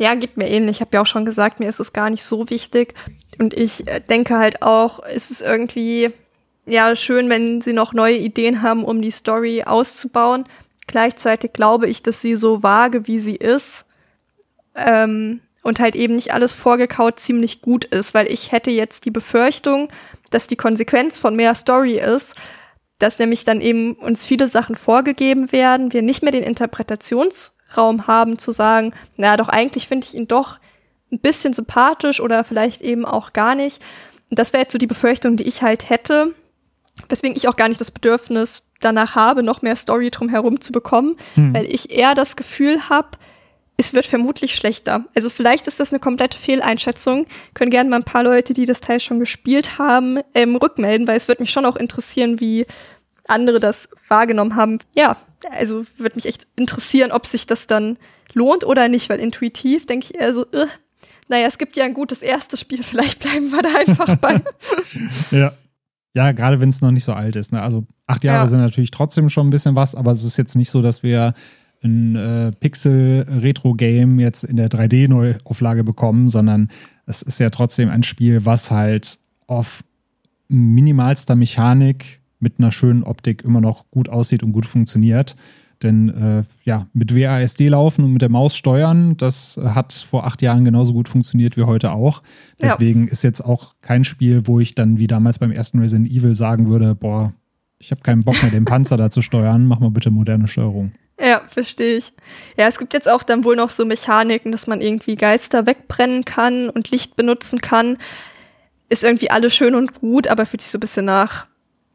Ja, geht mir ähnlich. Ich habe ja auch schon gesagt, mir ist es gar nicht so wichtig. Und ich äh, denke halt auch, ist es irgendwie ja schön, wenn sie noch neue Ideen haben, um die Story auszubauen. Gleichzeitig glaube ich, dass sie so vage, wie sie ist, ähm, und halt eben nicht alles vorgekaut ziemlich gut ist, weil ich hätte jetzt die Befürchtung, dass die Konsequenz von mehr Story ist, dass nämlich dann eben uns viele Sachen vorgegeben werden, wir nicht mehr den Interpretationsraum haben zu sagen, na doch eigentlich finde ich ihn doch ein bisschen sympathisch oder vielleicht eben auch gar nicht. Und das wäre jetzt so die Befürchtung, die ich halt hätte, weswegen ich auch gar nicht das Bedürfnis danach habe, noch mehr Story drumherum zu bekommen, hm. weil ich eher das Gefühl habe, es wird vermutlich schlechter. Also vielleicht ist das eine komplette Fehleinschätzung. Können gerne mal ein paar Leute, die das Teil schon gespielt haben, ähm, rückmelden, weil es wird mich schon auch interessieren, wie andere das wahrgenommen haben. Ja, also wird mich echt interessieren, ob sich das dann lohnt oder nicht, weil intuitiv denke ich eher so, äh, naja, es gibt ja ein gutes erstes Spiel, vielleicht bleiben wir da einfach bei. ja. Ja, gerade wenn es noch nicht so alt ist. Ne? Also acht Jahre ja. sind natürlich trotzdem schon ein bisschen was, aber es ist jetzt nicht so, dass wir ein äh, Pixel-Retro-Game jetzt in der 3D-Neuauflage bekommen, sondern es ist ja trotzdem ein Spiel, was halt auf minimalster Mechanik mit einer schönen Optik immer noch gut aussieht und gut funktioniert. Denn äh, ja, mit WASD laufen und mit der Maus steuern, das hat vor acht Jahren genauso gut funktioniert wie heute auch. Deswegen ja. ist jetzt auch kein Spiel, wo ich dann wie damals beim ersten Resident Evil sagen würde, boah, ich habe keinen Bock mehr, den Panzer da zu steuern, mach mal bitte moderne Steuerung. Ja, verstehe ich. Ja, es gibt jetzt auch dann wohl noch so Mechaniken, dass man irgendwie Geister wegbrennen kann und Licht benutzen kann. Ist irgendwie alles schön und gut, aber fühlt sich so ein bisschen nach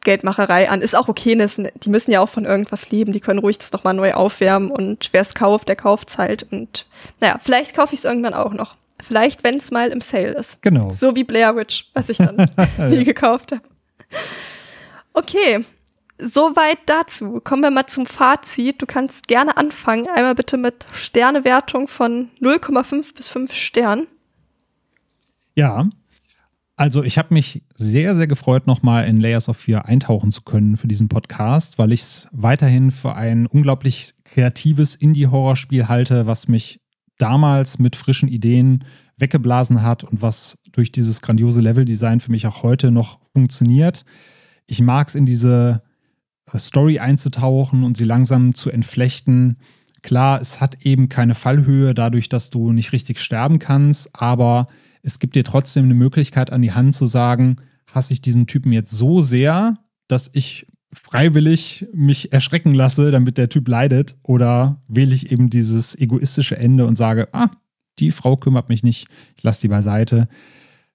Geldmacherei an. Ist auch okay, die müssen ja auch von irgendwas leben, die können ruhig das doch mal neu aufwärmen und wer es kauft, der kauft es halt. Und naja, vielleicht kaufe ich es irgendwann auch noch. Vielleicht, wenn es mal im Sale ist. Genau. So wie Blair Witch, was ich dann nie gekauft habe. Okay, Soweit dazu. Kommen wir mal zum Fazit. Du kannst gerne anfangen. Einmal bitte mit Sternewertung von 0,5 bis 5 Sternen. Ja. Also ich habe mich sehr, sehr gefreut, nochmal in Layers of Fear eintauchen zu können für diesen Podcast, weil ich es weiterhin für ein unglaublich kreatives Indie-Horrorspiel halte, was mich damals mit frischen Ideen weggeblasen hat und was durch dieses grandiose Leveldesign für mich auch heute noch funktioniert. Ich mag es in diese äh, Story einzutauchen und sie langsam zu entflechten. Klar, es hat eben keine Fallhöhe dadurch, dass du nicht richtig sterben kannst, aber es gibt dir trotzdem eine Möglichkeit an die Hand zu sagen, hasse ich diesen Typen jetzt so sehr, dass ich freiwillig mich erschrecken lasse, damit der Typ leidet, oder wähle ich eben dieses egoistische Ende und sage, ah, die Frau kümmert mich nicht, ich lasse die beiseite.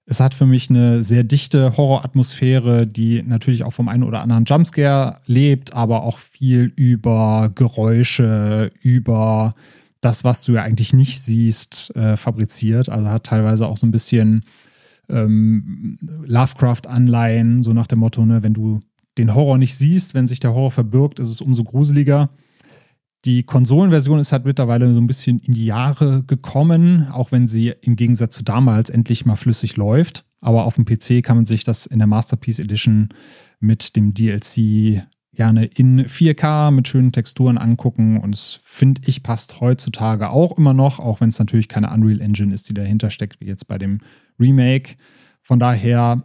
Es hat für mich eine sehr dichte Horroratmosphäre, die natürlich auch vom einen oder anderen Jumpscare lebt, aber auch viel über Geräusche, über das, was du ja eigentlich nicht siehst, äh, fabriziert. Also hat teilweise auch so ein bisschen ähm, Lovecraft-Anleihen, so nach dem Motto, ne, wenn du den Horror nicht siehst, wenn sich der Horror verbirgt, ist es umso gruseliger. Die Konsolenversion ist halt mittlerweile so ein bisschen in die Jahre gekommen, auch wenn sie im Gegensatz zu damals endlich mal flüssig läuft. Aber auf dem PC kann man sich das in der Masterpiece Edition mit dem DLC gerne in 4K mit schönen Texturen angucken. Und es finde ich passt heutzutage auch immer noch, auch wenn es natürlich keine Unreal Engine ist, die dahinter steckt, wie jetzt bei dem Remake. Von daher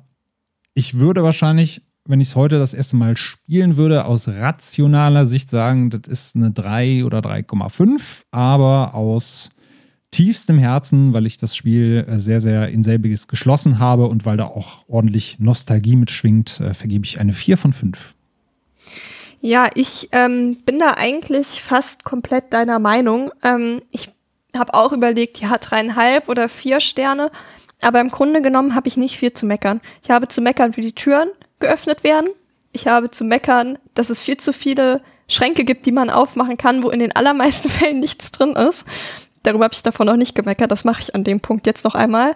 Ich würde wahrscheinlich, wenn ich es heute das erste Mal spielen würde, aus rationaler Sicht sagen, das ist eine 3 oder 3,5, aber aus tiefstem Herzen, weil ich das Spiel äh, sehr, sehr in selbiges geschlossen habe und weil da auch ordentlich Nostalgie mitschwingt, äh, vergebe ich eine 4 von 5. Ja, ich ähm, bin da eigentlich fast komplett deiner Meinung. Ähm, ich habe auch überlegt, ja, dreieinhalb oder vier Sterne. Aber im Grunde genommen habe ich nicht viel zu meckern. Ich habe zu meckern, wie die Türen geöffnet werden. Ich habe zu meckern, dass es viel zu viele Schränke gibt, die man aufmachen kann, wo in den allermeisten Fällen nichts drin ist. Darüber habe ich davon noch nicht gemeckert. Das mache ich an dem Punkt jetzt noch einmal.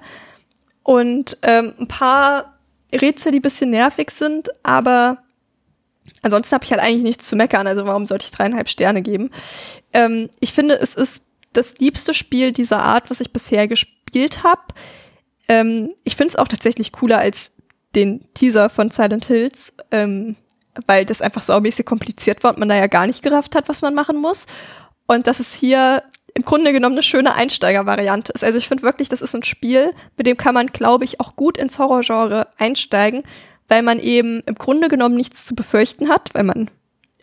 Und ähm, ein paar Rätsel, die bisschen nervig sind, aber ansonsten habe ich halt eigentlich nichts zu meckern. Also warum sollte ich dreieinhalb Sterne geben? Ähm, ich finde, es ist das liebste Spiel dieser Art, was ich bisher gespielt habe. Ähm, ich finde es auch tatsächlich cooler als den Teaser von Silent Hills, ähm, weil das einfach saumäßig kompliziert war und man da ja gar nicht gerafft hat, was man machen muss. Und das ist hier im Grunde genommen eine schöne Einsteigervariante ist. Also ich finde wirklich, das ist ein Spiel, mit dem kann man, glaube ich, auch gut ins Horrorgenre einsteigen, weil man eben im Grunde genommen nichts zu befürchten hat, weil man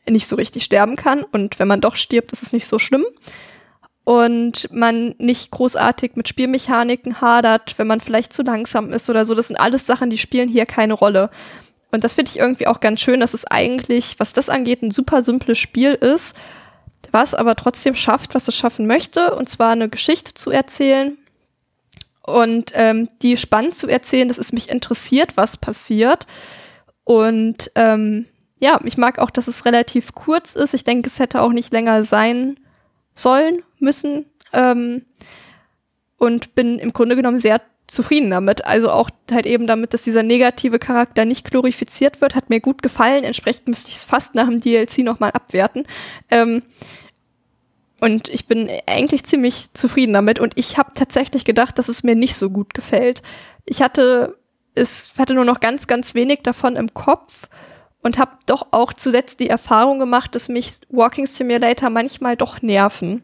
nicht so richtig sterben kann und wenn man doch stirbt, ist es nicht so schlimm und man nicht großartig mit Spielmechaniken hadert, wenn man vielleicht zu langsam ist oder so. Das sind alles Sachen, die spielen hier keine Rolle. Und das finde ich irgendwie auch ganz schön, dass es eigentlich, was das angeht, ein super simples Spiel ist, was aber trotzdem schafft, was es schaffen möchte, und zwar eine Geschichte zu erzählen und ähm, die spannend zu erzählen, dass es mich interessiert, was passiert. Und ähm, ja, ich mag auch, dass es relativ kurz ist. Ich denke, es hätte auch nicht länger sein sollen, müssen. Ähm, und bin im Grunde genommen sehr zufrieden damit. Also auch halt eben damit, dass dieser negative Charakter nicht glorifiziert wird, hat mir gut gefallen. Entsprechend müsste ich es fast nach dem DLC nochmal abwerten. Ähm, und ich bin eigentlich ziemlich zufrieden damit. Und ich habe tatsächlich gedacht, dass es mir nicht so gut gefällt. Ich hatte es hatte nur noch ganz, ganz wenig davon im Kopf und habe doch auch zuletzt die Erfahrung gemacht, dass mich Walking Simulator manchmal doch nerven.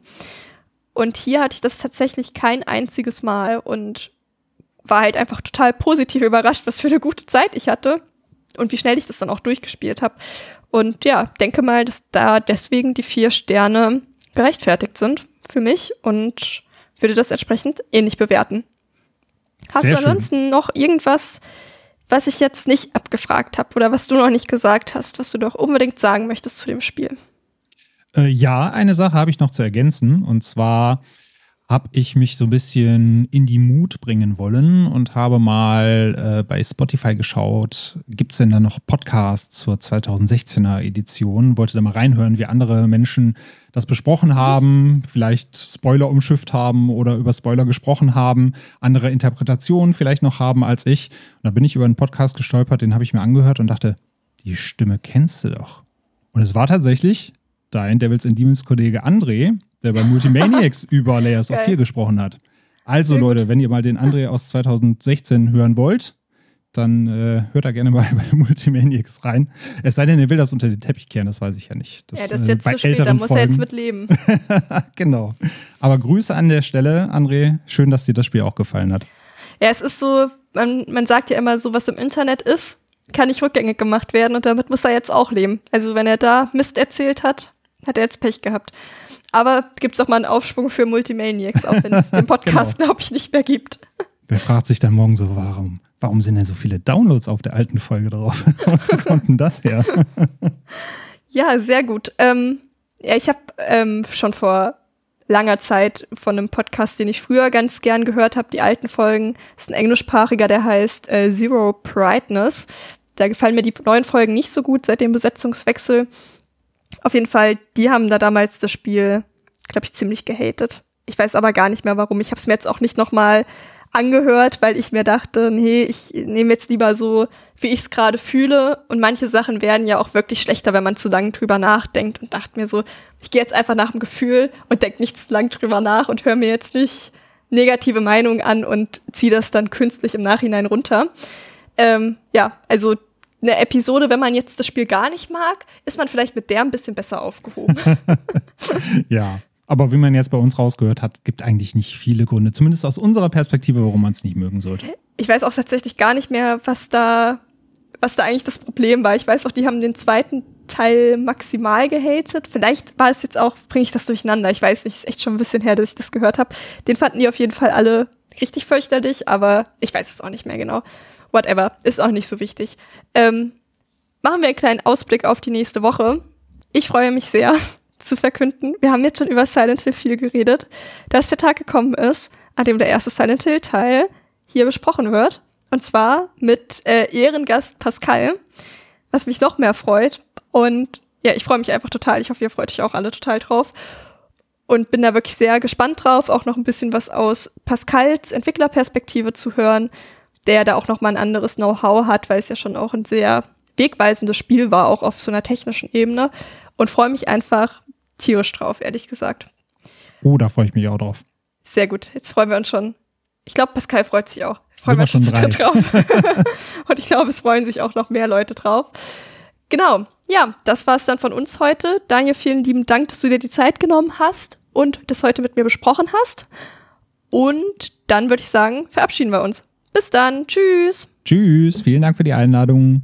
Und hier hatte ich das tatsächlich kein einziges Mal und war halt einfach total positiv überrascht, was für eine gute Zeit ich hatte und wie schnell ich das dann auch durchgespielt habe. Und ja, denke mal, dass da deswegen die vier Sterne gerechtfertigt sind für mich und würde das entsprechend ähnlich bewerten. Hast Sehr du ansonsten schön. noch irgendwas, was ich jetzt nicht abgefragt habe oder was du noch nicht gesagt hast, was du doch unbedingt sagen möchtest zu dem Spiel? Äh, ja, eine Sache habe ich noch zu ergänzen und zwar habe ich mich so ein bisschen in die Mut bringen wollen und habe mal äh, bei Spotify geschaut, gibt es denn da noch Podcasts zur 2016er Edition? Wollte da mal reinhören, wie andere Menschen das besprochen haben, vielleicht Spoiler umschifft haben oder über Spoiler gesprochen haben, andere Interpretationen vielleicht noch haben als ich. Und da bin ich über einen Podcast gestolpert, den habe ich mir angehört und dachte, die Stimme kennst du doch. Und es war tatsächlich dein Devils and Demons Kollege André, der bei Multimaniacs über Layers of 4 gesprochen hat. Also Leute, wenn ihr mal den André aus 2016 hören wollt, dann äh, hört da gerne mal bei Multimaniacs rein. Es sei denn, er will das unter den Teppich kehren, das weiß ich ja nicht. Das, ja, das ist jetzt äh, zu spät, da muss Folgen. er jetzt mit leben. genau. Aber Grüße an der Stelle, André. Schön, dass dir das Spiel auch gefallen hat. Ja, es ist so, man, man sagt ja immer so, was im Internet ist, kann nicht rückgängig gemacht werden und damit muss er jetzt auch leben. Also wenn er da Mist erzählt hat, hat er jetzt Pech gehabt. Aber gibt es auch mal einen Aufschwung für Multimaniacs, auch wenn es den Podcast, genau. glaube ich, nicht mehr gibt. Wer fragt sich dann morgen so, warum, warum sind denn so viele Downloads auf der alten Folge drauf? Wo kommt denn das her? ja, sehr gut. Ähm, ja, ich habe ähm, schon vor langer Zeit von einem Podcast, den ich früher ganz gern gehört habe, die alten Folgen. Das ist ein englischsprachiger, der heißt äh, Zero Brightness. Da gefallen mir die neuen Folgen nicht so gut seit dem Besetzungswechsel. Auf jeden Fall, die haben da damals das Spiel, glaube ich, ziemlich gehatet. Ich weiß aber gar nicht mehr warum. Ich habe es mir jetzt auch nicht noch mal angehört, weil ich mir dachte, nee, ich nehme jetzt lieber so, wie ich es gerade fühle. Und manche Sachen werden ja auch wirklich schlechter, wenn man zu lange drüber nachdenkt. Und dachte mir so, ich gehe jetzt einfach nach dem Gefühl und denke nicht zu lange drüber nach und höre mir jetzt nicht negative Meinungen an und ziehe das dann künstlich im Nachhinein runter. Ähm, ja, also eine Episode, wenn man jetzt das Spiel gar nicht mag, ist man vielleicht mit der ein bisschen besser aufgehoben. ja. Aber wie man jetzt bei uns rausgehört hat, gibt eigentlich nicht viele Gründe, zumindest aus unserer Perspektive, warum man es nicht mögen sollte. Ich weiß auch tatsächlich gar nicht mehr, was da was da eigentlich das Problem war. Ich weiß auch, die haben den zweiten Teil maximal gehatet. Vielleicht war es jetzt auch, bringe ich das durcheinander. Ich weiß nicht, ist echt schon ein bisschen her, dass ich das gehört habe. Den fanden die auf jeden Fall alle richtig fürchterlich, aber ich weiß es auch nicht mehr genau. Whatever, ist auch nicht so wichtig. Ähm, machen wir einen kleinen Ausblick auf die nächste Woche. Ich freue mich sehr zu verkünden. Wir haben jetzt schon über Silent Hill viel geredet, dass der Tag gekommen ist, an dem der erste Silent Hill Teil hier besprochen wird. Und zwar mit äh, Ehrengast Pascal, was mich noch mehr freut. Und ja, ich freue mich einfach total. Ich hoffe, ihr freut euch auch alle total drauf. Und bin da wirklich sehr gespannt drauf, auch noch ein bisschen was aus Pascals Entwicklerperspektive zu hören, der da auch noch mal ein anderes Know-how hat, weil es ja schon auch ein sehr wegweisendes Spiel war, auch auf so einer technischen Ebene. Und freue mich einfach tierisch drauf, ehrlich gesagt. Oh, da freue ich mich auch drauf. Sehr gut. Jetzt freuen wir uns schon. Ich glaube, Pascal freut sich auch. Freuen wir uns schon drauf. Und ich glaube, es freuen sich auch noch mehr Leute drauf. Genau. Ja, das war es dann von uns heute. Daniel, vielen lieben Dank, dass du dir die Zeit genommen hast und das heute mit mir besprochen hast. Und dann würde ich sagen, verabschieden wir uns. Bis dann. Tschüss. Tschüss. Vielen Dank für die Einladung.